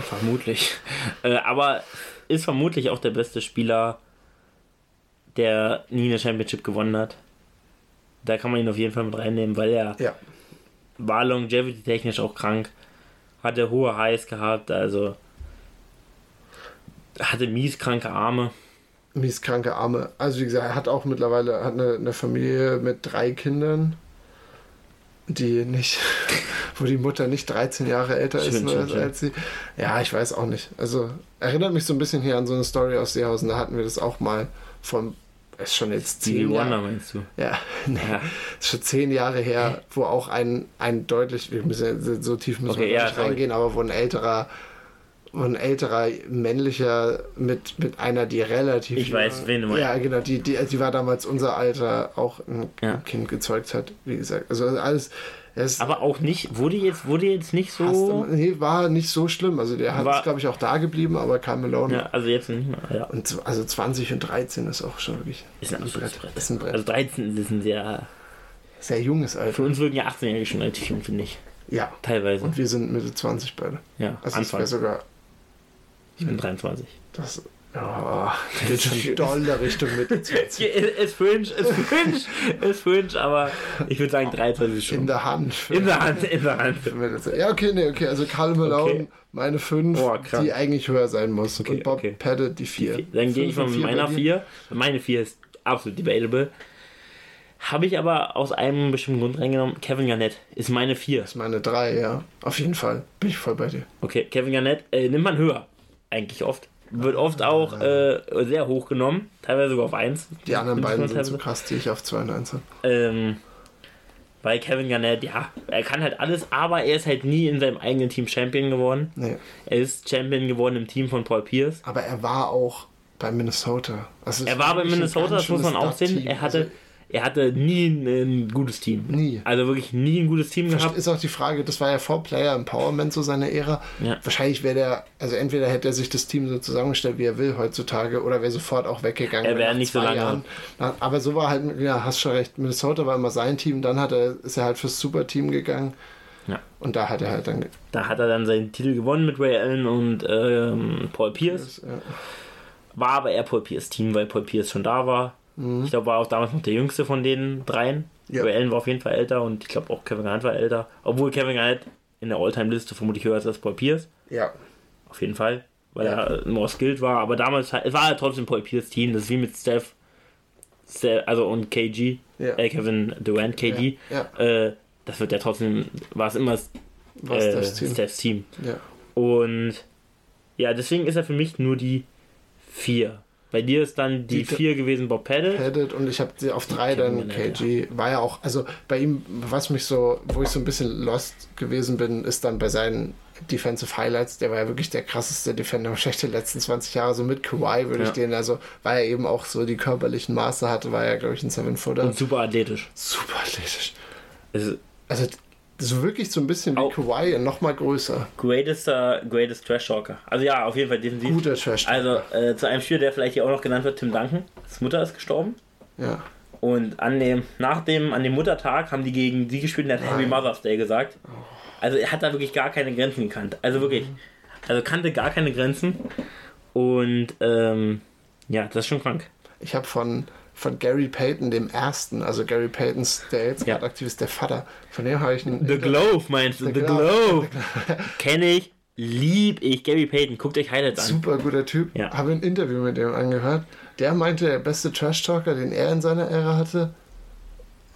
Vermutlich. äh, aber ist vermutlich auch der beste Spieler, der nie eine Championship gewonnen hat. Da kann man ihn auf jeden Fall mit reinnehmen, weil er Ja. war longevity-technisch auch krank, hatte hohe Highs gehabt, also hatte mies kranke Arme. mies kranke Arme. Also wie gesagt, er hat auch mittlerweile hat eine, eine Familie mit drei Kindern, die nicht, wo die Mutter nicht 13 Jahre älter ist Schön, schön, als, schön. als sie. Ja, ich weiß auch nicht. Also erinnert mich so ein bisschen hier an so eine Story aus Seehausen. Da hatten wir das auch mal von, ist schon jetzt zehn Jahre. meinst du? Ja, nee, Ja. ist schon zehn Jahre her, wo auch ein, ein deutlich, wir müssen so tief müssen Okay, wir ja, nicht reingehen, aber wo ein älterer, ein älterer männlicher mit, mit einer, die relativ. Ich weiß, wen du meinst. Ja, genau, die, die, die war damals unser Alter, auch ein Ja. Kind gezeugt hat, wie gesagt. Also alles, es Aber auch nicht, wurde jetzt, wurde jetzt nicht so. immer- nee, war nicht so schlimm. Also der hat glaube ich, auch da geblieben, aber Karl Malone. Ja, also jetzt nicht mehr. Ja. Und also 20 und 13 ist auch schon wirklich Ist ein absolutes Brett. Ist ein Brett. Also 13 ist ein sehr. Sehr junges Für Alter. uns wirken ja 18-Jährige schon relativ jung, finde ich. Ja. Teilweise. Und wir sind Mitte 20 beide. ja, Also Anfang. wäre sogar Ich bin 23. Das ja, geht schon doll in der Richtung mit. Es fringe, es ist fringe, es ist fringe, aber ich würde sagen 23 schon. In der Hand. In der Hand, in der Hand. Ja, okay, nee, okay. Also Karl Malone, Okay. meine 5, Boah, krass. die eigentlich höher sein muss. Okay, und Bob okay. Pettit die 4. Dann gehe ich mal mit meiner 4. Meine 4 ist absolut debatable. Habe ich aber aus einem bestimmten Grund reingenommen. Kevin Garnett ist meine 4. Das ist meine 3, ja. Auf jeden Fall. Bin ich voll bei dir. Okay, Kevin Garnett äh, nimmt man höher. Eigentlich oft. Wird oft auch äh, sehr hoch genommen. Teilweise sogar auf 1. Die anderen beiden sind so teilweise. krass, die ich auf 2 und 1 habe. Ähm, weil Kevin Garnett, ja, er kann halt alles, aber er ist halt nie in seinem eigenen Team Champion geworden. Nee. Er ist Champion geworden im Team von Paul Pierce. Aber er war auch bei Minnesota. Also Er war bei Minnesota, das muss man auch sehen. Er hatte, Also, er hatte nie ein, gutes Team. Nie. Also wirklich nie ein gutes Team gehabt. ist auch die Frage, das war ja vor Player Empowerment so seine Ära. Ja. Wahrscheinlich wäre der, also entweder hätte er sich das Team so zusammengestellt, wie er will heutzutage, oder wäre sofort auch weggegangen. Er wäre nicht so lange. Na, Aber so war halt, ja, hast schon recht, Minnesota war immer sein Team, dann hat er, ist er halt fürs Superteam gegangen. Ja. Und da hat er halt dann. Da hat er dann seinen Titel gewonnen mit Ray Allen und ähm, Paul Pierce. Ja. War aber eher Paul Pierce Team, weil Paul Pierce schon da war. Ich glaube, war auch damals noch der jüngste von den dreien. Mhm. Ja. Ray Allen war auf jeden Fall älter und ich glaube auch Kevin Garnett war älter. Obwohl Kevin Garnett in der All-Time-Liste vermutlich höher ist als Paul Pierce. ja. Auf jeden Fall. Weil Ja. er more skilled war. Aber damals es war halt trotzdem Paul Pierce Team. Das ist wie mit Steph. Steph also und KG. Ja. Äh, Kevin Durant, KG. Ja, Äh, das wird ja trotzdem, war es immer äh, das Team. Stephs Team. Ja. Und ja, deswegen ist er für mich nur die 4. Bei dir ist dann die Die- 4 gewesen Bob Paddle. Pettit und ich habe sie auf drei Kevin dann Garnett, KG. War ja auch, also bei ihm, was mich so, wo ich so ein bisschen lost gewesen bin, ist dann bei seinen Defensive Highlights. Der war ja wirklich der krasseste Defender wahrscheinlich der letzten 20 Jahre. So mit Kawhi würde ich Ja. den, also weil er eben auch so die körperlichen Maße hatte, war er, glaube ich, ein Seven-Footer. Und super athletisch. Super athletisch. Ist Also so wirklich so ein bisschen wie Au. Kawhi und noch mal größer. greatest, uh, greatest Trash Talker. Also ja, auf jeden Fall defensiv. Guter Trash. Also äh, zu einem Spieler, der vielleicht hier auch noch genannt wird, Tim Duncan. Das Mutter ist gestorben. Ja. Und an dem, nach dem, an dem Muttertag haben die gegen sie gespielt und hat Happy. Mother's Day gesagt. Also er hat da wirklich gar keine Grenzen gekannt. Also wirklich. Also kannte gar keine Grenzen. Und ähm, ja, das ist schon krank. Ich habe von, von Gary Payton, dem ersten, also Gary Paytons, der jetzt Ja. gerade aktiv ist, der Vater, von dem habe ich einen The Glove meinst du? The The, Glove. Glove. Kenne ich, lieb ich. Gary Payton, guckt euch Highlights an. Super guter Typ. Ja. Habe ein Interview mit dem angehört. Der meinte, der beste Trash-Talker, den er in seiner Ära hatte,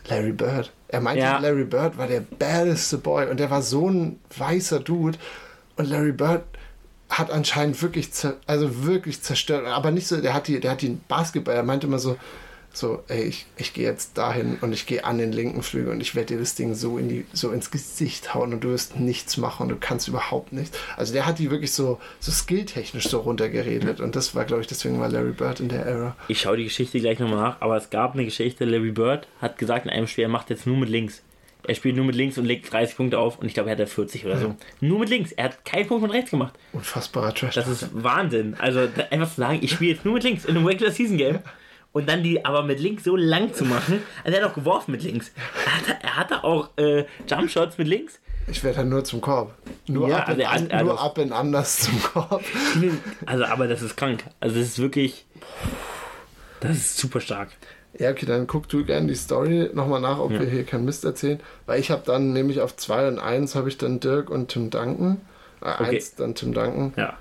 Larry Bird. Er meinte, Ja. Larry Bird war der baddeste Boy und der war so ein weißer Dude. Und Larry Bird hat anscheinend wirklich, also wirklich zerstört. Aber nicht so, der hat die, der hat den Basketball, er meinte immer so, so, ey, ich, ich gehe jetzt dahin und ich gehe an den linken Flügel und ich werde dir das Ding so in die, so ins Gesicht hauen und du wirst nichts machen und du kannst überhaupt nichts. Also der hat die wirklich so, so skilltechnisch so runtergeredet und das war, glaube ich, deswegen war Larry Bird in der Era. Ich schaue die Geschichte gleich nochmal nach, aber es gab eine Geschichte, Larry Bird hat gesagt in einem Spiel, er macht jetzt nur mit links. Er spielt nur mit links und legt 30 Punkte auf und ich glaube, er hatte 40 oder so. Nur mit links. Er hat keinen Punkt mit rechts gemacht. Unfassbarer Trash. Das ist Wahnsinn. Also einfach zu sagen, ich spiele jetzt nur mit links in einem Regular Season Game und dann die aber mit links so lang zu machen. Also er hat auch geworfen mit links. Er hatte, er hatte auch äh, Jump Shots mit links. Ich werde dann nur zum Korb. Nur, Ja, ab, in, also an, er nur ab anders zum Korb. Also aber das ist krank. Also das ist wirklich, das ist super stark. Ja, okay, dann guck du gerne die Story nochmal nach, ob wir hier keinen Mist erzählen. Weil ich habe dann nämlich auf 2 und 1 habe ich dann Dirk und Tim Duncan. Äh, Okay. 1 dann Tim Duncan. Ja.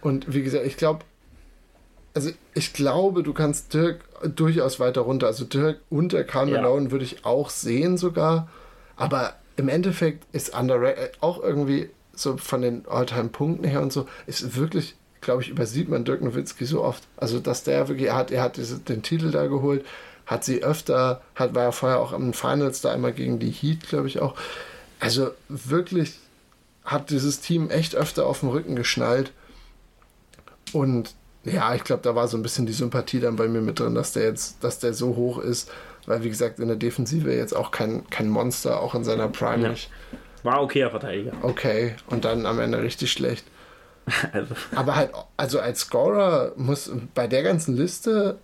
Und wie gesagt, ich glaube, also ich glaube, du kannst Dirk durchaus weiter runter. Also Dirk unter Carl Ja. Malone würde ich auch sehen sogar. Aber im Endeffekt ist underrated auch irgendwie so von den All-Time-Punkten her und so, ist wirklich, glaube ich, übersieht man Dirk Nowitzki so oft. Also dass der wirklich, er hat, er hat diese, den Titel da geholt, hat sie öfter, hat, war ja vorher auch am Finals da einmal gegen die Heat, glaube ich auch. Also wirklich hat dieses Team echt öfter auf den Rücken geschnallt. Und ja, ich glaube, da war so ein bisschen die Sympathie dann bei mir mit drin, dass der jetzt, dass der so hoch ist, weil wie gesagt, in der Defensive jetzt auch kein, kein Monster, auch in seiner Prime Ja. nicht. War okayer Verteidiger. Okay, und dann am Ende richtig schlecht. Also, Aber halt, also als Scorer muss bei der ganzen Liste,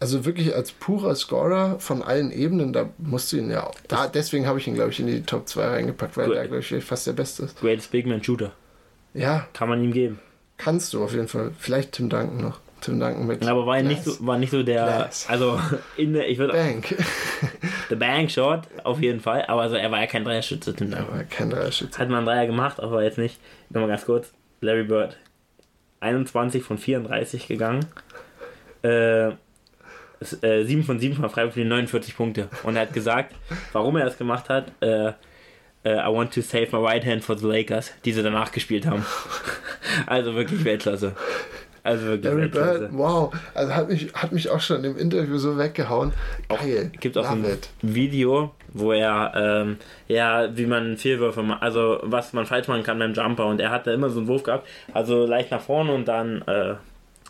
also wirklich als purer Scorer von allen Ebenen, da musst du ihn ja auch. Da, deswegen habe ich ihn, glaube ich, in die Top 2 reingepackt, weil Gut. er, glaube ich, fast der Beste ist. greatest Big Man Shooter. Ja, Kann man ihm geben. Kannst du auf jeden Fall. Vielleicht Tim Duncan noch. Tim Duncan mit. Aber war nicht Glass. so, war nicht so der, Glass. also in der, ich würde Bank. The Bank Shot auf jeden Fall, aber also er war ja kein Dreierschütze, Tim Duncan. Aber kein Dreierschütze. Hat man einen Dreier gemacht, aber jetzt nicht. Nochmal ganz kurz. Larry Bird. 21 von 34 gegangen. Äh, ist, äh, 7 von 7 von Freiburg für 49 Punkte. Und er hat gesagt, warum er das gemacht hat, äh, äh, I want to save my right hand for the Lakers, die sie danach gespielt haben. also wirklich Weltklasse. Also wirklich Larry. Bird, wow. Also hat mich, hat mich auch schon im Interview so weggehauen. Geil. gibt auch so Love ein it. Video, wo er, ähm, ja, wie man Fehlwürfe macht, also was man falsch machen kann beim Jumper und er hat da immer so einen Wurf gehabt, also leicht nach vorne und dann äh,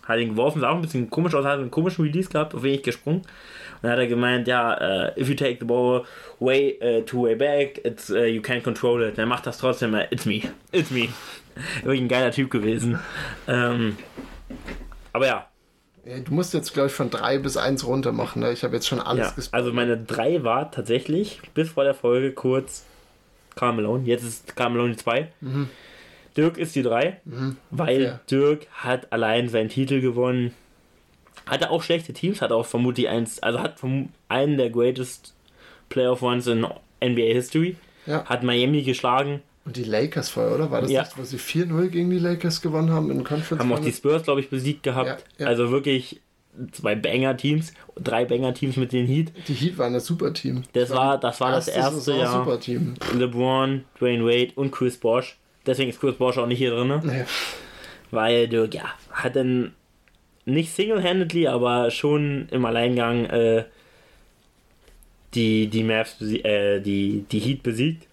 hat ihn geworfen, sah auch ein bisschen komisch aus, hat einen komischen Release gehabt, auf wenig gesprungen. Und dann hat er gemeint, ja, äh, if you take the ball way uh, to way back, it's, uh, you can't control it. Er macht das trotzdem, it's me, it's me. Wirklich ein geiler Typ gewesen. Ähm, aber ja, Ja, du musst jetzt, glaube ich, von 3 bis 1 runter machen. Ne? Ich habe jetzt schon alles Ja, gespoilert. also meine 3 war tatsächlich bis vor der Folge kurz Karl Malone. Jetzt ist Karl Malone die 2. Dirk ist die 3, weil fair. Dirk hat allein seinen Titel gewonnen. Hatte auch schlechte Teams, hat auch vermutlich eins, also hat einen der greatest Playoff Ones in NBA History. Ja. Hat Miami geschlagen, Und die Lakers vorher, oder? War das Ja. nicht, wo sie 4-0 gegen die Lakers gewonnen haben in Conference? haben auch die? Spurs, glaube ich, besiegt gehabt. Ja, ja. Also wirklich zwei Banger-Teams, drei Banger-Teams mit den Heat. Die Heat waren das Super-Team. Das war, das war das erste Jahr. Super-Team. LeBron, Dwayne Wade und Chris Bosh. Deswegen ist Chris Bosh auch nicht hier drin, Nee. weil Dirk, ja, hat dann nicht single-handedly, aber schon im Alleingang äh, die, die Mavs, äh, die, die Heat besiegt.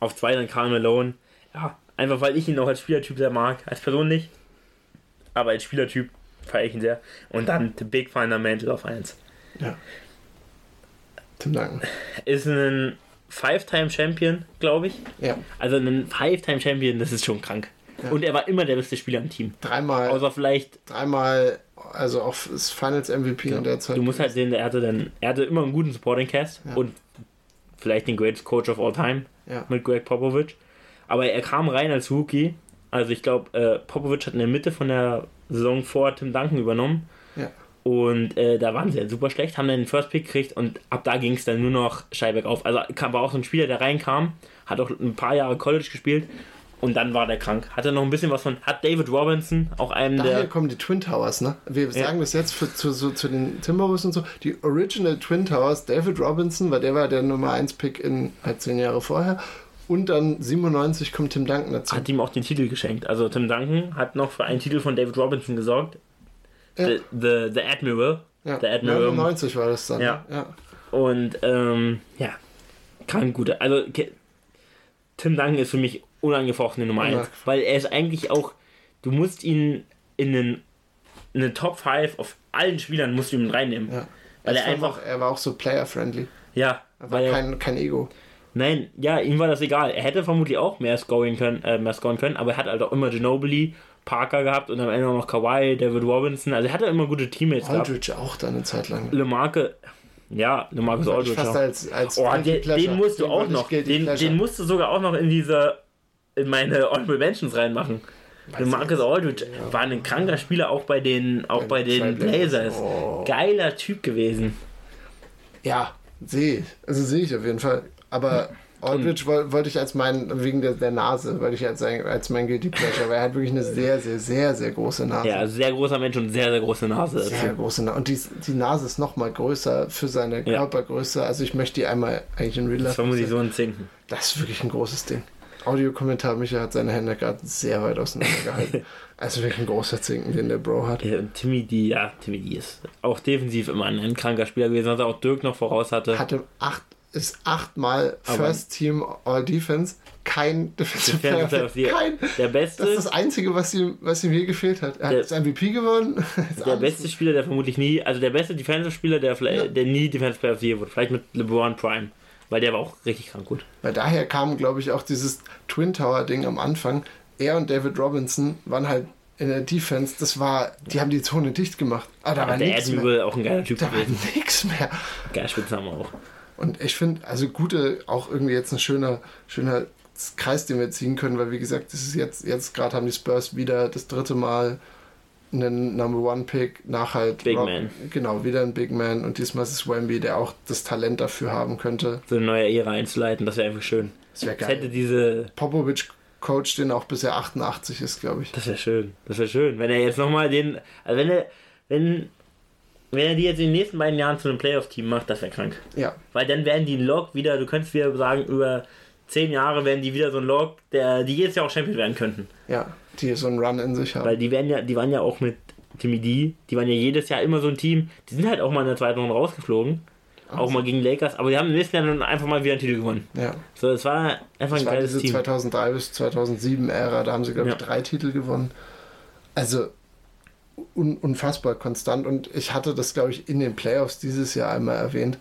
Auf zwei dann Karl Malone. Ja, einfach weil ich ihn auch als Spielertyp sehr mag. Als Person nicht, aber als Spielertyp feiere ich ihn sehr. Und dann The Big Fundamental auf 1. Ja. Tim Duncan. Ist ein Five-Time-Champion, glaube ich. Ja. Also ein Five-Time-Champion, das ist schon krank. Ja. Und er war immer der beste Spieler im Team. Dreimal, Außer vielleicht, dreimal, also auch das Finals MVP in der Zeit. du musst halt sehen, er hatte dann, er hatte immer einen guten Supporting Cast Ja. und vielleicht den greatest Coach of all time Ja. mit Greg Popovich. Aber er kam rein als Rookie. Also ich glaube, äh, Popovich hat in der Mitte von der Saison vor Tim Duncan übernommen. Ja. Und äh, da waren sie halt super schlecht, haben dann den First Pick gekriegt und ab da ging es dann nur noch Scheibeck auf. Also kam, war auch so ein Spieler, der reinkam, hat auch ein paar Jahre College gespielt und dann war der krank. Hatte noch ein bisschen was von, hat David Robinson, auch einen Daher der. kommen die Twin Towers, ne? Wir sagen das jetzt für, zu, so, zu den Timberwolves und so. Die Original Twin Towers, David Robinson, weil der war der Nummer 1 Pick in halt zehn Jahre vorher. Und dann 97 kommt Tim Duncan dazu. Hat ihm auch den Titel geschenkt. Also Tim Duncan hat noch für einen Titel von David Robinson gesorgt. Ja. The, the, the Admiral. ja. der Admiral. 99 war das dann. Ja. ja. Und ähm, ja, krank gute. Also Tim Duncan ist für mich unangefochtene Nummer 1. Unangefochten. Weil er ist eigentlich auch, du musst ihn in den in den Top 5 auf allen Spielern musst du ihn reinnehmen. ja. Weil er war einfach, auch, er war auch so player-friendly. ja, Er war weil er, kein, kein Ego. nein, ja, ihm war das egal. Er hätte vermutlich auch mehr scoren können, äh, mehr scoren können, aber er hat halt auch immer Ginobili, Parker gehabt und am Ende auch noch Kawhi, David Robinson. Also er hatte immer gute Teammates gehabt. Aldridge auch dann eine Zeit lang. LeMarque, ja, LeMarcus Aldridge Fast als, als Oh, den, den musst du Den auch noch, den, den musst du sogar auch noch in diese, in meine Honorable Mentions reinmachen. Weiß Marcus ich Aldridge war ein kranker Spieler, auch bei den, auch bei den. Blazers. Oh. Geiler Typ gewesen. Ja, sehe ich. Also sehe ich auf jeden Fall. Aber Aldridge woll, wollte ich als mein, wegen der, der Nase, wollte ich als, als mein Guilty Pleasure, weil er hat wirklich eine sehr, sehr, sehr, sehr große Nase. Ja, sehr großer Mensch und sehr, sehr große Nase. Sehr große Nase. Und die, die Nase ist noch mal größer für seine Ja. Körpergröße. Also ich möchte die einmal eigentlich in Real Das Life vermute ich sehen. so ein Zinken. Das ist wirklich ein großes Ding. Audiokommentar, Micha hat seine Hände gerade sehr weit auseinander gehalten. also wirklich ein großer Zinken, den der Bro hat. Ja, Timmy D, ja, Timmy D ist auch defensiv immer ein, ein kranker Spieler gewesen, was er auch Dirk noch voraus hatte. Hatte acht, ist achtmal Aber- First Team All Defense, kein Defensive Defensive Player Kein. Der Das beste, ist das Einzige, was ihm, was ihm hier gefehlt hat. Er hat Der- das MVP gewonnen. Ist der beste Spieler, der vermutlich nie, also der beste Defensive-Spieler, der, vielleicht, Ja. der nie Defensive Player of the Year wurde. Vielleicht mit LeBron Prime, weil der war auch richtig krank gut. Weil daher kam, glaube ich, auch dieses Twin Tower-Ding am Anfang. Er und David Robinson waren halt in der Defense, das war, die haben die Zone dicht gemacht. Aber da war Und der. Admiral auch ein geiler Typ Da war nichts mehr. Geiler Spitzname auch. Und ich finde, also gute, auch irgendwie jetzt ein schöner, schöner Kreis, den wir ziehen können, weil wie gesagt, das ist jetzt, jetzt gerade haben die Spurs wieder das dritte Mal einen Number One Pick nach halt Big Man. Genau, wieder ein Big Man und diesmal ist es Wemby, der auch das Talent dafür haben könnte. So eine neue Ära einzuleiten, das wäre einfach schön. Das wäre Das hätte geil. diese, Popovic coacht den auch bis er 88 ist, glaube ich. das wäre schön. Das wäre schön. Wenn er jetzt nochmal den, also wenn er, wenn, wenn er die jetzt in den nächsten beiden Jahren zu einem Playoff-Team macht, das wäre krank. Ja, Weil dann werden die ein Log wieder, du könntest wieder sagen, über zehn Jahre werden die wieder so ein Log, der, die jetzt ja auch Champion werden könnten. Ja, die so einen Run in sich haben. Weil die werden ja, die waren ja auch mit Timmy D, die waren ja jedes Jahr immer so ein Team, die sind halt auch mal in der zweiten Runde rausgeflogen. Auch mal gegen Lakers, aber die haben im nächsten Jahr dann einfach mal wieder einen Titel gewonnen. ja. So, es war einfach Das ein war geiles diese Team. 2003 bis 2007 Ära, da haben sie, glaube ich, Ja. drei Titel gewonnen. Also un unfassbar konstant und ich hatte das, glaube ich, in den Playoffs dieses Jahr einmal erwähnt.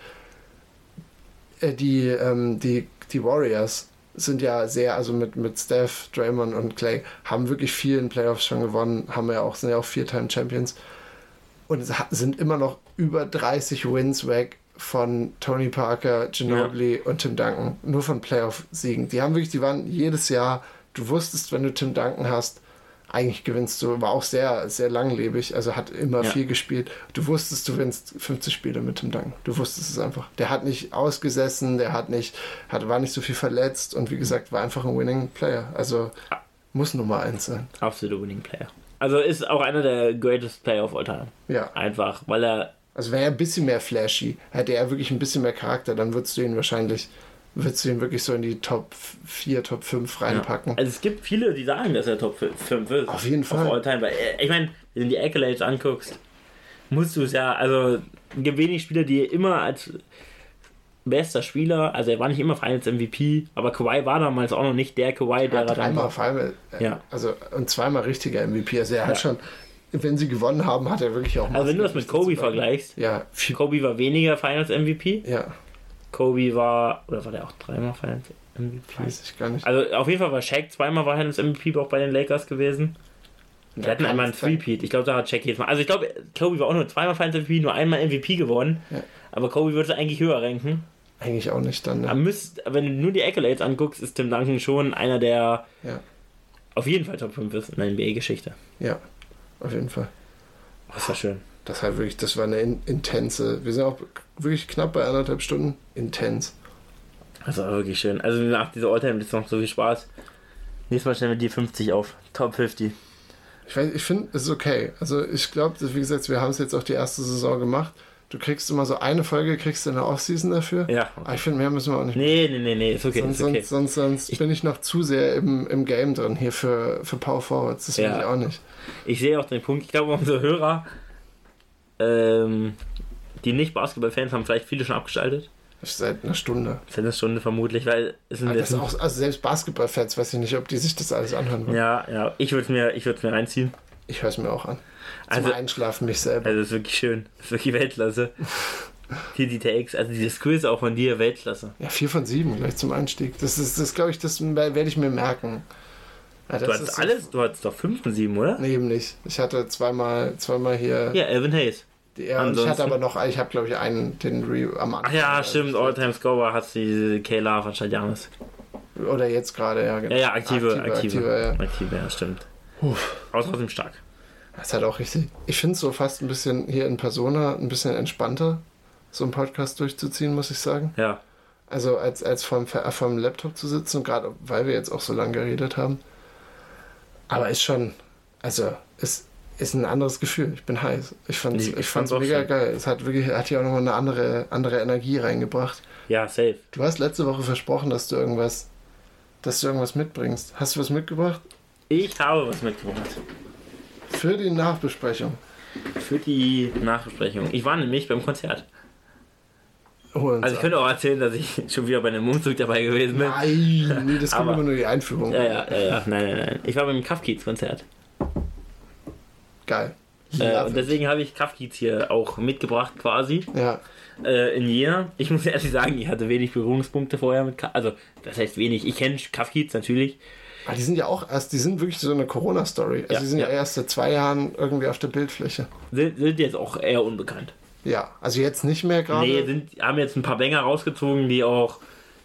Äh, die, ähm, die, die Warriors sind ja sehr, also mit, mit Steph, Draymond und Clay, haben wirklich viel in Playoffs schon gewonnen, haben ja auch, sind ja auch Vier-Time-Champions und sind immer noch über 30 Wins weg von Tony Parker, Ginobili und Tim Duncan. Nur von Playoff-Siegen. Die haben wirklich, die waren jedes Jahr, du wusstest, wenn du Tim Duncan hast, eigentlich gewinnst du, war auch sehr, sehr langlebig, also hat immer Ja. viel gespielt. Du wusstest, du gewinnst 50 Spiele mit Tim Duncan. Du wusstest es einfach. Der hat nicht ausgesessen, der hat nicht, hat, war nicht so viel verletzt und wie gesagt, war einfach ein Winning Player. Also muss Nummer eins sein. Absolute Winning Player. Also ist auch einer der greatest Player of all time. Ja. Einfach, weil er Also wäre er ein bisschen mehr flashy, hätte er wirklich ein bisschen mehr Charakter, dann würdest du ihn wahrscheinlich, würdest du ihn wirklich so in die Top 4, Top 5 reinpacken. Also es gibt viele, die sagen, dass er Top 5 ist. Auf jeden Fall. Of all time. Weil, äh, ich meine, wenn du die Accolades anguckst, musst du es ja, also es gibt wenig Spieler, die immer als bester Spieler, also er war nicht immer Finals MVP, aber Kawhi war damals auch noch nicht der Kawhi, der Ja, er dann auf einmal, äh, Ja. also und zweimal richtiger MVP. Also er hat Ja. schon, wenn sie gewonnen haben, hat er wirklich auch. Also wenn du das mit Kobe vergleichst, Ja, Kobe war weniger Finals MVP, ja, Kobe war, oder war der auch dreimal Finals MVP? weiß ich gar nicht. Also auf jeden Fall war Shaq zweimal Finals MVP auch bei den Lakers gewesen. Die hatten einmal einen Threepeat. Ich glaube, da hat Shaq jedes Mal. Also ich glaube, Kobe war auch nur zweimal Finals MVP, nur einmal MVP geworden. Ja. Aber Kobe würde eigentlich höher ranken. Eigentlich auch nicht dann. Aber Ne? müsst, wenn du nur die Accolades anguckst, ist Tim Duncan schon einer der Ja, auf jeden Fall Top 5 ist in der NBA-Geschichte. ja, auf jeden Fall. Das war schön. Das war wirklich, das war eine in, intense. Wir sind auch wirklich knapp bei anderthalb Stunden. Intens. Das war wirklich schön. Also mir macht diese Alltime jetzt noch so viel Spaß. Nächstes Mal stellen wir die 50 auf. Top 50. Ich, weiß- ich finde, es ist okay. Also ich glaube, wie gesagt, wir haben es jetzt auch die erste Saison gemacht. Du kriegst immer so eine Folge, kriegst du in der Offseason dafür. Ja. Aber ich finde, mehr müssen wir auch nicht. Nee, nee, nee, nee, ist okay. sonst, Ist okay. sonst, sonst, sonst bin ich noch zu sehr im, im Game drin hier für, für Power Forwards. Das will Ja. ich auch nicht. Ich sehe auch den Punkt. Ich glaube, unsere Hörer, ähm, die nicht Basketball-Fans, haben vielleicht viele schon abgeschaltet. Das seit einer Stunde. Das ist eine Stunde vermutlich, weil es sind Aber das auch, also selbst Basketball-Fans weiß ich nicht, ob die sich das alles anhören wollen. Ja, ja, ich würde es mir, ich mir reinziehen. Ich höre es mir auch an. Zum Also- Einschlafen mich selber. Also, es ist wirklich schön. Es ist wirklich Weltklasse. Hier die Takes, also dieses Quiz auch von dir, Weltklasse. Ja, vier von sieben gleich zum Einstieg. Das ist, das glaube ich, das werde ich mir merken. Ja, Du hattest alles, du hattest doch 5 von 7, oder? Nee, eben nicht. Ich hatte zweimal, zweimal hier. Ja, Elvin Hayes. Die, ja, und ich hatte aber noch, ich habe glaube ich einen, den Re am Anfang. Ach ja, stimmt, All-Time Scorer hat sie Kayla von Janis. Oder jetzt gerade, ja, genau. Ja, ja, aktive, aktive. aktive, ja. Aktive, ja, stimmt. Trotzdem stark. Das ist halt auch richtig. Ich finde es so fast ein bisschen hier in Persona ein bisschen entspannter, so einen Podcast durchzuziehen, muss ich sagen. Ja. Also als, als vom, vom Laptop zu sitzen, gerade weil wir jetzt auch so lange geredet haben. Aber ist schon, also ist, ist ein anderes Gefühl. Ich bin heiß. Ich fand es ich ich fand's mega schön. geil. Es hat wirklich, hat hier auch nochmal eine andere, andere Energie reingebracht. Ja, safe. Du hast letzte Woche versprochen, dass du irgendwas, dass du irgendwas mitbringst. Hast du was mitgebracht? Ich habe was mitgebracht. Für die Nachbesprechung. Für die Nachbesprechung. Ich war nämlich beim Konzert. Also ich könnte auch erzählen, dass ich schon wieder bei einem Umzug dabei gewesen bin. Nein, nee, das kommt immer nur die Einführung. Ja, ja, ja, ja, nein, nein, nein. Ich war beim Kafkiez-Konzert. Geil. Äh, und deswegen habe ich Kafkiez hier auch mitgebracht quasi. Ja. Äh, in Jena. Ich muss ehrlich sagen, ich hatte wenig Berührungspunkte vorher mit Kafkiez. Also, das heißt wenig. Ich kenne Kafkiez natürlich. Aber ah, die sind ja auch erst, die sind wirklich so eine Corona-Story. Also ja, die sind ja. ja erst seit zwei Jahren irgendwie auf der Bildfläche. Sind, sind jetzt auch eher unbekannt. Ja, also jetzt nicht mehr gerade. Nee, sind, haben jetzt ein paar Banger rausgezogen, die auch,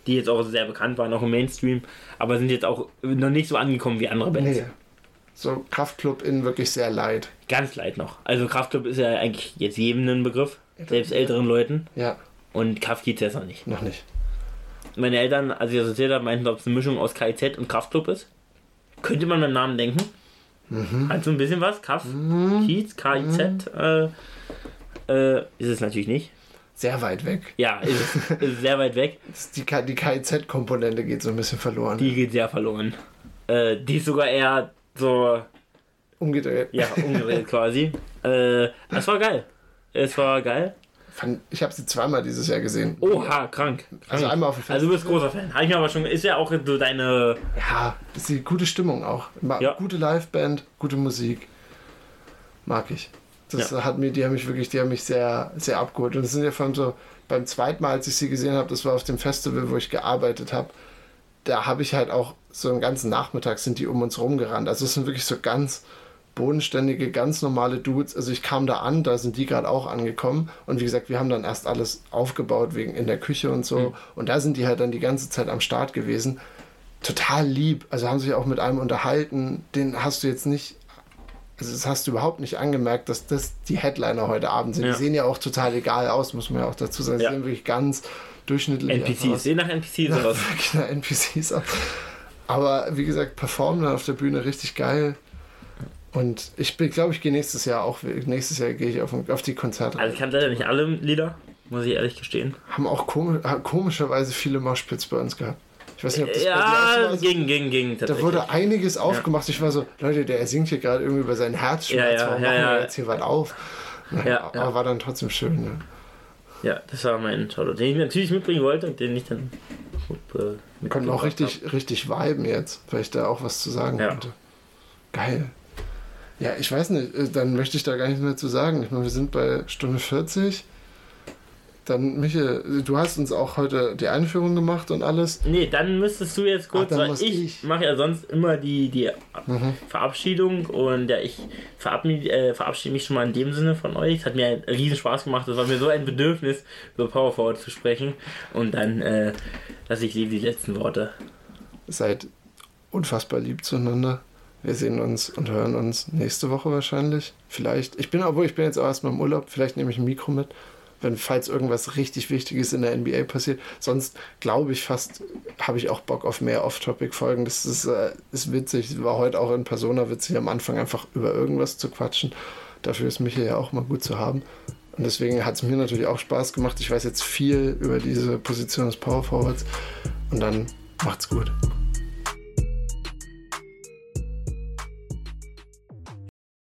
die jetzt auch sehr bekannt waren, auch im Mainstream, aber sind jetzt auch noch nicht so angekommen wie andere Bands. Nee. So Kraftclub in wirklich sehr leid. Ganz leid noch. Also Kraftclub ist ja eigentlich jetzt jedem ein Begriff, selbst älteren Leuten. Ja. Und Kraft geht es noch nicht. Noch nicht. Meine Eltern, als ich das erzählt habe, meinten, ob es eine Mischung aus KIZ und Kraftclub ist. Könnte man beim Namen denken. Mhm. Hat so ein bisschen was. Kaff, mhm. Kiez, KIZ. Mhm. Äh, äh, ist es natürlich nicht. Sehr weit weg. Ja, ist, ist sehr weit weg. die, die KIZ-Komponente geht so ein bisschen verloren. Die geht sehr verloren. Äh, die ist sogar eher so. Umgedreht. Ja, umgedreht quasi. Äh, das war geil. Es war geil. Ich habe sie zweimal dieses Jahr gesehen. Oha, krank. Also einmal auf dem Festival. Also du bist großer Fan. Habe ich mir aber schon. Ist ja auch so deine. Ja, ist die gute Stimmung auch. Ja. Gute Liveband, gute Musik. Mag ich. Das ja. hat mir, die haben mich wirklich, die haben mich sehr, sehr abgeholt. Und es sind ja allem so, beim zweiten Mal, als ich sie gesehen habe, das war auf dem Festival, wo ich gearbeitet habe, da habe ich halt auch so einen ganzen Nachmittag sind die um uns rumgerannt. Also es sind wirklich so ganz bodenständige, ganz normale Dudes. Also ich kam da an, da sind die gerade auch angekommen. Und wie gesagt, wir haben dann erst alles aufgebaut wegen in der Küche und so. Mhm. Und da sind die halt dann die ganze Zeit am Start gewesen. Total lieb. Also haben sich auch mit einem unterhalten. Den hast du jetzt nicht also das hast du überhaupt nicht angemerkt, dass das die Headliner heute Abend sind. Ja. Die sehen ja auch total egal aus, muss man ja auch dazu sagen. Sie ja. sehen wirklich ganz durchschnittlich NPCs, sehen nach NPCs aus. nach NPCs aus. Aber wie gesagt, performen dann auf der Bühne richtig geil. Und ich glaube, ich gehe nächstes Jahr auch, nächstes Jahr gehe ich auf, auf die Konzerte. Also ich kann leider nicht alle Lieder, muss ich ehrlich gestehen. Haben auch komisch, komischerweise viele Moshpits bei uns gehabt. Ich weiß nicht, ob das Ja, ging, ging, ging. Da wurde einiges aufgemacht. Ja. Ich war so, Leute, der singt hier gerade irgendwie über seinen Herzschmerz. Ja, ja, Warum ja, machen ja. wir jetzt hier was auf? Ja, aber war dann trotzdem schön. Ne? Ja, das war mein Shoutout, den ich natürlich mitbringen wollte und den ich dann gut äh, Wir konnten auch richtig, hab. richtig viben jetzt, weil ich da auch was zu sagen ja. konnte. Geil. Ja, ich weiß nicht, äh, dann möchte ich da gar nichts mehr zu sagen. Ich meine, wir sind bei Stunde 40. Dann, Michael, du hast uns auch heute die Einführung gemacht und alles. Nee, dann müsstest du jetzt kurz, Ach, weil ich, ich. mache ja sonst immer die, die mhm. Verabschiedung und ja, ich verabschiede, äh, verabschiede mich schon mal in dem Sinne von euch. Es hat mir einen riesen Spaß gemacht. Es war mir so ein Bedürfnis, über Power Forward zu sprechen. Und dann äh, lasse ich die letzten Worte. Seid unfassbar lieb zueinander. Wir sehen uns und hören uns nächste Woche wahrscheinlich. Vielleicht. Ich bin, obwohl ich bin jetzt auch erstmal im Urlaub, vielleicht nehme ich ein Mikro mit wenn falls irgendwas richtig Wichtiges in der NBA passiert. Sonst glaube ich fast, habe ich auch Bock auf mehr Off-Topic-Folgen. Das ist, äh, ist witzig. War heute auch in Persona witzig, am Anfang einfach über irgendwas zu quatschen. Dafür ist Michael ja auch mal gut zu haben. Und deswegen hat es mir natürlich auch Spaß gemacht. Ich weiß jetzt viel über diese Position des Power Forwards. Und dann macht's gut.